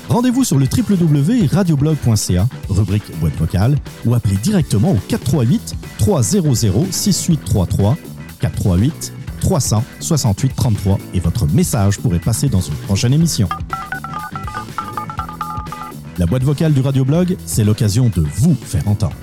Rendez-vous sur le www.radioblog.ca, rubrique boîte vocale, ou appelez directement au 438 300 6833 438 368 33 et votre message pourrait passer dans une prochaine émission. La boîte vocale du Radioblog, c'est l'occasion de vous faire entendre.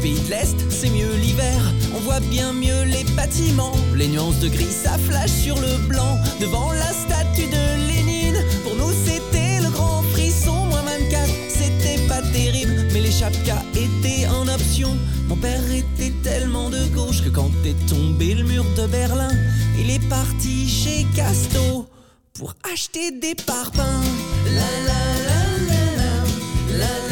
Pays de l'Est, c'est mieux l'hiver. On voit bien mieux les bâtiments, les nuances de gris, ça flash sur le blanc. Devant la statue de Lénine, pour nous c'était le grand frisson. Moins 24, c'était pas terrible, mais les chapkas étaient en option. Mon père était tellement de gauche que quand est tombé le mur de Berlin, il est parti chez Casto pour acheter des parpaings. La la la la la, la la la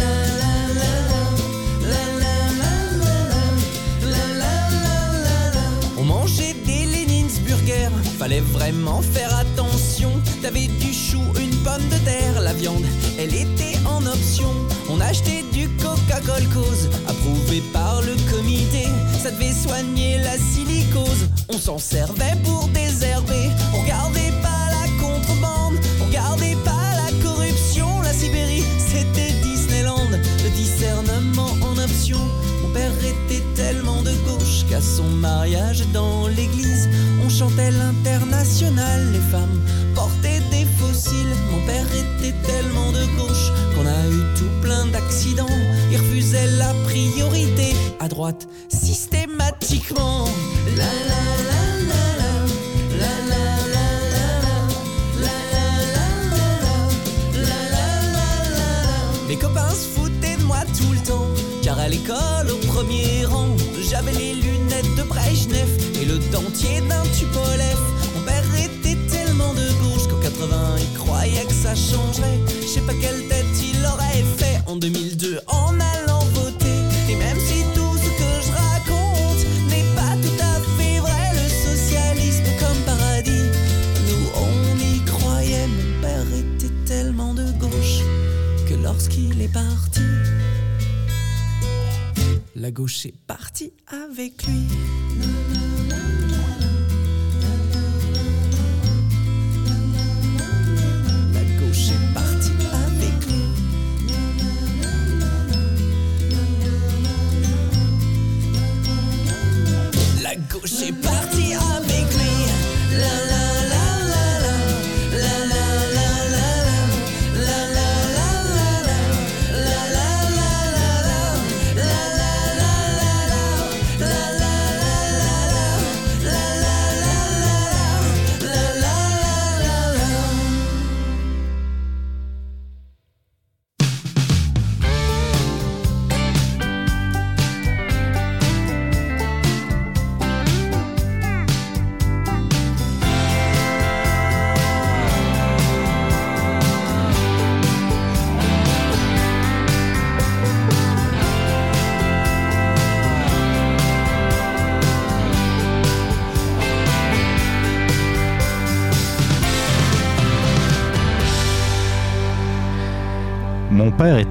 fallait vraiment faire attention. T'avais du chou, une pomme de terre, la viande, elle était en option. On achetait du Coca-Cola cause, approuvé par le comité. Ça devait soigner la silicose. On s'en servait pour désherber. On regardait pas son mariage dans l'église, on chantait l'international. Les femmes portaient des fossiles. Mon père était tellement de gauche qu'on a eu tout plein d'accidents. Il refusait la priorité à droite systématiquement. La la la. Mes copains se foutaient de moi tout le temps, car à l'école au premier rang, j'avais les dentier d'un Tupolev. Mon père était tellement de gauche qu'en 80 il croyait que ça changerait. Je sais pas quelle tête il aurait fait en 2002 en allant voter. Et même si tout ce que je raconte n'est pas tout à fait vrai, le socialisme comme paradis, nous on y croyait. Mon père était tellement de gauche que lorsqu'il est parti, la gauche est partie avec lui.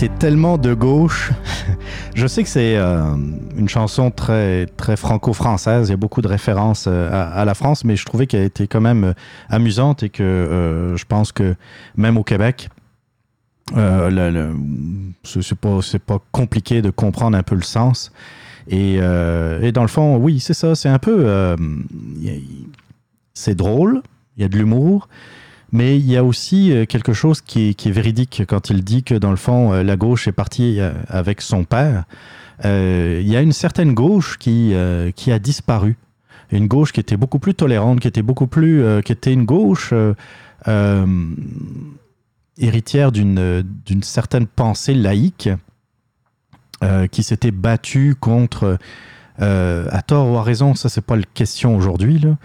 Était tellement de gauche. Je sais que c'est euh, une chanson très, très franco-française. Il y a beaucoup de références euh, à, la France, mais je trouvais qu'elle était quand même euh, amusante et que je pense que même au Québec, c'est pas, compliqué de comprendre un peu le sens. Et, dans le fond, oui, c'est ça. C'est un peu. c'est drôle, il y a de l'humour, mais il y a aussi euh, quelque chose qui est, véridique quand il dit que dans le fond, euh, la gauche est partie euh, avec son père. Il y a une certaine gauche qui, qui a disparu. Une gauche qui était beaucoup plus tolérante, qui était beaucoup plus. qui était une gauche. héritière d'une certaine pensée laïque qui s'était battue contre, à tort ou à raison, ça c'est pas la question aujourd'hui, là,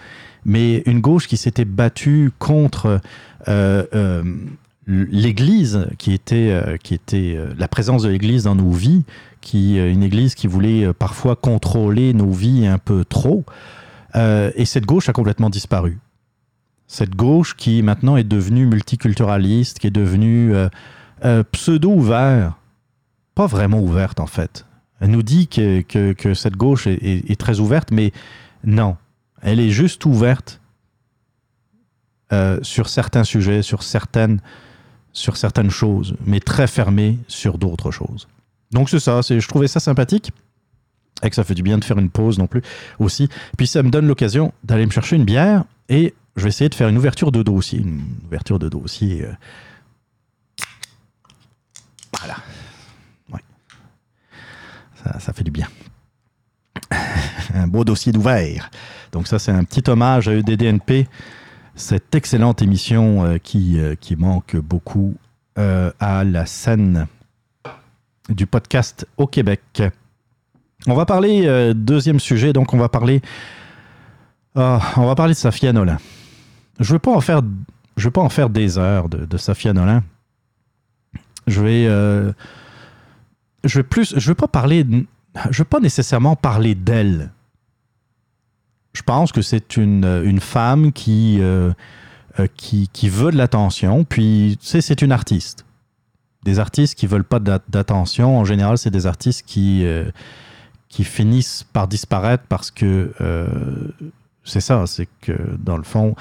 mais une gauche qui s'était battue contre euh, euh, l'Église, qui était, euh, qui était la présence de l'Église dans nos vies, qui une Église qui voulait parfois contrôler nos vies un peu trop, et cette gauche a complètement disparu cette gauche qui maintenant est devenue multiculturaliste, qui est devenue pseudo-ouverte, pas vraiment ouverte en fait. Elle nous dit que, que- cette gauche est très ouverte, mais non, elle est juste ouverte euh, sur certains sujets, sur certaines, sur certaines choses, mais très fermée sur d'autres choses. Donc c'est ça, je trouvais ça sympathique et que ça fait du bien de faire une pause non plus aussi. Puis ça me donne l'occasion d'aller me chercher une bière et je vais essayer de faire une ouverture de dossier. Une ouverture de dossier. euh, Voilà. Ouais. Ça, ça fait du bien. un beau dossier d'ouvert. Donc ça, c'est un petit hommage à EDDNP, cette excellente émission euh, qui, euh, qui manque beaucoup euh, à la scène du podcast au Québec. On va parler, deuxième sujet, donc on va parler, ah, on va parler de Safia Nolin. Je veux pas en faire, veux pas en faire des heures de, de Safia. Je vais, je vais plus, je veux pas parler, je veux pas nécessairement parler d'elle. Je pense que c'est une, une femme qui, euh, euh, qui, qui veut de l'attention, puis tu c'est une artiste. Des artistes qui veulent pas d'at- d'attention, en général, c'est des artistes qui, euh, qui finissent par disparaître parce que c'est ça, c'est que dans le fond,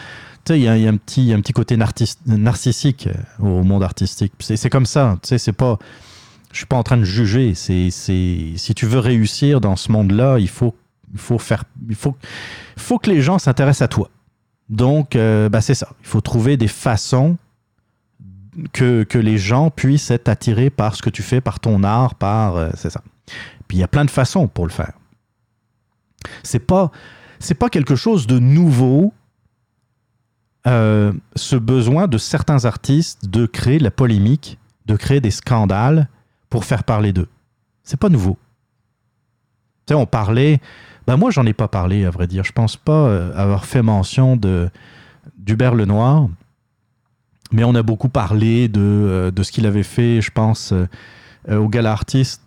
tu sais, il y, y y a un petit côté narcissique au monde artistique. C'est comme ça, tu sais, c'est pas. Je suis pas en train de juger. C'est, c'est, si tu veux réussir dans ce monde-là, il faut, il faut faire, il faut, faut que les gens s'intéressent à toi. Donc, euh, bah, c'est ça. Il faut trouver des façons que, que les gens puissent être attirés par ce que tu fais, par ton art, par, euh, c'est ça. Puis il y a plein de façons pour le faire. C'est pas, c'est pas quelque chose de nouveau. euh, ce besoin de certains artistes de créer de la polémique, de créer des scandales pour faire parler d'eux. C'est pas nouveau. Tu sais, on parlait. Ben moi, j'en ai pas parlé, à vrai dire. Je pense pas euh, avoir fait mention d'Hubert Lenoir, mais on a beaucoup parlé de, euh, de ce qu'il avait fait, je pense, euh, au gala artiste.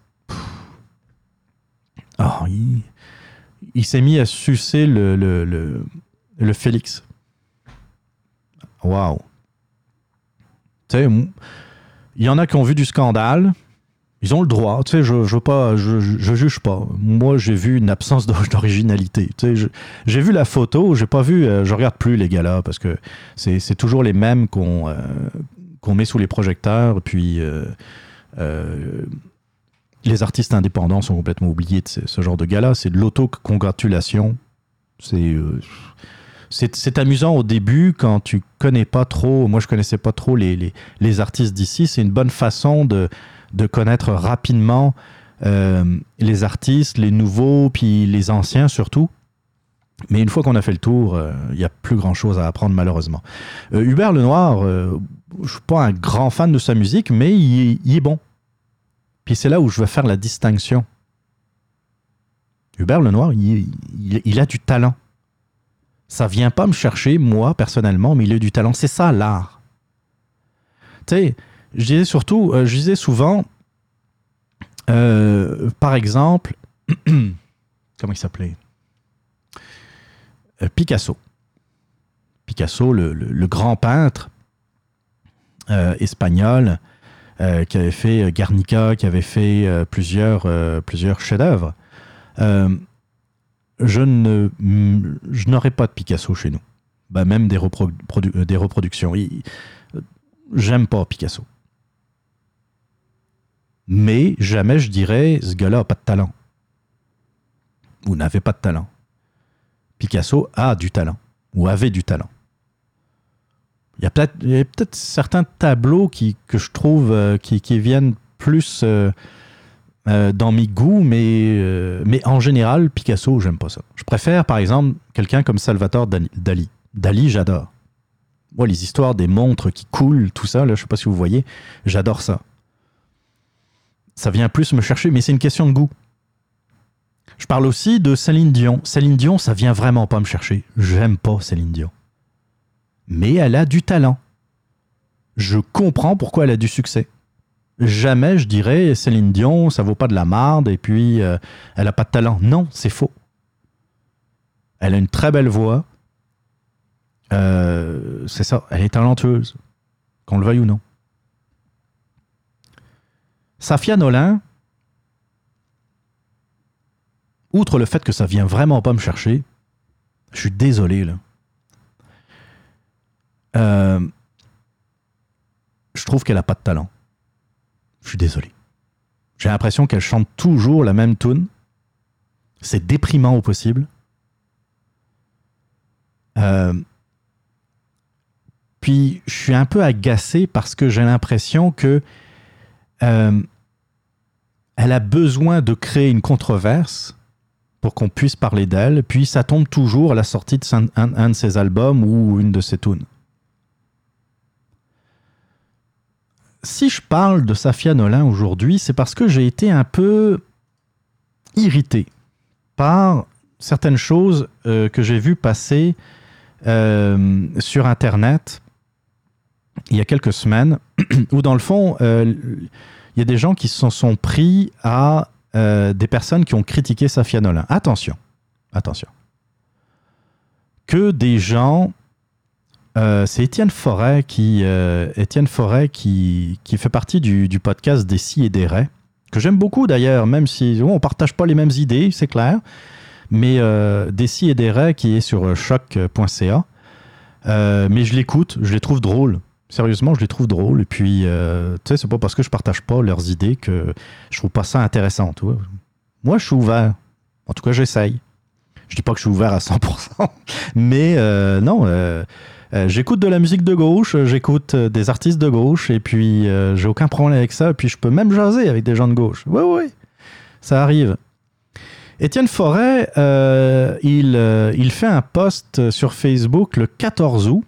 Ah, il, il s'est mis à sucer le, le, le, le Félix. Waouh. Tu sais, il y en a qui ont vu du scandale. Ils ont le droit. Tu sais, je, je je, je, juge pas. Moi, j'ai vu une absence d'or- d'originalité. Tu sais, j'ai vu la photo, j'ai pas vu. euh, regarde plus les gars-là parce que c'est toujours les mêmes qu'on euh, met sous les projecteurs. Puis euh, euh, les artistes indépendants sont complètement oubliés de ce, genre de gars-là. C'est de l'autocongratulation. C'est euh, c'est c'est amusant au début quand tu connais pas trop. Moi, je connaissais pas trop les, les, les artistes d'ici. C'est une bonne façon de, de connaître rapidement euh, les artistes, les nouveaux, puis les anciens surtout. Mais une fois qu'on a fait le tour, euh, il n'y a plus grand-chose à apprendre malheureusement. Euh, Hubert Lenoir, euh, je suis pas un grand fan de sa musique, mais il, est- bon. Puis c'est là où je veux faire la distinction. Hubert Lenoir, il a du talent. Ça vient pas me chercher, moi, personnellement, mais il a du talent. C'est ça, l'art. Tu sais, je disais surtout, euh, je disais souvent, euh, par exemple, comment il s'appelait? Euh, Picasso. Picasso, le, grand peintre espagnol, qui avait fait Guernica, qui avait fait plusieurs, plusieurs chefs-d'œuvre. Je ne, mm, je n'aurais pas de Picasso chez nous. Bah, même des, reprodu- produ- des reproductions. J'aime pas Picasso. Mais jamais je dirais ce gars-là n'a pas de talent. Ou n'avait pas de talent. Picasso a du talent. Ou avait du talent. Il y a peut-être certains tableaux qui, que je trouve euh, qui, viennent plus euh, euh, dans mes goûts, mais, mais en général, Picasso, j'aime pas ça. Je préfère, par exemple, quelqu'un comme Salvatore Dali. Dali, Dali, j'adore. Moi, les histoires des montres qui coulent, tout ça, là, je sais pas si vous voyez, j'adore ça. Ça vient plus me chercher, mais c'est une question de goût. Je parle aussi de Céline Dion. Céline Dion, ça vient vraiment pas me chercher. J'aime pas Céline Dion. Mais elle a du talent. Je comprends pourquoi elle a du succès. Jamais je dirais Céline Dion, ça vaut pas de la marde et puis euh, elle a pas de talent. Non, c'est faux. Elle a une très belle voix. Euh, c'est ça, elle est talentueuse, qu'on le veuille ou non. Safia Nolin, outre le fait que ça vient vraiment pas me chercher, je suis désolé là. Euh, je trouve qu'elle a pas de talent. Je suis désolé. J'ai l'impression qu'elle chante toujours la même tune. C'est déprimant au possible. Euh, puis je suis un peu agacé parce que j'ai l'impression que euh, elle a besoin de créer une controverse pour qu'on puisse parler d'elle. Puis ça tombe toujours à la sortie de un, de ses albums ou une de ses tunes. Si je parle de Safia Nolin aujourd'hui, c'est parce que j'ai été un peu irrité par certaines choses euh, que j'ai vues passer euh, sur Internet il y a quelques semaines, où dans le fond, euh, il y a des gens qui se sont pris à euh, des personnes qui ont critiqué Safia Nolin. Attention, attention. Que des gens... euh, c'est Étienne Forêt qui, euh, Étienne Forêt qui, qui fait partie du, podcast des si et des raies, que j'aime beaucoup d'ailleurs, même si on partage pas les mêmes idées, c'est clair. Mais euh, des si et des raies qui est sur choc.ca. Mais je l'écoute, je les trouve drôles. Sérieusement, je les trouve drôles. Et puis, euh, tu sais, c'est pas parce que je partage pas leurs idées que je trouve pas ça intéressant. Moi, je suis ouvert. En tout cas, j'essaye. Je dis pas que je suis ouvert à 100%, mais euh, non, euh, j'écoute de la musique de gauche, j'écoute des artistes de gauche, et puis j'ai aucun problème avec ça. Et puis je peux même jaser avec des gens de gauche. Oui, oui, ça arrive. Étienne Forêt, il, il fait un post sur Facebook le 14 août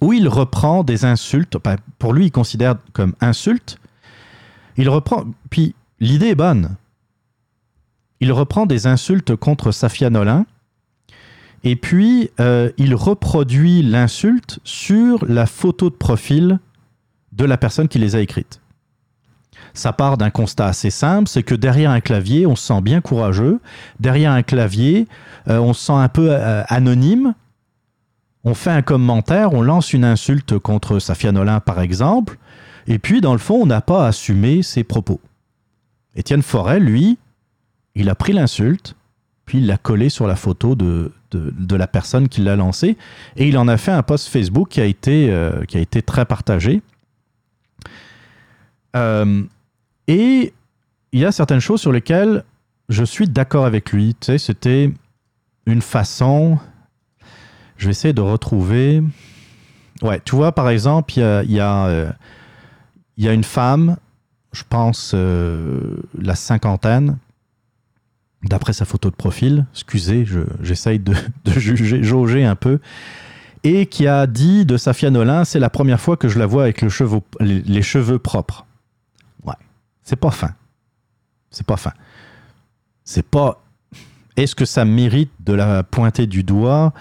où il reprend des insultes. Pour lui, il considère comme insultes. Il reprend. Puis l'idée est bonne. Il reprend des insultes contre Safia Nolin. Et puis, euh, il reproduit l'insulte sur la photo de profil de la personne qui les a écrites. Ça part d'un constat assez simple, c'est que derrière un clavier, on se sent bien courageux. Derrière un clavier, euh, on se sent un peu euh, anonyme. On fait un commentaire, on lance une insulte contre Safia Nolin, par exemple. Et puis, dans le fond, on n'a pas assumé ses propos. Étienne Forêt, lui, il a pris l'insulte, puis il l'a collé sur la photo de, de, la personne qui l'a lancée, et il en a fait un post Facebook qui a été, euh, qui a été très partagé. Euh, et il y a certaines choses sur lesquelles je suis d'accord avec lui. Tu sais, c'était une façon. Je vais essayer de retrouver. Ouais, tu vois, par exemple, il y a, euh, une femme, je pense euh, la cinquantaine, d'après sa photo de profil, excusez, je- j'essaye de, juger, jauger un peu, et qui a dit de Safia Nolin, c'est la première fois que je la vois avec les, les cheveux propres. Ouais, c'est pas fin. C'est pas fin. C'est pas. Est-ce que ça mérite de la pointer du doigt?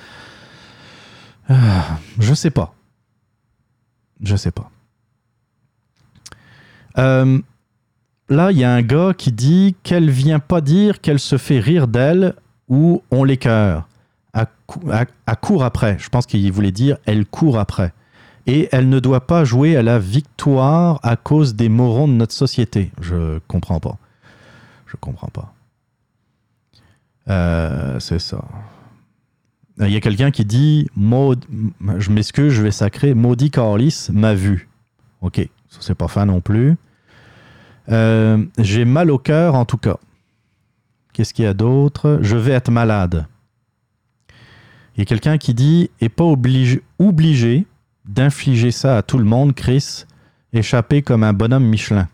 Ah, Je sais pas. Je sais pas. Euh, là, il y a un gars qui dit qu'elle vient pas dire qu'elle se fait rire d'elle ou on l'écœure. À, cou- à, à court après. Je pense qu'il voulait dire elle court après. et elle ne doit pas jouer à la victoire à cause des morons de notre société. Je comprends pas. Je comprends pas. Euh, c'est ça. Il y a quelqu'un qui dit Maud, je m'excuse, je vais sacrer. Maudit Carlis m'a vu. Ok, ça c'est pas fin non plus. Euh, J'ai mal au cœur en tout cas. Qu'est-ce qu'il y a d'autre? Je vais être malade. Il y a quelqu'un qui dit est pas obligé, obligé d'infliger ça à tout le monde, Chris. Échapper comme un bonhomme Michelin.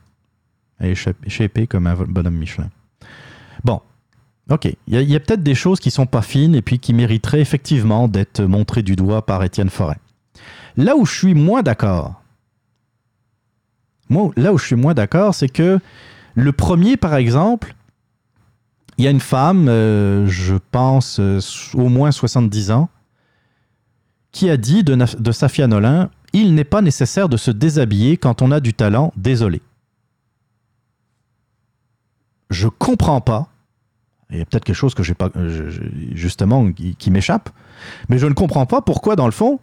Échapper comme un bonhomme Michelin. Bon, ok. Il y a, peut-être des choses qui sont pas fines et puis qui mériteraient effectivement d'être montrées du doigt par Étienne Forêt. Là où je suis moins d'accord, moi, là où je suis moins d'accord, c'est que le premier, par exemple, il y a une femme, euh, je pense euh, au moins 70 ans, qui a dit de, de Safia Nolin Il n'est pas nécessaire de se déshabiller quand on a du talent, désolé. Je comprends pas. Il y a peut-être quelque chose que j'ai pas, euh, justement, qui, m'échappe. Mais je ne comprends pas pourquoi, dans le fond,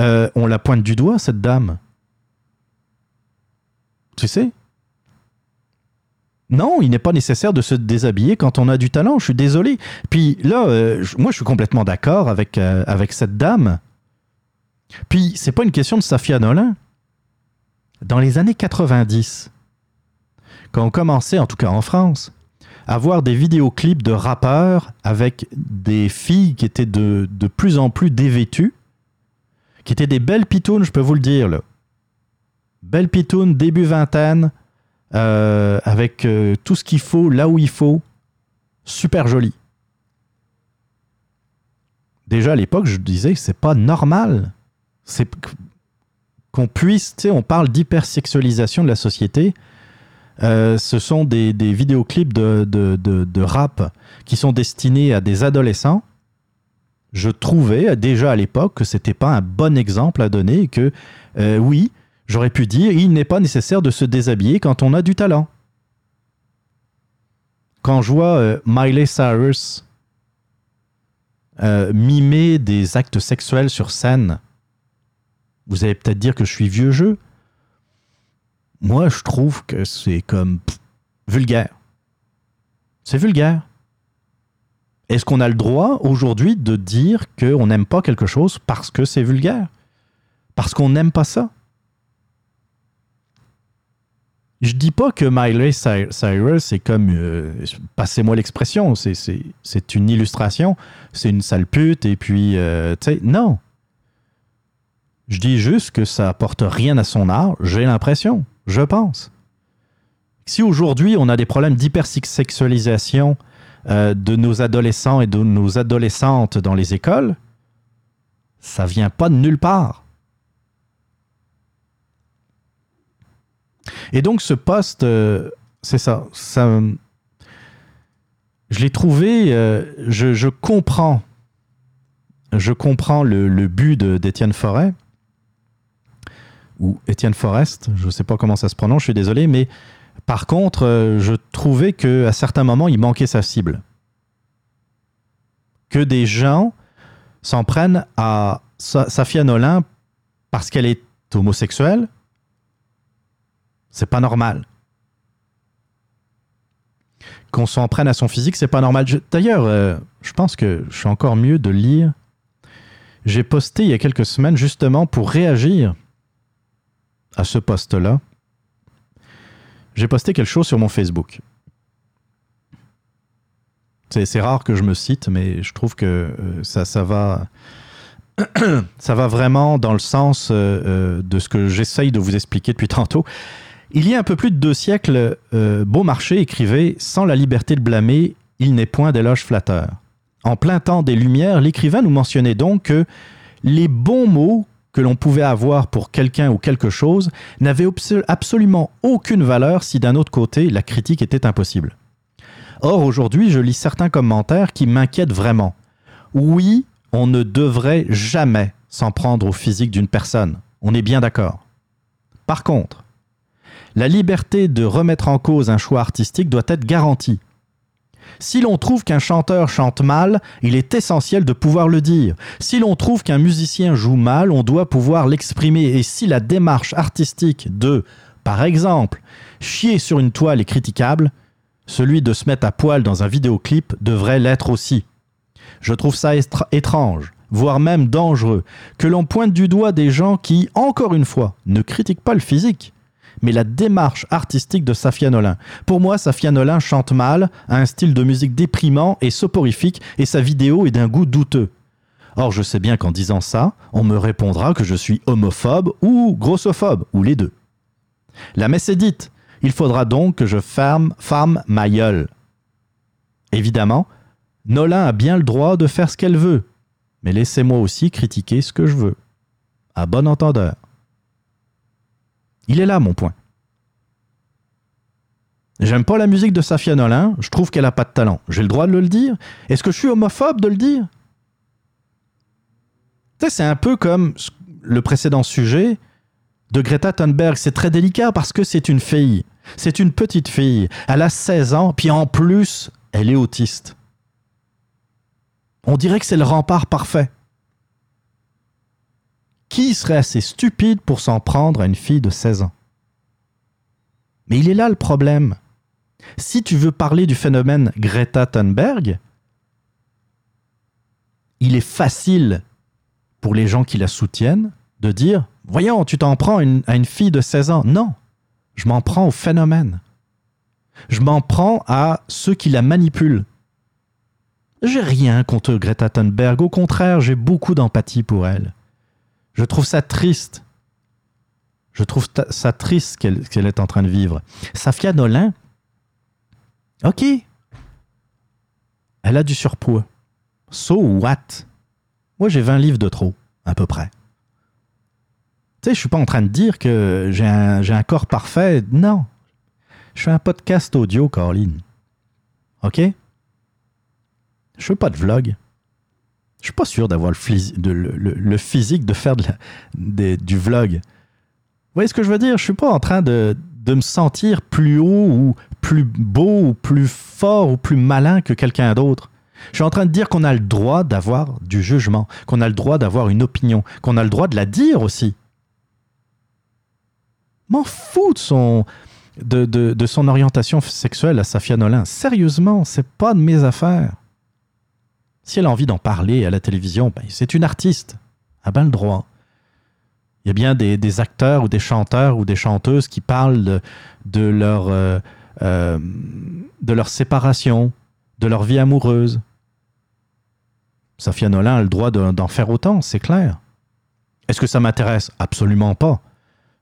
euh, on la pointe du doigt, cette dame. Tu sais? Non, il n'est pas nécessaire de se déshabiller quand on a du talent, je suis désolé. Puis là, euh, moi, je suis complètement d'accord avec, avec cette dame. Puis, c'est pas une question de Safia Nolin. Dans les années 90, quand on commençait, en tout cas en France, à voir des vidéoclips de rappeurs avec des filles qui étaient de, de plus en plus dévêtues, qui étaient des belles pitounes, je peux vous le dire, là. Belle pitoune, début vingtaine, euh, avec euh, tout ce qu'il faut, là où il faut. Super joli. Déjà à l'époque, je disais, c'est pas normal. C'est qu- qu'on puisse, tu sais, on parle d'hypersexualisation de la société. Euh, ce sont des, vidéoclips de, de, de- rap qui sont destinés à des adolescents. Je trouvais déjà à l'époque que c'était pas un bon exemple à donner et que, euh, oui, J'aurais pu dire, il n'est pas nécessaire de se déshabiller quand on a du talent. Quand je vois euh, Miley Cyrus mimer des actes sexuels sur scène, vous allez peut-être dire que je suis vieux jeu. Moi, je trouve que c'est comme vulgaire. C'est vulgaire. Est-ce qu'on a le droit aujourd'hui de dire qu'on n'aime pas quelque chose parce que c'est vulgaire? Parce qu'on n'aime pas ça? Je dis pas que Miley Cy- Cyrus c'est comme, euh, passez-moi l'expression, c'est- une illustration, c'est une sale pute, et puis, euh, non. Je dis juste que ça apporte rien à son art, j'ai l'impression, je pense. Si aujourd'hui on a des problèmes d'hypersexualisation euh, de nos adolescents et de nos adolescentes dans les écoles, ça vient pas de nulle part. Et donc ce poste, euh, c'est ça, ça, je l'ai trouvé, euh, je, comprends, je comprends le, le but d'Étienne Forêt, ou Étienne Forest, je ne sais pas comment ça se prononce, je suis désolé, mais par contre, euh, je trouvais qu'à certains moments, il manquait sa cible. Que des gens s'en prennent à Sa- Safia parce qu'elle est homosexuelle, c'est pas normal. Qu'on s'en prenne à son physique, c'est pas normal. D'ailleurs, euh, je pense que je suis encore mieux de lire. J'ai posté il y a quelques semaines justement pour réagir à ce poste-là. J'ai posté quelque chose sur mon Facebook. C'est rare que je me cite, mais je trouve que euh, ça, ça va. ça va vraiment dans le sens euh, euh, de ce que j'essaye de vous expliquer depuis tantôt. Il y a un peu plus de deux siècles, Beaumarchais écrivait Sans la liberté de blâmer, il n'est point d'éloge flatteur. En plein temps des Lumières, l'écrivain nous mentionnait donc que les bons mots que l'on pouvait avoir pour quelqu'un ou quelque chose n'avaient obs- absolument aucune valeur si d'un autre côté la critique était impossible. Or, aujourd'hui, je lis certains commentaires qui m'inquiètent vraiment. Oui, on ne devrait jamais s'en prendre au physique d'une personne. On est bien d'accord. Par contre, la liberté de remettre en cause un choix artistique doit être garantie. Si l'on trouve qu'un chanteur chante mal, il est essentiel de pouvoir le dire. Si l'on trouve qu'un musicien joue mal, on doit pouvoir l'exprimer. Et si la démarche artistique de, par exemple, chier sur une toile est critiquable, celui de se mettre à poil dans un vidéoclip devrait l'être aussi. Je trouve ça étrange, voire même dangereux, que l'on pointe du doigt des gens qui, encore une fois, ne critiquent pas le physique, mais la démarche artistique de Safia Nolin. Pour moi, Safia Nolin chante mal, a un style de musique déprimant et soporifique, et sa vidéo est d'un goût douteux. Or, je sais bien qu'en disant ça, on me répondra que je suis homophobe ou grossophobe, ou les deux. La messe est dite. Il faudra donc que je ferme, ferme ma gueule. Évidemment, Nolin a bien le droit de faire ce qu'elle veut, mais laissez-moi aussi critiquer ce que je veux. À bon entendeur. Il est là mon point. J'aime pas la musique de Safia Nolin, je trouve qu'elle a pas de talent. J'ai le droit de le dire Est-ce que je suis homophobe de le dire? Tu c'est un peu comme le précédent sujet de Greta Thunberg. C'est très délicat parce que c'est une fille. C'est une petite fille. Elle a 16 ans, puis en plus, elle est autiste. On dirait que c'est le rempart parfait. Qui serait assez stupide pour s'en prendre à une fille de 16 ans? Mais il est là le problème. Si tu veux parler du phénomène Greta Thunberg, il est facile pour les gens qui la soutiennent de dire Voyons, tu t'en prends à une, fille de 16 ans. Non, je m'en prends au phénomène. Je m'en prends à ceux qui la manipulent. J'ai rien contre Greta Thunberg, au contraire, j'ai beaucoup d'empathie pour elle. Je trouve ça triste. Je trouve ça triste qu'elle est en train de vivre. Safia Nolin, ok. Elle a du surpoids. So what? Moi, j'ai 20 livres de trop, à peu près. Tu sais, je suis pas en train de dire que j'ai un, un corps parfait. Non. Je fais un podcast audio, Caroline. OK? Je fais pas de vlog. Je suis pas sûr d'avoir le, physique de faire du vlog. Vous voyez ce que je veux dire? Je suis pas en train de, me sentir plus haut ou plus beau ou plus fort ou plus malin que quelqu'un d'autre. Je suis en train de dire qu'on a le droit d'avoir du jugement, qu'on a le droit d'avoir une opinion, qu'on a le droit de la dire aussi. M'en fous de son, de son orientation sexuelle à Safia Nolin. Sérieusement, c'est pas de mes affaires. Si elle a envie d'en parler à la télévision, ben, c'est une artiste. Elle a bien le droit. Il y a bien des, acteurs ou des chanteurs ou des chanteuses qui parlent de, euh, euh, leur séparation, de leur vie amoureuse. Safia Nolin a le droit de- d'en faire autant, c'est clair. Est-ce que ça m'intéresse? Absolument pas.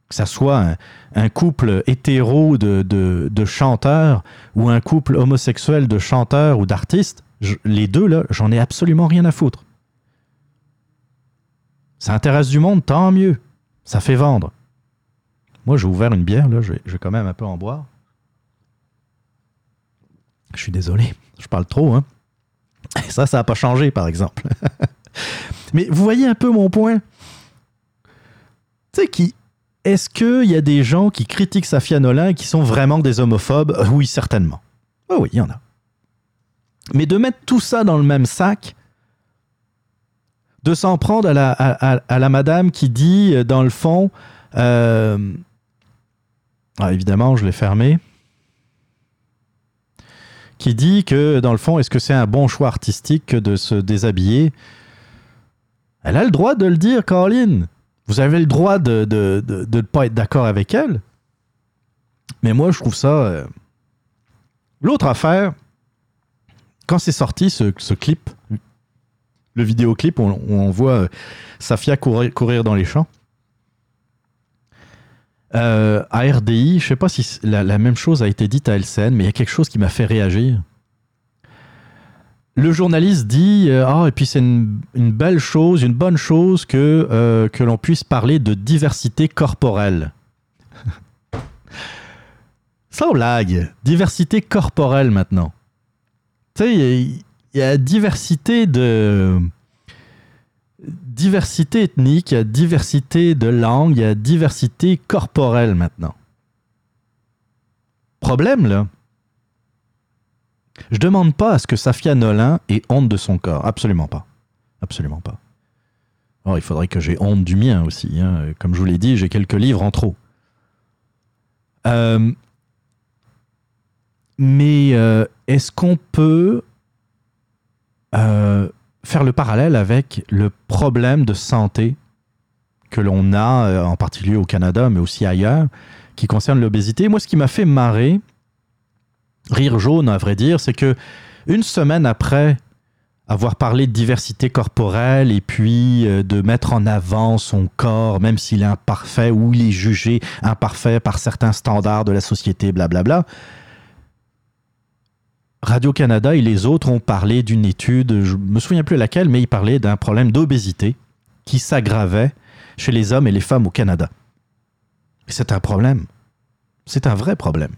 Que ça soit un, couple hétéro de chanteurs ou un couple homosexuel de chanteurs ou d'artistes, les deux, là, j'en ai absolument rien à foutre. Ça intéresse du monde, tant mieux. Ça fait vendre. Moi, j'ai ouvert une bière, là, je vais, je vais quand même un peu en boire. Je suis désolé, je parle trop, hein. Ça, ça n'a pas changé, par exemple. Mais vous voyez un peu mon point. Tu sais, qui. Est-ce qu'il y a des gens qui critiquent Safia Nolin et qui sont vraiment des homophobes? Euh, Oui, certainement. Oh oui, il y en a. Mais de mettre tout ça dans le même sac, de s'en prendre à la, madame qui dit, euh, dans le fond, euh, ah, évidemment, je l'ai fermé, qui dit que, dans le fond, est-ce que c'est un bon choix artistique que de se déshabiller? Elle a le droit de le dire, Caroline. Vous avez le droit de ne de, de- de pas être d'accord avec elle. Mais moi, je trouve ça... euh, L'autre affaire, quand c'est sorti, ce, clip, le vidéoclip on, on voit euh, Safia courir, courir dans les champs, euh, à RDI, je sais pas si la, même chose a été dite à LCN, mais il y a quelque chose qui m'a fait réagir. Le journaliste dit euh, Ah, et puis c'est une, une belle chose, une bonne chose que, euh, que l'on puisse parler de diversité corporelle. Sans blague, diversité corporelle maintenant. Il y a- diversité de. Diversité ethnique, il y a diversité de langue, il y a diversité corporelle maintenant. Problème, là. Je demande pas à ce que Safia Nolin ait honte de son corps. Absolument pas. Absolument pas. Alors, il faudrait que j'ai honte du mien aussi. hein. Comme je vous l'ai dit, j'ai quelques livres en trop. Euh, mais euh, est-ce qu'on peut euh, faire le parallèle avec le problème de santé que l'on a, euh, en particulier au Canada, mais aussi ailleurs, qui concerne l'obésité? Moi, ce qui m'a fait marrer, rire jaune à vrai dire, c'est que une semaine après avoir parlé de diversité corporelle et puis de mettre en avant son corps, même s'il est imparfait ou il est jugé imparfait par certains standards de la société, blablabla. Radio-Canada et les autres ont parlé d'une étude, je me souviens plus laquelle, mais ils parlaient d'un problème d'obésité qui s'aggravait chez les hommes et les femmes au Canada. C'est un problème. C'est un vrai problème.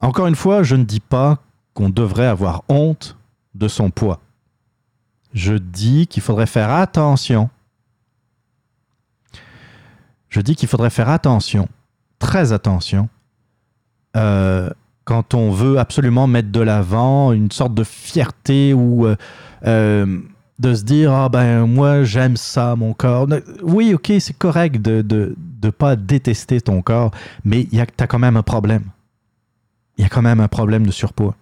Encore une fois, je ne dis pas qu'on devrait avoir honte de son poids. Je dis qu'il faudrait faire attention. Je dis qu'il faudrait faire attention, très attention, euh, quand on veut absolument mettre de l'avant une sorte de fierté ou euh, euh, de se dire ah ben moi j'aime ça mon corps. Oui ok c'est correct de de de pas détester ton corps, mais y a t'as quand même un problème. Il y a quand même un problème de surpoids.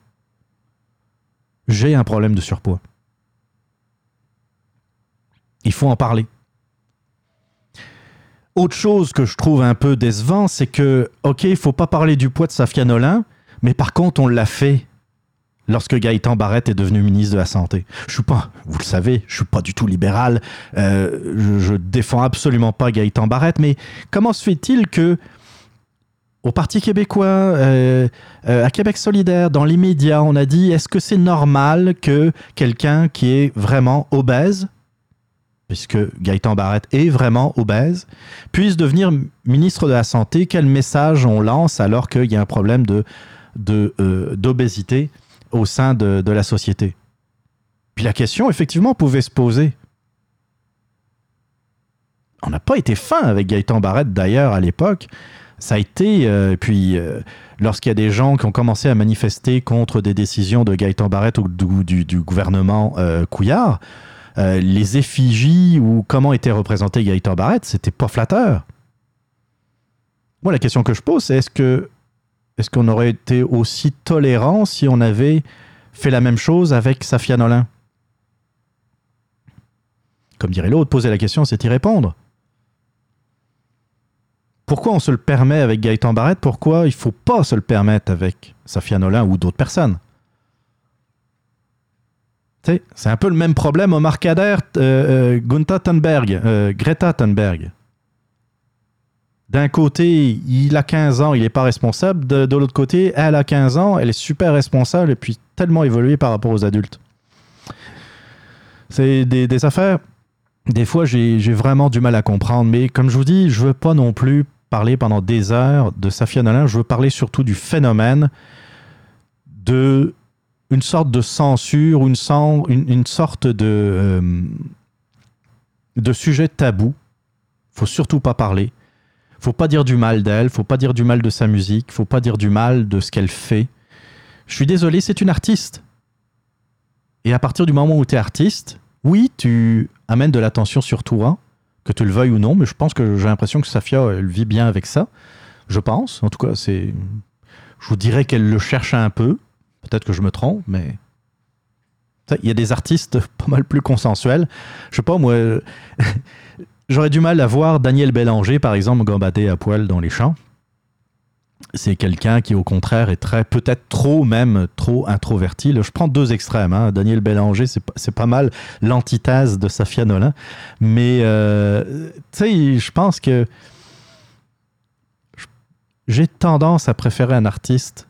J'ai un problème de surpoids. Il faut en parler. Autre chose que je trouve un peu décevant, c'est que, OK, il faut pas parler du poids de Safia Nolin, mais par contre, on l'a fait lorsque Gaëtan Barrette est devenu ministre de la Santé. Je suis pas, vous le savez, je suis pas du tout libéral, euh, je, je défends absolument pas Gaëtan Barrette, mais comment se fait-il que au Parti québécois, euh, euh, à Québec solidaire, dans les médias, on a dit est-ce que c'est normal que quelqu'un qui est vraiment obèse, puisque Gaëtan Barrette est vraiment obèse, puisse devenir ministre de la Santé? Quel message on lance alors qu'il y a un problème de, euh, d'obésité au sein de, de la société Puis la question, effectivement, pouvait se poser. On n'a pas été fin avec Gaëtan Barrette d'ailleurs à l'époque ça a été, euh, puis euh, lorsqu'il y a des gens qui ont commencé à manifester contre des décisions de Gaëtan Barrette ou du, du- gouvernement Couillard, les effigies ou comment était représenté Gaëtan Barrette, c'était pas flatteur. Moi, la question que je pose, c'est est-ce que est-ce qu'on aurait été aussi tolérant si on avait fait la même chose avec Safia Nolin? Comme dirait l'autre, poser la question, c'est y répondre. Pourquoi on se le permet avec Gaëtan Barrette? Pourquoi il faut pas se le permettre avec Safia Nolin ou d'autres personnes? C'est un peu le même problème au Marcader, euh, euh, Gunther Thunberg, euh, Greta Thunberg. D'un côté, il a 15 ans, il n'est pas responsable. De, l'autre côté, elle a 15 ans, elle est super responsable et puis tellement évoluée par rapport aux adultes. C'est des, affaires des fois, j'ai vraiment du mal à comprendre. Mais comme je vous dis, je veux pas non plus parler pendant des heures de Safia Nolin. Je veux parler surtout du phénomène de une sorte de censure, une sorte de, euh, de sujet tabou. Faut surtout pas parler. Faut pas dire du mal d'elle. Faut pas dire du mal de sa musique. Faut pas dire du mal de ce qu'elle fait. Je suis désolé, c'est une artiste. Et à partir du moment où tu es artiste, oui, tu amènes de l'attention sur toi, que tu le veuilles ou non, mais je pense que j'ai l'impression que Safia, elle vit bien avec ça. Je pense. En tout cas, c'est. Je vous dirais qu'elle le cherche un peu. Peut-être que je me trompe, mais. Il y a des artistes pas mal plus consensuels. Je sais pas, moi. J'aurais du mal à voir Daniel Bélanger, par exemple, gambader à poil dans les champs. C'est quelqu'un qui, au contraire, est très, peut-être trop, même trop introverti. Je prends deux extrêmes. hein. Daniel Bélanger, c'est pas, c'est pas mal l'antithèse de Safia Nolin. Mais, euh, tu sais, je pense que j'ai tendance à préférer un artiste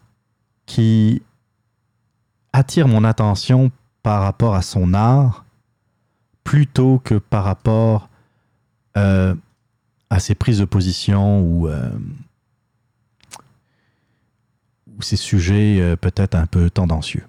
qui attire mon attention par rapport à son art plutôt que par rapport euh, à ses prises de position ou, euh, ses sujets euh, peut-être un peu tendancieux.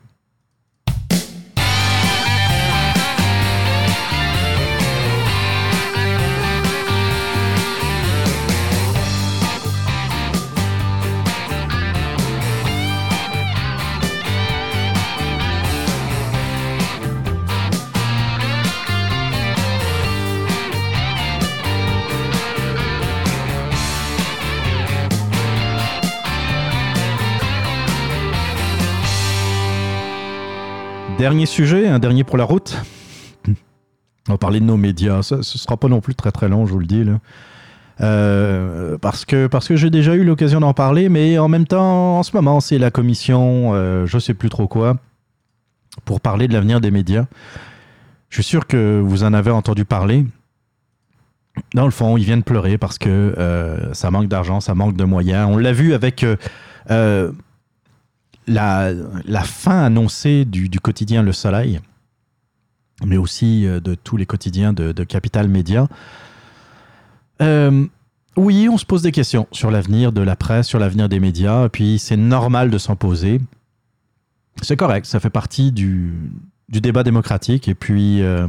Dernier sujet, un dernier pour la route. On va parler de nos médias. Ça, ce sera pas non plus très très long, je vous le dis. Euh, parce que, j'ai déjà eu l'occasion d'en parler, mais en même temps, en ce moment, c'est la commission, euh, je sais plus trop quoi, pour parler de l'avenir des médias. Je suis sûr que vous en avez entendu parler. Dans le fond, ils viennent pleurer parce que euh, ça manque d'argent, ça manque de moyens. On l'a vu avec la, fin annoncée du, quotidien Le Soleil, mais aussi euh, de tous les quotidiens de, Capital Média. Euh, oui, on se pose des questions sur l'avenir de la presse, sur l'avenir des médias, et puis c'est normal de s'en poser. C'est correct, ça fait partie du, débat démocratique, et puis euh,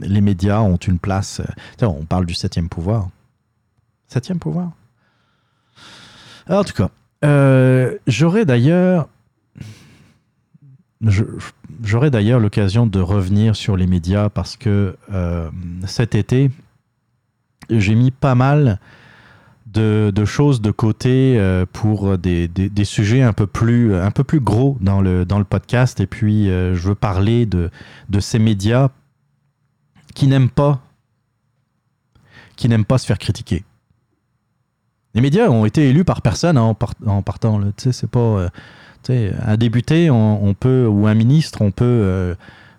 les médias ont une place. on parle du septième pouvoir. Septième pouvoir? En tout cas, j'aurais d'ailleurs. J'aurai d'ailleurs l'occasion de revenir sur les médias parce que euh, cet été, j'ai mis pas mal de, choses de côté euh, pour des, des- sujets un peu plus, un peu plus gros dans le, dans le podcast. Et puis, euh, je veux parler de, de ces médias qui n'aiment pas, qui n'aiment pas se faire critiquer. Les médias ont été élus par personne en, part- en partant. là. C'est pas. Un député, on, peut, ou un ministre, on peut, euh,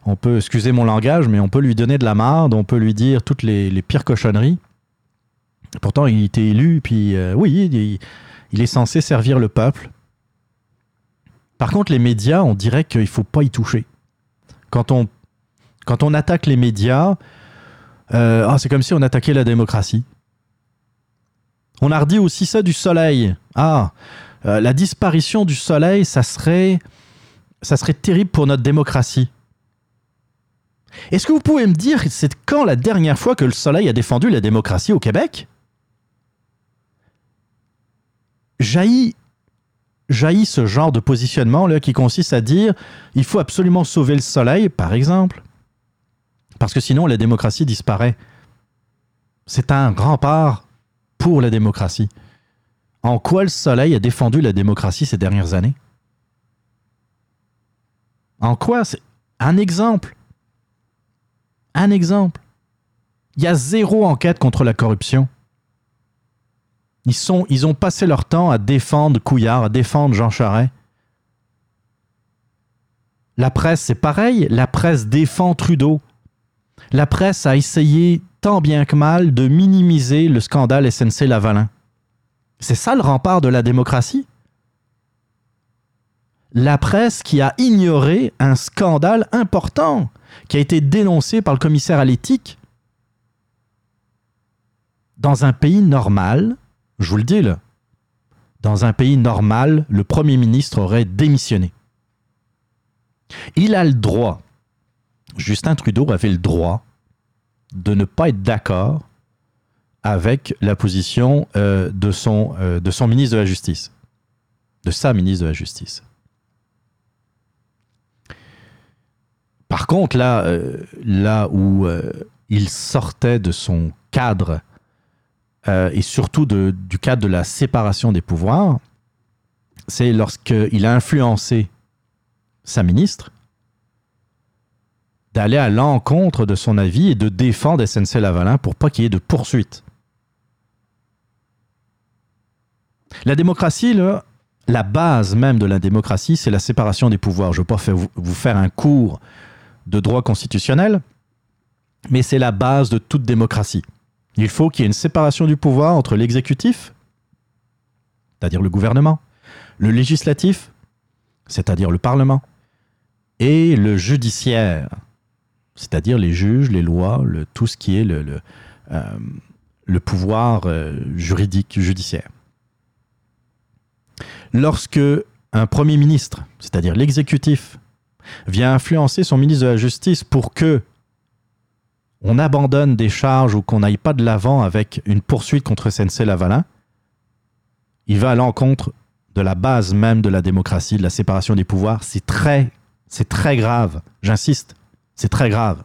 on peut, excusez mon langage, mais on peut lui donner de la marde, on peut lui dire toutes les, pires cochonneries. Pourtant, il était élu, puis euh, oui, il, il est censé servir le peuple. Par contre, les médias, on dirait qu'il ne faut pas y toucher. Quand on, quand on attaque les médias, euh, ah, c'est comme si on attaquait la démocratie. On a redit aussi ça du soleil. Ah, euh, la disparition du soleil, ça serait, terrible pour notre démocratie. Est-ce que vous pouvez me dire, c'est quand la dernière fois que le soleil a défendu la démocratie au Québec? Jaillit, jaillit ce genre de positionnement là, qui consiste à dire il faut absolument sauver le soleil, par exemple, parce que sinon la démocratie disparaît. C'est un rempart pour la démocratie. En quoi le soleil a défendu la démocratie ces dernières années? En quoi un exemple? Un exemple. Il y a zéro enquête contre la corruption. Ils, ils ont passé leur temps à défendre Couillard, à défendre Jean Charest. La presse, c'est pareil. La presse défend Trudeau. La presse a essayé tant bien que mal de minimiser le scandale SNC Lavalin. C'est ça le rempart de la démocratie? La presse qui a ignoré un scandale important qui a été dénoncé par le commissaire à l'éthique dans un pays normal, je vous le dis là, dans un pays normal, le Premier ministre aurait démissionné. Il a le droit, Justin Trudeau avait le droit de ne pas être d'accord avec la position euh, de, son, euh, de son ministre de la Justice, de sa ministre de la Justice. Par contre, là, euh, là où il sortait de son cadre et surtout du cadre de la séparation des pouvoirs, c'est lorsqu'il a influencé sa ministre d'aller à l'encontre de son avis et de défendre SNC Lavalin pour pas qu'il y ait de poursuite. La démocratie, la base même de la démocratie, c'est la séparation des pouvoirs. Je ne veux pas vous faire un cours de droit constitutionnel, mais c'est la base de toute démocratie. Il faut qu'il y ait une séparation du pouvoir entre l'exécutif, c'est-à-dire le gouvernement, le législatif, c'est-à-dire le Parlement, et le judiciaire, c'est-à-dire les juges, les lois, tout ce qui est le, euh, pouvoir euh, juridique, judiciaire. Lorsque un Premier ministre, c'est-à-dire l'exécutif, vient influencer son ministre de la Justice pour que on abandonne des charges ou qu'on n'aille pas de l'avant avec une poursuite contre SNC Lavalin, il va à l'encontre de la base même de la démocratie, de la séparation des pouvoirs. C'est très, c'est très grave. J'insiste, c'est très grave.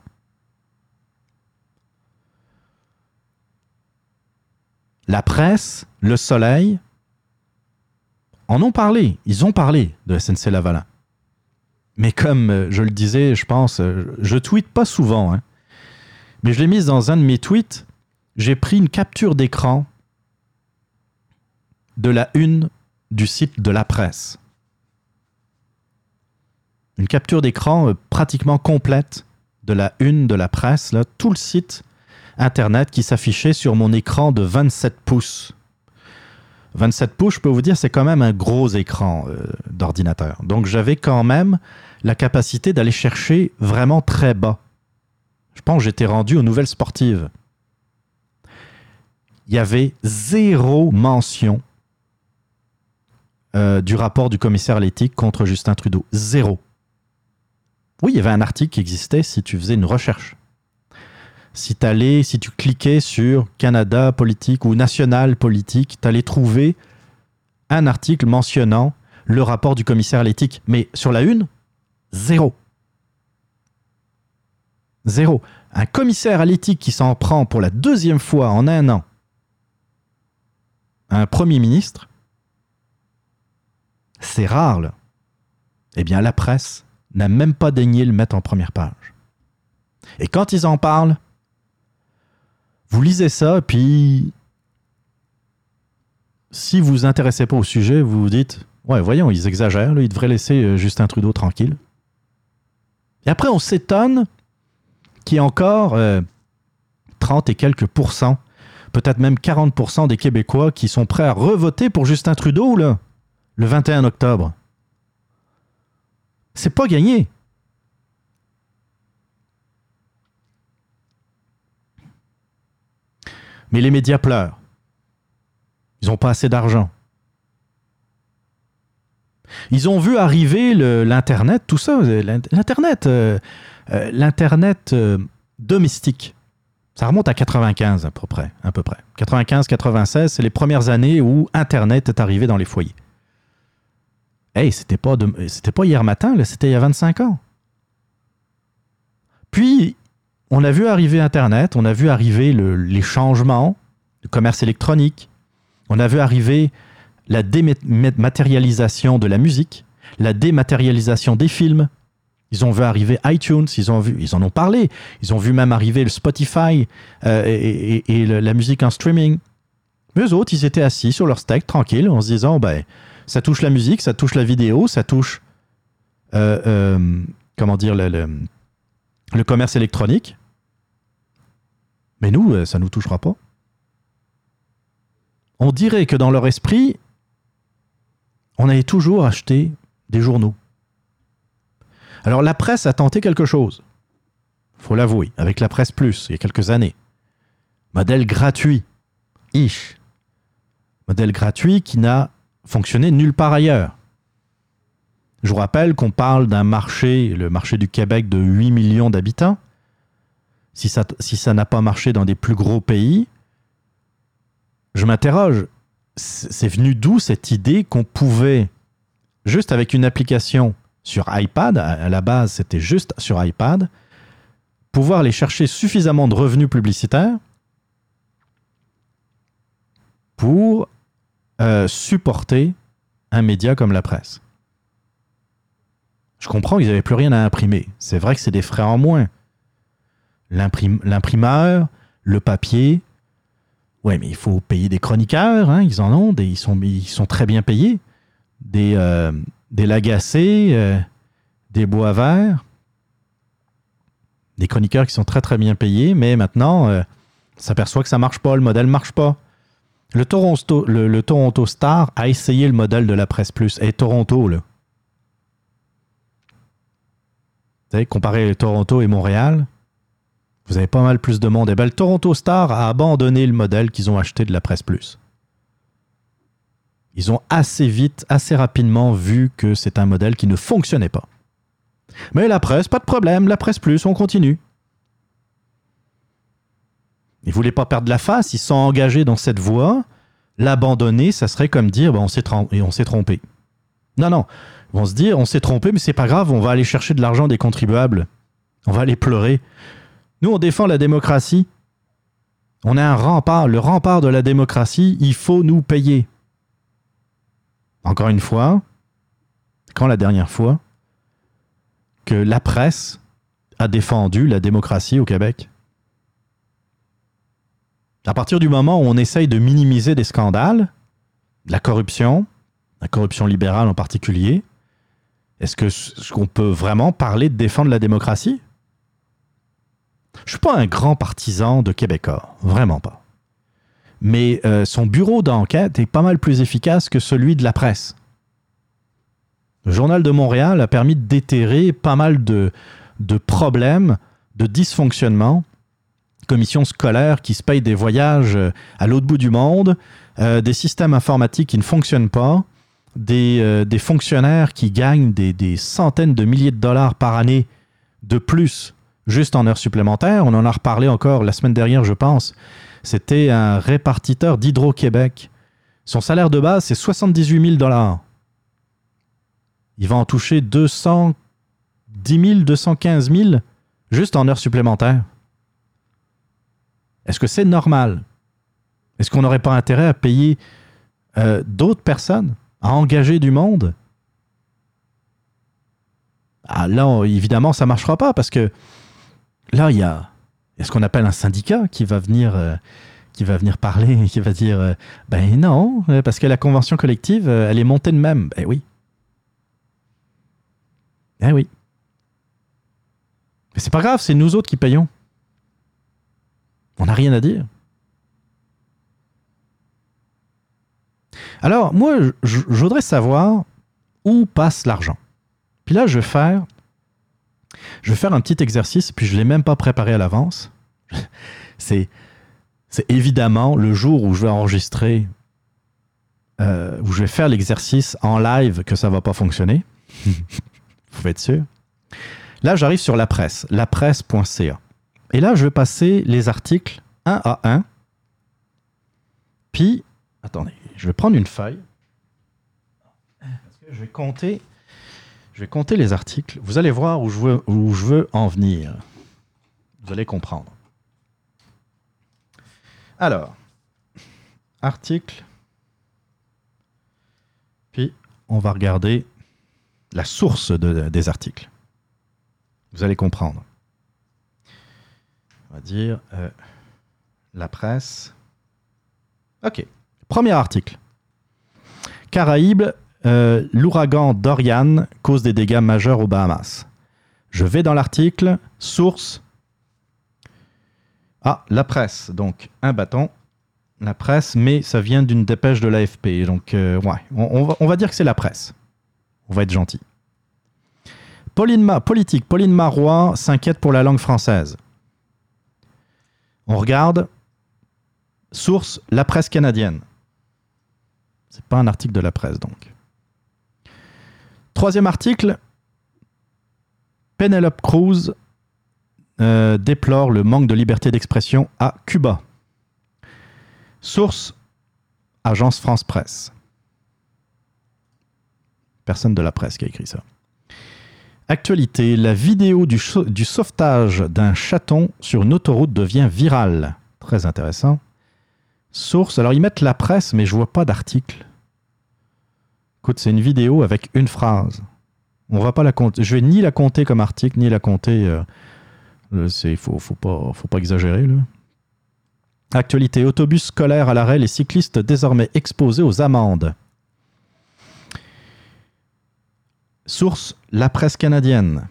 La presse, le soleil, en ont parlé. Ils ont parlé de SNC Lavalin. Mais comme euh, je le disais, je pense, euh, je tweete pas souvent, hein. mais je l'ai mise dans un de mes tweets. J'ai pris une capture d'écran de la une du site de la presse. Une capture d'écran euh, pratiquement complète de la une de la presse, là, tout le site internet qui s'affichait sur mon écran de 27 pouces. 27 pouces, je peux vous dire, c'est quand même un gros écran euh, d'ordinateur. Donc j'avais quand même la capacité d'aller chercher vraiment très bas. Je pense que j'étais rendu aux nouvelles sportives. Il y avait zéro mention euh, du rapport du commissaire à l'éthique contre Justin Trudeau. Zéro. Oui, il y avait un article qui existait si tu faisais une recherche. Si, si tu cliquais sur Canada politique ou National politique, tu allais trouver un article mentionnant le rapport du commissaire à l'éthique. Mais sur la une, zéro. Zéro. Un commissaire à l'éthique qui s'en prend pour la deuxième fois en un an un premier ministre, c'est rare. Eh bien, la presse n'a même pas daigné le mettre en première page. Et quand ils en parlent, vous lisez ça, puis si vous vous intéressez pas au sujet, vous vous dites Ouais, voyons, ils exagèrent, ils devraient laisser euh, Justin Trudeau tranquille. Et après, on s'étonne qu'il y ait encore euh, 30 et quelques pourcents, peut-être même 40% des Québécois qui sont prêts à revoter pour Justin Trudeau le 21 octobre. C'est pas gagné. Mais les médias pleurent. Ils n'ont pas assez d'argent. Ils ont vu arriver l'Internet, tout ça, euh, l'in- l'Internet, euh, euh, l'Internet domestique. Ça remonte à 95 à peu près. À peu près. 95-96, c'est les premières années où Internet est arrivé dans les foyers. Hey, c'était pas, pas hier matin, c'était il y a 25 ans. Puis, on a vu arriver Internet, on a vu arriver le- les changements du commerce électronique, on a vu arriver la dématérialisation de la musique, la dématérialisation des films. Ils ont vu arriver iTunes, ils, en ont parlé. Ils ont vu même arriver le Spotify euh, et, le- la musique en streaming. Mais eux autres, ils étaient assis sur leur steak, tranquille, en se disant, ben, ça touche la musique, ça touche la vidéo, ça touche, euh, euh, comment dire, le, le- le commerce électronique. Mais nous, euh, ça ne nous touchera pas. On dirait que dans leur esprit, on avait toujours acheté des journaux. Alors la presse a tenté quelque chose. Faut l'avouer, avec la presse plus, il y a quelques années. Modèle gratuit. Ish. Modèle gratuit qui n'a fonctionné nulle part ailleurs. Je vous rappelle qu'on parle d'un marché, le marché du Québec de 8 millions d'habitants. Si ça si ça n'a pas marché dans des plus gros pays, je m'interroge. C'est venu d'où cette idée qu'on pouvait, juste avec une application sur iPad, à à la base c'était juste sur iPad, pouvoir aller chercher suffisamment de revenus publicitaires pour euh, supporter un média comme la presse. Je comprends qu'ils n'avaient plus rien à imprimer. C'est vrai que c'est des frais en moins. L'imprim- L'imprimeur, le papier. Ouais, mais il faut payer des chroniqueurs, hein, ils en ont, des, ils, sont, ils sont très bien payés. Des, euh, des lagacés, euh, des bois verts. Des chroniqueurs qui sont très très bien payés, mais maintenant, euh, s'aperçoit que ça marche pas, le modèle marche pas. Le Toronto, Toronto Star a essayé le modèle de la presse plus. Et Toronto, là. Vous savez, comparé Toronto et Montréal, vous avez pas mal plus de monde. Et ben, le Toronto Star a abandonné le modèle qu'ils ont acheté de la presse plus. Ils ont assez vite, assez rapidement vu que c'est un modèle qui ne fonctionnait pas. Mais la presse, pas de problème, la presse plus, on continue. Ils voulaient pas perdre la face, ils sont engagés dans cette voie. L'abandonner, ça serait comme dire ben, on s'est trompé. Non, non. Ils vont se dire on s'est trompé, mais c'est pas grave, on va aller chercher de l'argent des contribuables. On va aller pleurer. Nous, on défend la démocratie. On est un rempart, le rempart de la démocratie, il faut nous payer. Encore une fois, quand la dernière fois que la presse a défendu la démocratie au Québec? À partir du moment où on essaye de minimiser des scandales, la corruption, la corruption libérale en particulier, est-ce qu'on peut vraiment parler de défendre la démocratie? Je suis pas un grand partisan de Québécois, vraiment pas. Mais euh, son bureau d'enquête est pas mal plus efficace que celui de la presse. Le Journal de Montréal a permis de déterrer pas mal de, de problèmes, de dysfonctionnements. Commissions scolaires qui se payent des voyages euh, à l'autre bout du monde, euh, des systèmes informatiques qui ne fonctionnent pas, des, fonctionnaires qui gagnent des centaines de milliers de dollars par année de plus juste en heures supplémentaires. On en a reparlé encore la semaine dernière, je pense. C'était un répartiteur d'Hydro-Québec. Son salaire de base, c'est 78 000 dollars. Il va en toucher 210 000, 215 000 juste en heures supplémentaires. Est-ce que c'est normal? Est-ce qu'on n'aurait pas intérêt à payer euh, d'autres personnes, à engager du monde? Ah, Là, évidemment, ça ne marchera pas parce que là, il y a, ce qu'on appelle un syndicat qui va venir, euh, parler et qui va dire euh, Ben non, euh, parce que la convention collective, elle est montée de même. Ben oui. Eh oui. Mais c'est pas grave, c'est nous autres qui payons. On n'a rien à dire. Alors, moi, je voudrais savoir où passe l'argent. Puis là, je vais faire, je vais faire un petit exercice, puis je ne l'ai même pas préparé à l'avance. C'est, c'est évidemment le jour où je vais enregistrer, euh, où je vais faire l'exercice en live que ça ne va pas fonctionner. Vous pouvez être sûr. Là, j'arrive sur la presse, lapresse.ca. Et là, je vais passer les articles un à un. Puis, attendez, je vais prendre une feuille. Parce que je vais compter, je vais compter les articles. Vous allez voir où je veux, où je veux en venir. Vous allez comprendre. Alors, article. Puis, on va regarder la source de- des articles. Vous allez comprendre. On va dire euh, la presse. Ok. Premier article. Caraïbes, euh, l'ouragan Dorian cause des dégâts majeurs aux Bahamas. Je vais dans l'article. Source. Ah, la presse. Donc, un bâton. La presse, mais ça vient d'une dépêche de l'AFP. Donc, euh, ouais, on, va, dire que c'est la presse. On va être gentil. Pauline politique. Pauline Marois s'inquiète pour la langue française. On regarde. Source, la presse canadienne. C'est pas un article de la presse, donc. Troisième article. Penelope Cruz euh, déplore le manque de liberté d'expression à Cuba. Source, Agence France Presse. Personne de la presse qui a écrit ça. Actualité, la vidéo du, sau- du sauvetage d'un chaton sur une autoroute devient virale. Très intéressant. Source, alors ils mettent la presse, mais je vois pas d'article. Écoute, c'est une vidéo avec une phrase. On va pas la compter. Je vais ni la compter comme article, ni la compter. euh, euh, c'est faut, faut pas, faut pas exagérer. Actualité, autobus scolaire à l'arrêt, les cyclistes désormais exposés aux amendes. Source, la presse canadienne.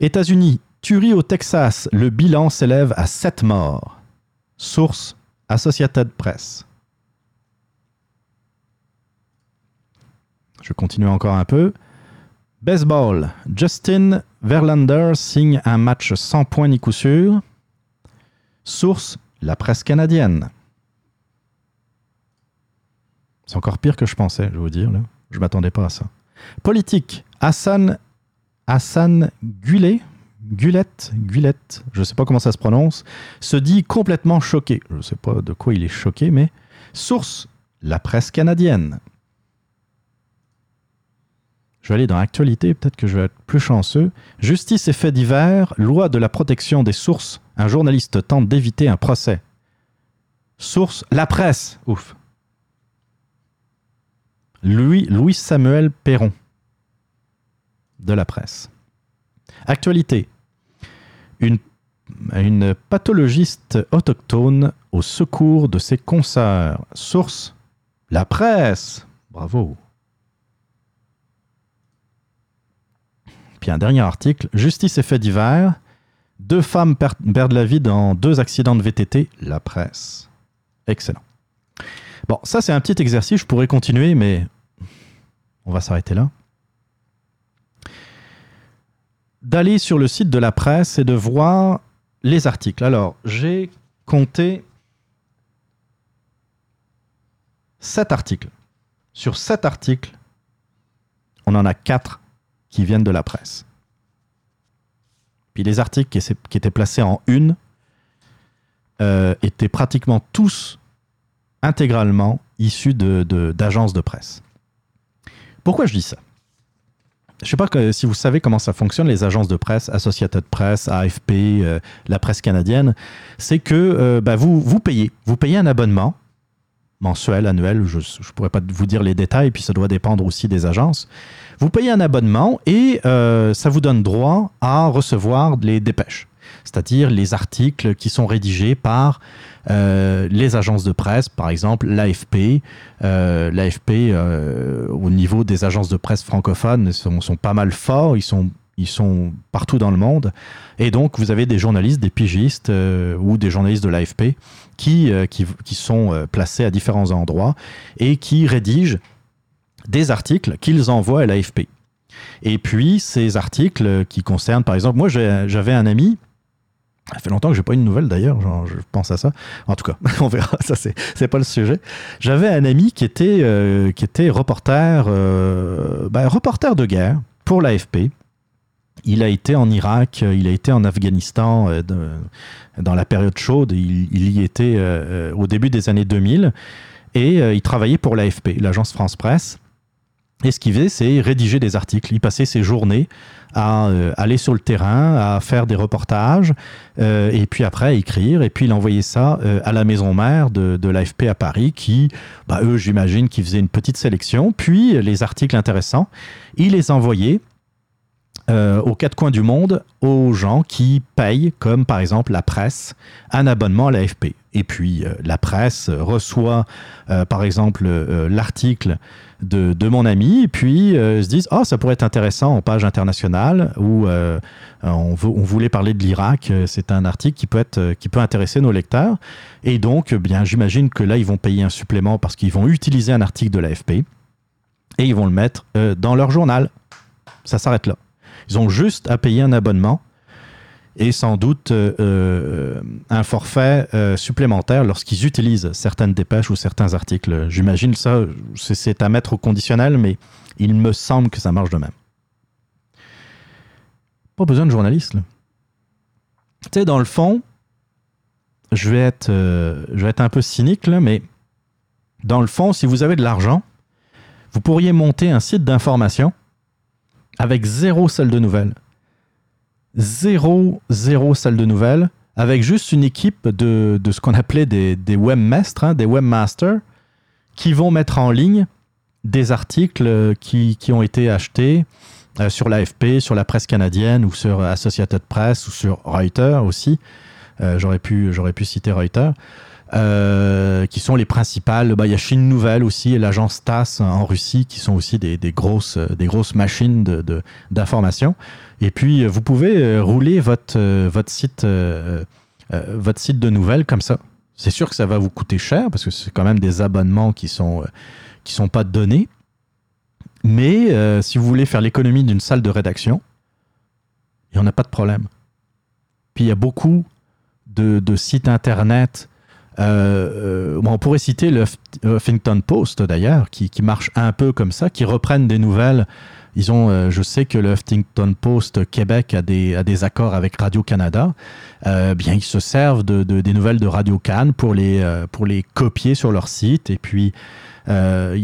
États-Unis, tuerie au Texas, le bilan s'élève à 7 morts. Source, Associated Press. Je continue encore un peu. Baseball. Justin Verlander signe un match sans points ni coup sûr. Source, la presse canadienne. C'est encore pire que je pensais, je vais vous dire. Là. Je m'attendais pas à ça. Politique. Hassan, Hassan Gulet, Gulette, Gulette, je ne sais pas comment ça se prononce, se dit complètement choqué. Je ne sais pas de quoi il est choqué, mais source, la presse canadienne. Je vais aller dans l'actualité, peut-être que je vais être plus chanceux. Justice et faits divers, loi de la protection des sources. Un journaliste tente d'éviter un procès. Source, la presse. Ouf. Louis, Louis Samuel Perron de la presse. Actualité. Une, pathologiste autochtone au secours de ses consoeurs. Source La presse. Bravo. Puis un dernier article. Justice et faits divers. Deux femmes per- perdent la vie dans deux accidents de VTT. La presse. Excellent. Bon, ça c'est un petit exercice. Je pourrais continuer, mais on va s'arrêter là. D'aller sur le site de la presse et de voir les articles. Alors, j'ai compté sept articles. Sur sept articles, on en a quatre qui viennent de la presse. Puis les articles qui, étaient placés en une euh, étaient pratiquement tous intégralement issus d'agences de, presse. Pourquoi je dis ça? Je sais pas que- si vous savez comment ça fonctionne, les agences de presse, Associated Press, AFP, euh, la presse canadienne. C'est que euh, bah, vous, vous payez. Vous payez un abonnement mensuel, annuel, je ne pourrais pas vous dire les détails, puis ça doit dépendre aussi des agences. Vous payez un abonnement et euh, ça vous donne droit à recevoir les dépêches, c'est-à-dire les articles qui sont rédigés par euh, les agences de presse, par exemple l'AFP. Euh, L'AFP, euh, au niveau des agences de presse francophones, sont, sont pas mal forts, ils sont, ils sont partout dans le monde. Et donc, vous avez des journalistes, des pigistes ou des journalistes de l'AFP qui, qui, qui sont placés à différents endroits et qui rédigent des articles qu'ils envoient à l'AFP. Et puis, ces articles qui concernent, par exemple, moi, j'avais un ami, ça fait longtemps que j'ai pas eu de nouvelles d'ailleurs, je pense à ça. En tout cas, on verra, ça c'est pas le sujet. J'avais un ami qui était, euh, qui était reporter, euh, ben, reporter de guerre pour l'AFP. Il a été en Irak, euh, il a été en Afghanistan dans la période chaude, il, y était au début des années 2000 et il travaillait pour l'AFP, l'agence France Presse. Et ce qu'il faisait, c'est rédiger des articles. Il passait ses journées à euh, aller sur le terrain, à faire des reportages, euh, et puis après à écrire. Et puis il envoyait ça euh, à la maison mère de, l'AFP à Paris, qui, bah, eux, j'imagine, qu'ils faisaient une petite sélection. Puis les articles intéressants, il les envoyait aux quatre coins du monde aux gens qui payent, comme par exemple la presse, un abonnement à l'AFP. Et puis euh, la presse reçoit, euh, par exemple, euh, l'article de, de mon ami, et puis se disent Oh, ça pourrait être intéressant en page internationale, euh, on, voulait parler de l'Irak, c'est un article qui peut, être, qui peut intéresser nos lecteurs. Et donc, bien, j'imagine que là, ils vont payer un supplément parce qu'ils vont utiliser un article de l'AFP et ils vont le mettre dans leur journal. Ça s'arrête là. Ils ont juste à payer un abonnement et sans doute euh, euh, un forfait euh, supplémentaire lorsqu'ils utilisent certaines dépêches ou certains articles. J'imagine ça, c'est- à mettre au conditionnel, mais il me semble que ça marche de même. Pas besoin de journaliste. Tu sais, dans le fond, je vais être, je vais être un peu cynique, mais dans le fond, si vous avez de l'argent, vous pourriez monter un site d'information avec zéro salle de nouvelles. Zéro, zéro salle de nouvelles, avec juste une équipe de, de ce qu'on appelait des, des webmasters, hein, des webmasters, qui vont mettre en ligne des articles euh, qui, qui ont été achetés euh, sur l'AFP, sur la presse canadienne ou sur Associated Press ou sur Reuters aussi. Euh, j'aurais pu, j'aurais pu citer Reuters. Euh, qui sont les principales. Bah, Il y a Chine Nouvelle aussi et l'agence TASS en Russie qui sont aussi des, grosses, euh, des grosses machines de- de- d'information. Et puis, euh, vous pouvez rouler votre, votre, site, votre site de nouvelles comme ça. C'est sûr que ça va vous coûter cher parce que c'est quand même des abonnements qui sont, euh, qui sont pas donnés. Mais si vous voulez faire l'économie d'une salle de rédaction, il n'y en a pas de problème. Puis il y a beaucoup de, de sites internet. Euh, euh, on pourrait citer le Huff- Huffington Post d'ailleurs, qui, marche un peu comme ça, qui reprennent des nouvelles. Ils ont, euh, je sais que le Huffington Post Québec a des, a des accords avec Radio-Canada. Bien, ils se servent de, de- des nouvelles de Radio-Can pour les, pour les copier sur leur site. Et puis,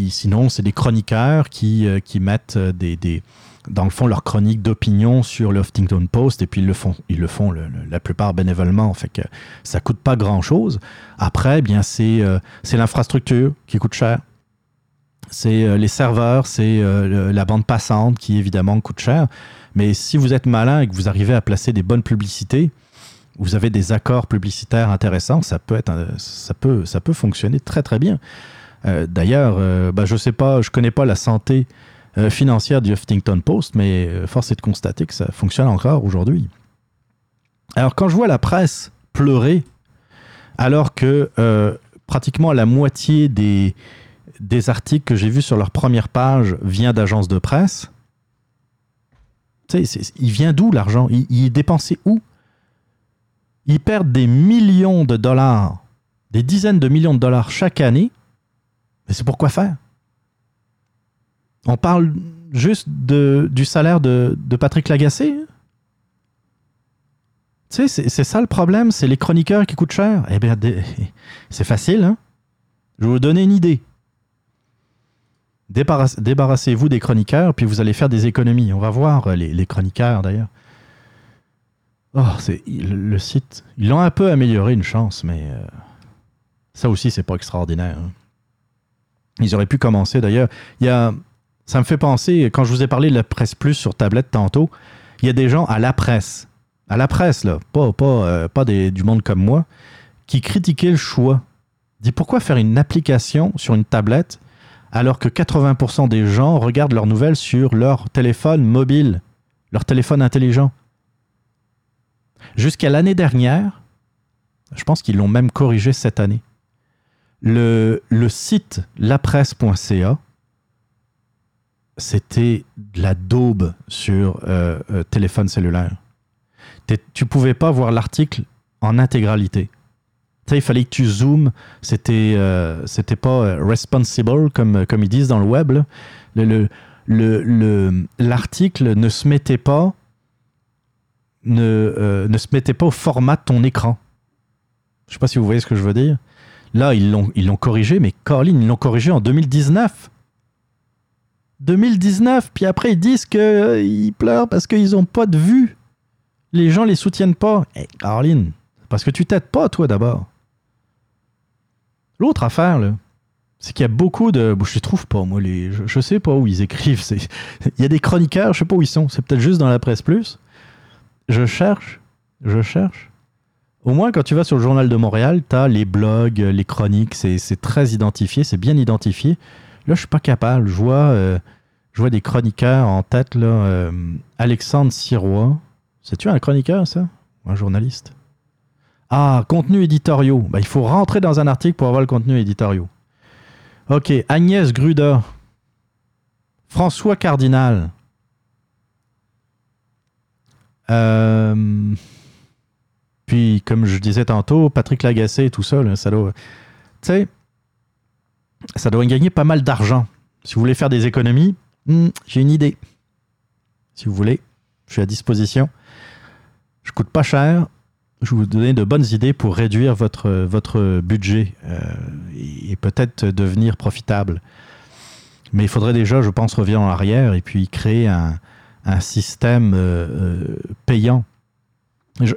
sinon, c'est des chroniqueurs qui, qui mettent des, dans le fond, leurs chroniques d'opinion sur le Huffington Post. Et puis, ils le font, ils le font la plupart bénévolement. Fait que ça coûte pas grand-chose. Après, eh bien, c'est euh, l'infrastructure qui coûte cher. C'est euh, les serveurs, c'est euh, la bande passante qui évidemment coûte cher. Mais si vous êtes malin et que vous arrivez à placer des bonnes publicités, vous avez des accords publicitaires intéressants, ça peut, être, ça peut, ça peut fonctionner très très bien. Euh, D'ailleurs, bah, je sais pas, je connais pas la santé euh, financière du Huffington Post, mais euh, force est de constater que ça fonctionne encore aujourd'hui. Alors quand je vois la presse pleurer, alors que euh, pratiquement la moitié des, des articles que j'ai vus sur leur première page vient d'agences de presse, il vient d'où l'argent? Il, il est dépensé où? Ils perdent des millions de dollars, des dizaines de millions de dollars chaque année, mais c'est pour quoi faire? On parle juste de, du salaire de, de Patrick Lagacé? Tu sais, c'est- ça le problème, c'est les chroniqueurs qui coûtent cher. Eh bien, c'est facile, hein Je vais vous donner une idée. Débarrasse- Débarrassez-vous des chroniqueurs, puis vous allez faire des économies. On va voir euh, les, les chroniqueurs, d'ailleurs. Oh, c'est le, le site. Ils l'ont un peu amélioré, une chance, mais euh, ça aussi, c'est pas extraordinaire. hein. Ils auraient pu commencer, d'ailleurs. Il y a, ça me fait penser, quand je vous ai parlé de la presse plus sur tablette tantôt, il y a des gens à la presse, à la presse, là, pas, pas, euh, pas des- du monde comme moi, qui critiquaient le choix. Dit pourquoi faire une application sur une tablette alors que 80% des gens regardent leurs nouvelles sur leur téléphone mobile, leur téléphone intelligent? Jusqu'à l'année dernière, je pense qu'ils l'ont même corrigé cette année, le, le site lapresse.ca, c'était de la daube sur euh, euh, téléphone cellulaire. Tu pouvais pas voir l'article en intégralité. Il fallait que tu zoomes. C'était euh, pas euh, responsible, comme, comme ils disent dans le web. L'article ne se mettait pas ne, se mettait pas au format de ton écran. Je sais pas si vous voyez ce que je veux dire. Là, ils l'ont ils l'ont corrigé, mais Caroline, ils l'ont corrigé en 2019. 2019, puis après ils disent qu'ils pleurent parce qu'ils n'ont pas de vue. Les gens les soutiennent pas. Eh, Caroline, parce que tu t'aides pas, toi, d'abord. L'autre affaire, là, c'est qu'il y a beaucoup de. bon, je les trouve pas, moi. Les, je, je sais pas où ils écrivent. Il y a des chroniqueurs, je sais pas où ils sont. C'est peut-être juste dans la presse plus. Je cherche, je cherche. Au moins, quand tu vas sur le Journal de Montréal, tu as les blogs, les chroniques, c'est très identifié, c'est bien identifié. Là, je suis pas capable. Je vois, euh, des chroniqueurs en tête, euh, Alexandre Sirois. C'est-tu un chroniqueur, ça? Ou Un journaliste? Ah, contenu éditoriaux. Ben, il faut rentrer dans un article pour avoir le contenu éditoriaux. Ok, Agnès Gruda. François Cardinal. Euh, Puis, comme je disais tantôt, Patrick Lagacé tout ça, là, ça. Tu sais, ça doit gagner pas mal d'argent. Si vous voulez faire des économies, hmm, j'ai une idée. Si vous voulez, je suis à disposition. Je coûte pas cher. Je vais vous donner de bonnes idées pour réduire votre, votre budget euh, et, peut-être devenir profitable. Mais il faudrait déjà, je pense, revenir en arrière et puis créer un, un système euh, euh, payant.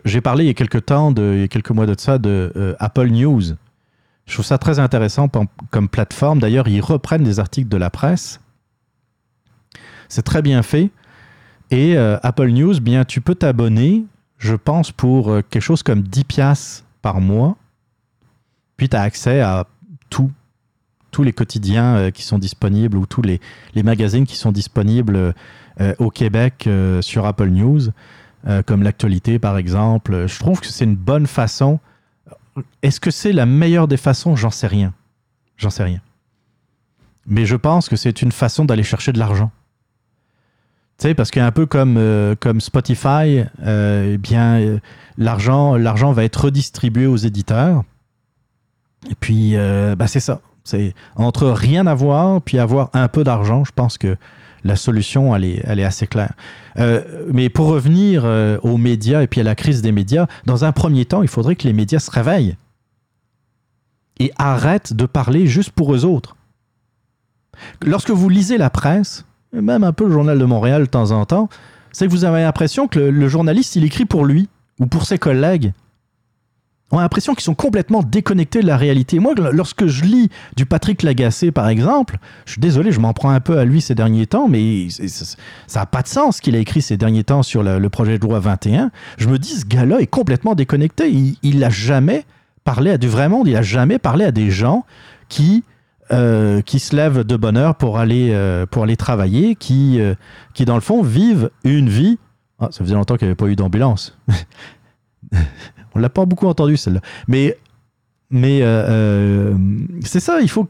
J'ai parlé il y a quelques temps, il y a quelques mois de ça, de Apple News. Je trouve ça très intéressant comme plateforme. D'ailleurs, ils reprennent des articles de la presse. C'est très bien fait. Et euh, Apple News, bien, tu peux t'abonner, je pense, pour euh, quelque chose comme 10 piastres par mois. Puis tu as accès à tout, tous les quotidiens euh, qui sont disponibles ou tous les, les magazines qui sont disponibles au Québec sur Apple News, comme l'actualité par exemple. Je trouve que c'est une bonne façon. Est-ce que c'est la meilleure des façons? J'en sais rien. J'en sais rien. Mais je pense que c'est une façon d'aller chercher de l'argent. Tu sais, parce qu'un peu comme, euh, comme Spotify, euh, eh bien, euh, l'argent, l'argent va être redistribué aux éditeurs. Et puis, bah, c'est ça. C'est entre rien avoir puis avoir un peu d'argent, je pense que la solution, elle est, elle est assez claire. Euh, mais pour revenir euh, aux médias et puis à la crise des médias, dans un premier temps, il faudrait que les médias se réveillent et arrêtent de parler juste pour eux autres. Lorsque vous lisez la presse, même un peu le journal de Montréal de temps en temps, c'est que vous avez l'impression que le, le journaliste, il écrit pour lui ou pour ses collègues. Ont l'impression qu'ils sont complètement déconnectés de la réalité. Moi, lorsque je lis du Patrick Lagacé, par exemple, je suis désolé, je m'en prends un peu à lui ces derniers temps, mais ça n'a pas de sens ce qu'il a écrit ces derniers temps sur le, projet de loi 21. Je me dis, ce gars-là est complètement déconnecté. Il- Il n'a jamais parlé à du vrai monde, il n'a jamais parlé à des gens qui, euh, qui se lèvent de bonne heure pour aller, euh, pour aller travailler, qui, euh, qui, dans le fond, vivent une vie. Ah, ça faisait longtemps qu'il n'y avait pas eu d'ambulance. On l'a pas beaucoup entendu celle-là. Mais, mais euh, euh, c'est ça, il faut,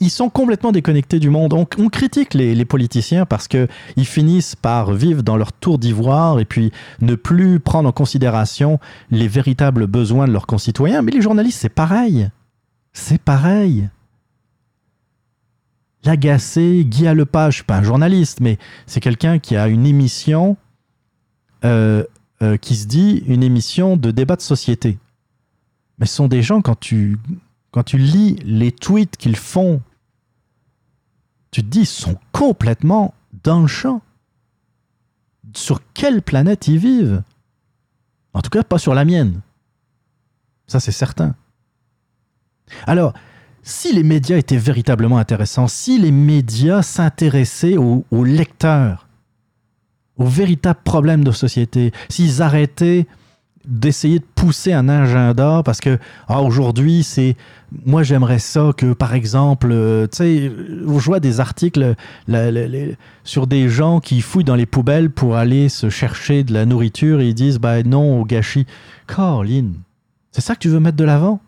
ils- sont complètement déconnectés du monde. On, on critique les, politiciens parce que ils finissent par vivre dans leur tour d'ivoire et puis ne plus prendre en considération les véritables besoins de leurs concitoyens. Mais les journalistes, c'est pareil. C'est pareil. L'agacé, Guy Lepage, je suis pas un journaliste, mais c'est quelqu'un qui a une émission euh, euh, qui se dit une émission de débat de société. Mais ce sont des gens, quand tu, quand tu lis les tweets qu'ils font, tu te dis, ils sont complètement dans le champ. Sur quelle planète ils vivent? En tout cas, pas sur la mienne. Ça, c'est certain. Alors, si les médias étaient véritablement intéressants, si les médias s'intéressaient aux, aux lecteurs, aux véritables problèmes de société, s'ils arrêtaient d'essayer de pousser un agenda parce que ah, aujourd'hui c'est moi j'aimerais ça que par exemple euh, tu sais je vois des articles sur des gens qui fouillent dans les poubelles pour aller se chercher de la nourriture et ils disent bah non au gâchis. Caroline c'est ça que tu veux mettre de l'avant?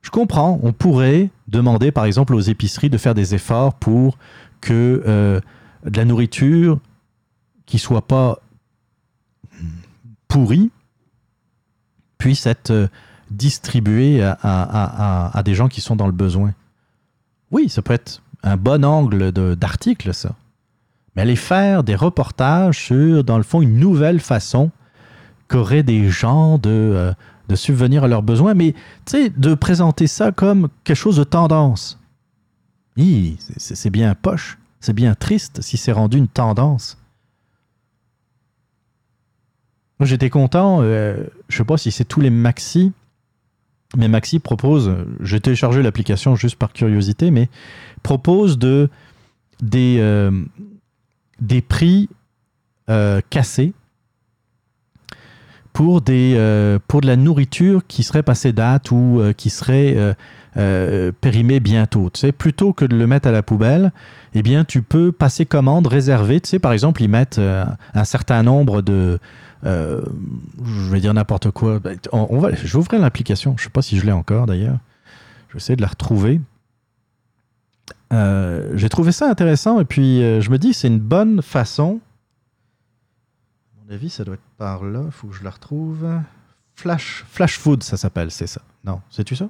Je comprends. On pourrait demander par exemple aux épiceries de faire des efforts pour que euh, de la nourriture qui soit pas pourrie puisse être euh, distribuée à, des gens qui sont dans le besoin. Oui, ça peut être un bon angle d'article, ça. Mais aller faire des reportages sur, dans le fond, une nouvelle façon qu'auraient des gens de, euh, de subvenir à leurs besoins, mais de présenter ça comme quelque chose de tendance. C'est bien poche, c'est bien triste si c'est rendu une tendance. J'étais content. euh, je sais pas si c'est tous les Maxi, mais Maxi propose. J'ai téléchargé l'application juste par curiosité, mais propose de des euh, prix euh, cassés pour euh, pour de la nourriture qui serait passée date ou qui serait euh, périmée bientôt. Tu sais, plutôt que de le mettre à la poubelle, eh bien, tu peux passer commande, réserver. Tu sais, par exemple, ils mettent euh, un certain nombre de euh, je vais dire n'importe quoi. On, va, ouvrir l'application. Je sais pas si je l'ai encore d'ailleurs. Je vais essayer de la retrouver. J'ai trouvé ça intéressant et puis je me dis c'est une bonne façon. À mon avis, ça doit être par là. Il faut que je la retrouve. Flash, Flash Food, ça s'appelle, c'est ça. Non, c'est-tu ça?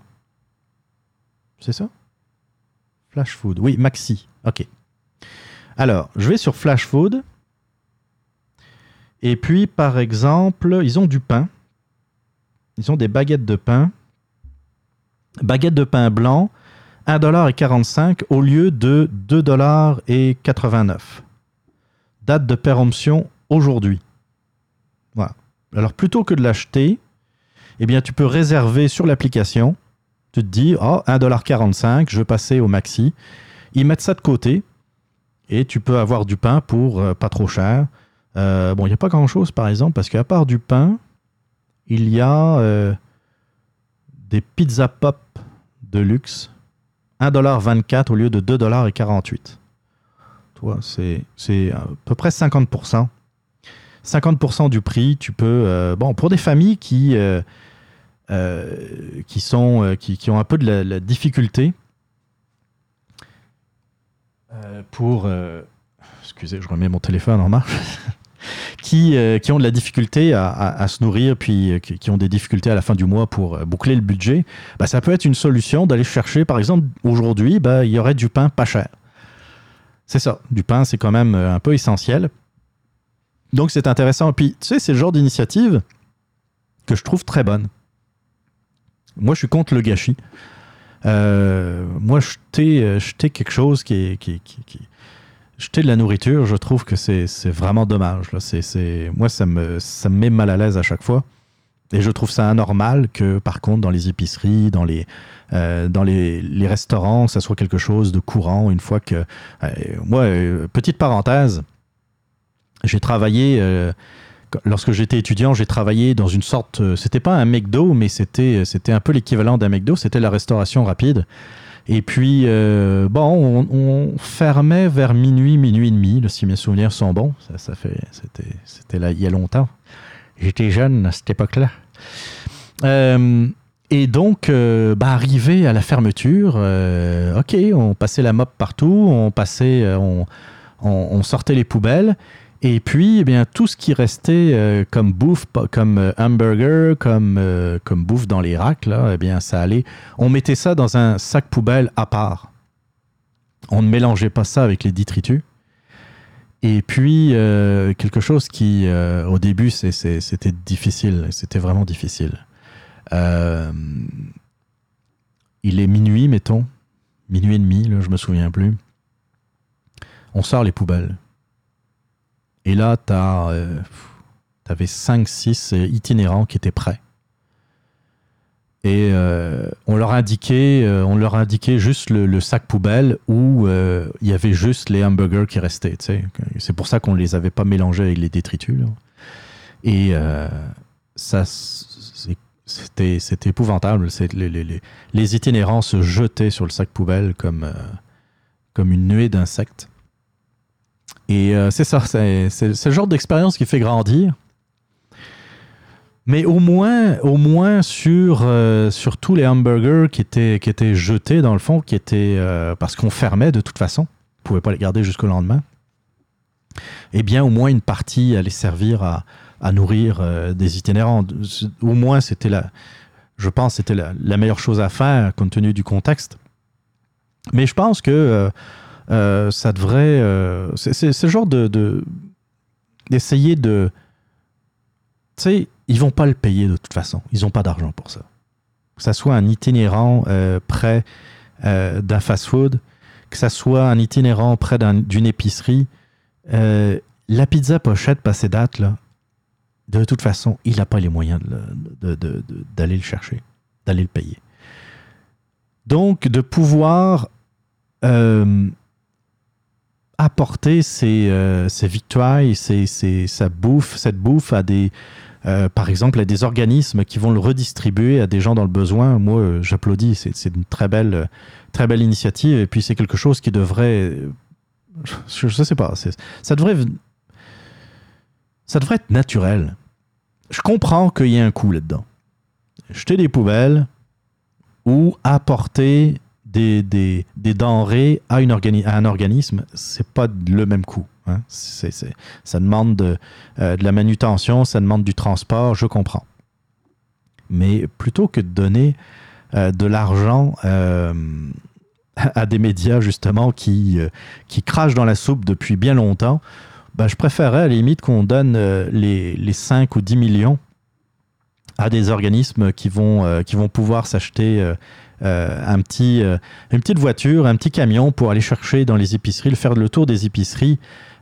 C'est ça? Flash Food. Oui, Maxi. Ok. Alors, je vais sur Flash Food. Et puis, par exemple, ils ont du pain. Ils ont des baguettes de pain. Baguettes de pain blanc, 1,45$ au lieu de 2,89$. Date de péremption aujourd'hui. Voilà. Alors, plutôt que de l'acheter, eh bien, tu peux réserver sur l'application. Tu te dis, oh, 1,45$, je vais passer au maxi. Ils mettent ça de côté et tu peux avoir du pain pour euh, pas trop cher. Euh, bon, il n'y a pas grand-chose, par exemple, parce qu'à part du pain, il y a euh, des pizza pop de luxe. 1,24$ au lieu de 2,48$. Toi, c'est à peu près 50%. 50% du prix, tu peux... bon, pour des familles qui, qui, sont, euh, qui, qui ont un peu de la, difficulté euh, pour... euh, excusez, je remets mon téléphone en marche. qui, euh, qui ont de la difficulté à, se nourrir, puis euh, qui, ont des difficultés à la fin du mois pour euh, boucler le budget, bah, ça peut être une solution d'aller chercher, par exemple, aujourd'hui, bah, il y aurait du pain pas cher. C'est ça, du pain, c'est quand même euh, un peu essentiel. Donc c'est intéressant. Puis, tu sais, c'est le genre d'initiative que je trouve très bonne. Moi, je suis contre le gâchis. Euh, moi, jeter, euh, jeter quelque chose qui est, jeter de la nourriture, je trouve que c'est vraiment dommage. Là. C'est- moi, ça me, ça me met mal à l'aise à chaque fois. Et je trouve ça anormal que, par contre, dans les épiceries, dans les, euh, dans les, les restaurants, ça soit quelque chose de courant. Une fois que. moi, petite parenthèse, j'ai travaillé. Euh, lorsque j'étais étudiant, j'ai travaillé dans une sorte. euh, C'était pas un McDo, mais c'était c'était un peu l'équivalent d'un McDo. C'était la restauration rapide. Et puis, euh, bon, on, on fermait vers minuit, minuit et demi, si mes souvenirs sont bons. Ça, fait, c'était, c'était là il y a longtemps. J'étais jeune à cette époque-là. Euh, et donc, euh, bah, arrivé à la fermeture, euh, ok, on passait la mop partout, on passait, euh, on sortait les poubelles. Et puis, eh bien, tout ce qui restait euh, comme bouffe, comme euh, hamburger, comme, euh, comme bouffe dans les racks, là, eh bien, ça allait. On mettait ça dans un sac poubelle à part. On ne mélangeait pas ça avec les détritus. Et puis, quelque chose qui, au début, c'était difficile. C'était vraiment difficile. Il est minuit, mettons. Minuit et demi, là, je me souviens plus. On sort les poubelles. Et là, tu avais 5-6 itinérants qui étaient prêts. Et euh, on leur indiquait, euh, on leur indiquait juste le, sac poubelle où euh, il y avait juste les hamburgers qui restaient. C'est pour ça qu'on ne les avait pas mélangés avec les détritus. Et euh, ça, c'était épouvantable. Les, les- itinérants se jetaient sur le sac poubelle comme, euh, comme une nuée d'insectes. Et euh, c'est ça, c'est le genre d'expérience qui fait grandir. Mais au moins, au moins sur, euh, sur tous les hamburgers qui étaient, qui étaient jetés, dans le fond, qui étaient. euh, parce qu'on fermait de toute façon. On ne pouvait pas les garder jusqu'au lendemain. Eh bien, au moins une partie allait servir à, à nourrir des itinérants. Au moins, c'était la. Je pense que c'était la meilleure chose à faire compte tenu du contexte. Mais je pense que euh, ça devrait. euh, c'est le genre de. de- d'essayer de. Tu sais, ils vont pas le payer de toute façon. Ils n'ont pas d'argent pour ça. Que ça soit un itinérant euh, près d'un fast-food, que ça soit un itinérant près d'un- d'une épicerie, la pizza pochette passée date, là, de toute façon, il n'a pas les moyens de le- de- d'aller le chercher, d'aller le payer. Donc, de pouvoir apporter ces, euh, victoires, ces- sa bouffe, cette bouffe à des, euh, par exemple, à des organismes qui vont le redistribuer à des gens dans le besoin. Moi, euh, j'applaudis. C'est, une très belle, très belle initiative. Et puis, c'est quelque chose qui devrait, je, je sais pas, ça devrait, ça devrait être naturel. Je comprends qu'il y ait un coût là-dedans. Jeter des poubelles ou apporter des, denrées à, un organisme, c'est pas le même coût. hein. Ça demande de, euh, de la manutention, ça demande du transport, je comprends. Mais plutôt que de donner euh, de l'argent euh, à des médias justement qui, crachent dans la soupe depuis bien longtemps, ben, je préférerais à la limite qu'on donne les, les 5 ou 10 millions à des organismes qui vont, pouvoir s'acheter un petit, euh, une petite voiture, un petit camion pour aller chercher dans les épiceries, faire le tour des épiceries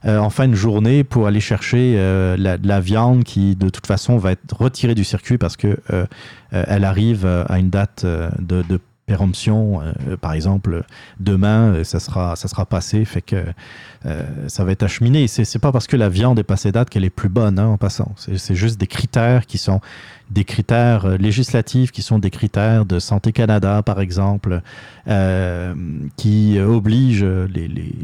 euh, en fin de journée pour aller chercher euh, la, la viande qui de toute façon va être retirée du circuit parce que euh, euh, elle arrive euh, à une date euh, de, de péremption. euh, par exemple, demain, euh, ça sera, ça sera passé, fait que euh, ça va être acheminé. C'est, pas parce que la viande est passée date qu'elle est plus bonne, hein, en passant. C'est, juste des critères qui sont des critères législatifs, qui sont des critères de Santé Canada, par exemple, qui obligent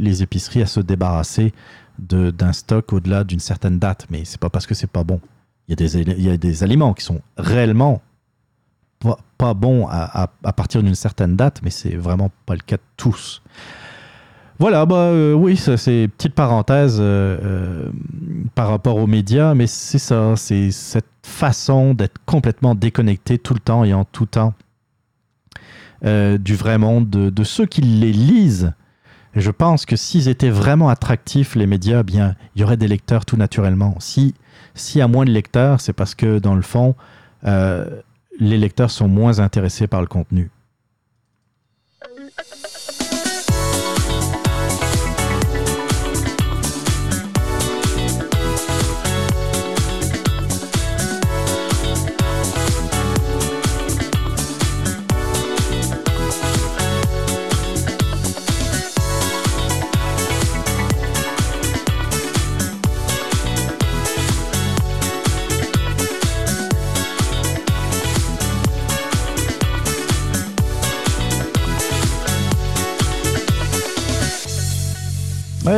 les, épiceries à se débarrasser d'un stock au-delà d'une certaine date. Mais c'est pas parce que c'est pas bon. Il y a des, il y a des aliments qui sont réellement pas, bons à, partir d'une certaine date, mais c'est vraiment pas le cas de tous. Voilà, bah euh, oui, c'est petite parenthèse euh, euh, par rapport aux médias, mais c'est ça, c'est cette façon d'être complètement déconnecté tout le temps et en tout temps du vrai monde, de, ceux qui les lisent. Je pense que s'ils étaient vraiment attractifs, les médias, eh bien, il y aurait des lecteurs tout naturellement. Si s'il y a moins de lecteurs, c'est parce que dans le fond, les lecteurs sont moins intéressés par le contenu.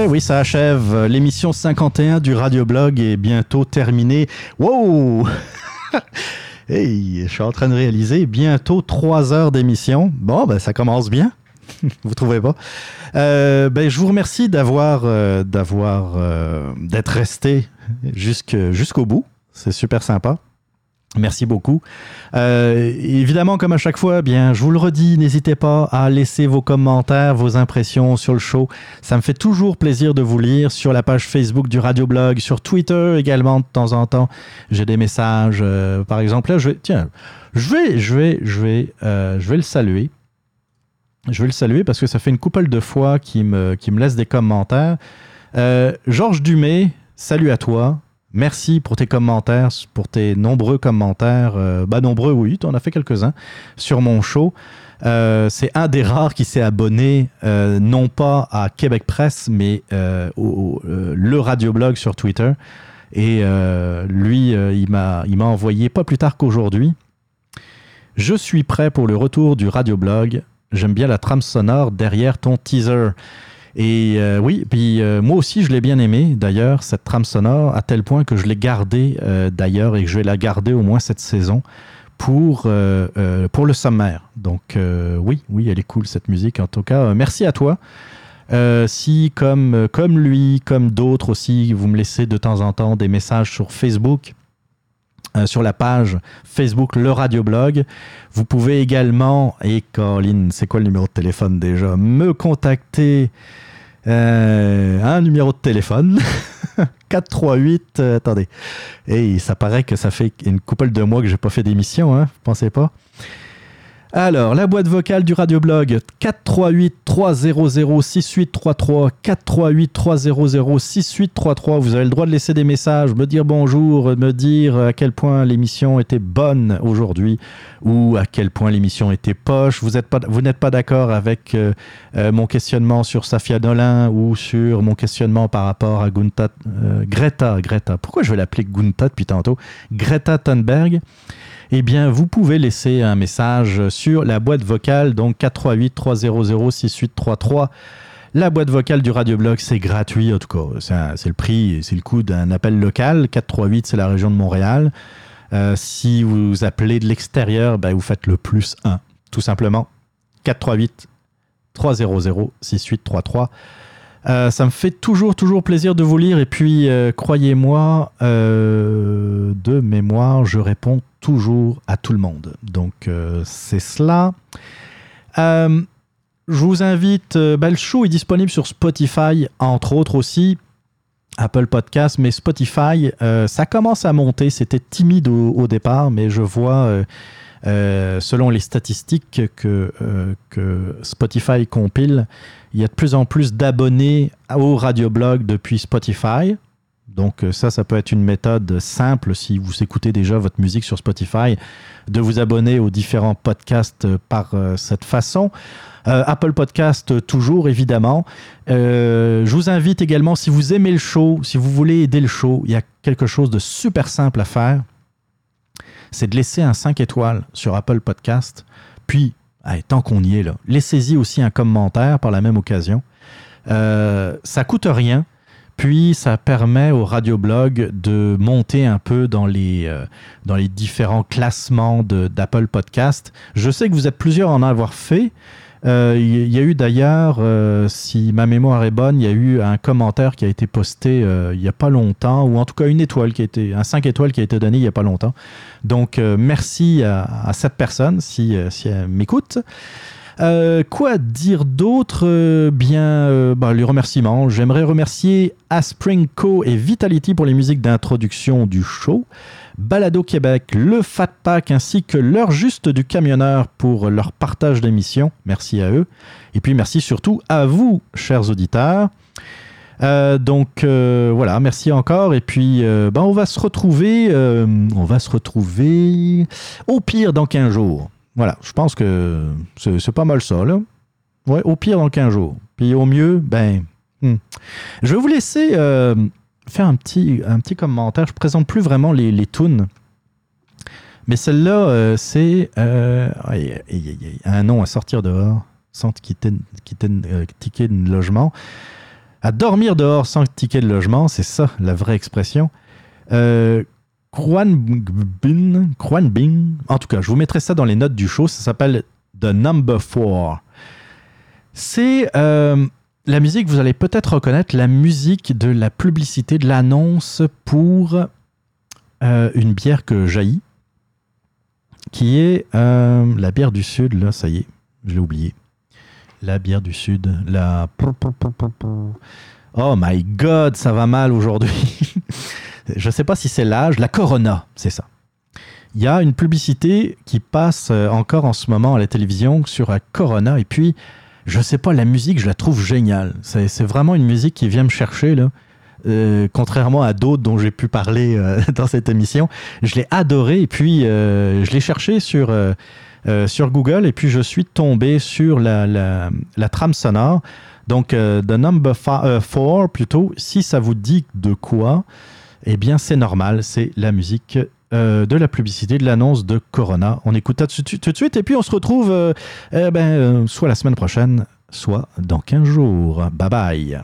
Oui, ça achève. L'émission 51 du Radioblog est bientôt terminée. Wow! hey, je suis en train de réaliser bientôt trois heures d'émission. Bon, ben, ça commence bien. vous trouvez pas? Euh, ben, je vous remercie d'avoir, euh, d'avoir, euh, d'être resté jusqu'au bout. C'est super sympa. Merci beaucoup. Euh, évidemment, comme à chaque fois, bien, je vous le redis, n'hésitez pas à laisser vos commentaires, vos impressions sur le show. Ça me fait toujours plaisir de vous lire sur la page Facebook du Radioblog, sur Twitter également de temps en temps. J'ai des messages. euh, par exemple, là, je vais, tiens, je vais, je vais, je vais, euh, je vais le saluer. Je vais le saluer parce que ça fait une couple de fois qu'il me, me laisse des commentaires. Georges Dumais, salut à toi. Merci pour tes commentaires, pour tes nombreux commentaires. Euh, bah, nombreux, oui, tu en as fait quelques-uns sur mon show. Euh, c'est un des rares qui s'est abonné, euh, non pas à Québec Presse, mais au, au- le radioblog sur Twitter. Et lui, il m'a il m'a envoyé pas plus tard qu'aujourd'hui. Je suis prêt pour le retour du radioblog. J'aime bien la trame sonore derrière ton teaser. Et euh, oui, puis euh, moi aussi, je l'ai bien aimé, d'ailleurs, cette trame sonore, à tel point que je l'ai gardée, euh, d'ailleurs, et que je vais la garder au moins cette saison pour, pour le sommaire. Donc oui, oui, elle est cool, cette musique. En tout cas, merci à toi. Si, comme, comme lui, comme d'autres aussi, vous me laissez de temps en temps des messages sur Facebook, euh, sur la page Facebook Le Radioblog. Vous pouvez également, et Caroline, c'est quoi le numéro de téléphone déjà? Me contacter. euh, un numéro de téléphone 438 euh, attendez et ça paraît que ça fait une couple de mois que j'ai pas fait d'émission hein vous pensez pas? Alors, la boîte vocale du radioblog 438 300 6833 438 300 6833. Vous avez le droit de laisser des messages, me dire bonjour, me dire à quel point l'émission était bonne aujourd'hui ou à quel point l'émission était poche. Vous n'êtes pas d'accord avec euh, euh, mon questionnement sur Safia Nolin ou sur mon questionnement par rapport à euh, Greta, Greta. Pourquoi je vais l'appeler Gunta depuis tantôt? Greta Thunberg eh bien, vous pouvez laisser un message sur la boîte vocale, donc 438 300 6833. La boîte vocale du radioblog, c'est gratuit, en tout cas. C'est le prix, c'est le coût d'un appel local. 438, c'est la région de Montréal. Euh, si vous appelez de l'extérieur, ben, vous faites le plus 1, tout simplement. 438 300 6833. Euh, ça me fait toujours, toujours plaisir de vous lire. Et puis, euh, croyez-moi, euh, de mémoire, je réponds toujours à tout le monde. Donc, c'est cela. Je vous invite, le show est disponible sur Spotify, entre autres aussi. Apple Podcast, mais Spotify, ça commence à monter. C'était timide au départ, mais je vois, euh, selon les statistiques que, euh, que Spotify compile, il y a de plus en plus d'abonnés au radioblog depuis Spotify. Donc euh, ça, ça peut être une méthode simple si vous écoutez déjà votre musique sur Spotify, de vous abonner aux différents podcasts par cette façon. Apple Podcast, toujours évidemment. Je vous invite également, si vous aimez le show, si vous voulez aider le show, il y a quelque chose de super simple à faire. C'est de laisser un 5 étoiles sur Apple Podcast. Puis, allez, tant qu'on y est là, laissez-y aussi un commentaire par la même occasion. Euh, ça coûte rien. Puis ça permet au radioblog de monter un peu dans les, euh, dans les différents classements d'Apple Podcast. Je sais que vous êtes plusieurs à en avoir fait. Euh, Il y a eu d'ailleurs, euh, si ma mémoire est bonne, il y a eu un commentaire qui a été posté euh, il n'y a pas longtemps, ou en tout cas une étoile qui a été, un 5 étoiles qui a été donné il n'y a pas longtemps. Donc euh, merci à, cette personne si, euh, si elle m'écoute. Euh, quoi dire d'autre? Euh, Bien, euh, bah, les remerciements. J'aimerais remercier Aspring Co et Vitality pour les musiques d'introduction du show. Balado Québec, le Fat Pack ainsi que l'heure juste du camionneur pour leur partage d'émissions. Merci à eux. Et puis merci surtout à vous, chers auditeurs. Donc voilà, merci encore. Et puis ben, on va se retrouver, on va se retrouver au pire dans 15 jours. Voilà, je pense que c'est pas mal ça, là. Ouais, au pire dans 15 jours. Puis au mieux, ben. hmm. Je vais vous laisser euh, faire un petit, un petit commentaire. Je présente plus vraiment les, les tunes. Mais celle-là, euh, c'est euh, un nom à sortir dehors sans quitter, quitter ticket de logement. À dormir dehors sans ticket de logement, c'est ça la vraie expression. Kwanbin, Kwanbin, en tout cas, je vous mettrai ça dans les notes du show. Ça s'appelle The Number 4. C'est euh, la musique, vous allez peut-être reconnaître la musique de la publicité, de l'annonce pour euh, une bière que jaillit, qui est euh, la bière du Sud. Là, ça y est, je l'ai oublié. La bière du Sud, la. Oh my god, ça va mal aujourd'hui. je sais pas si c'est l'âge. La Corona, c'est ça. Il y a une publicité qui passe euh, encore en ce moment à la télévision sur la Corona. Et puis, je sais pas, la musique, je la trouve géniale. C'est vraiment une musique qui vient me chercher, là. Euh, contrairement à d'autres dont j'ai pu parler euh, dans cette émission. Je l'ai adoré et puis je l'ai cherché sur, sur Google et puis je suis tombé sur la, la, la trame sonore. Donc, The Number 4, plutôt, si ça vous dit de quoi, eh bien, c'est normal, c'est la musique euh, de la publicité, de l'annonce de Corona. On écoute tout de suite et puis on se retrouve euh, eh ben, euh, soit la semaine prochaine, soit dans 15 jours. Bye bye.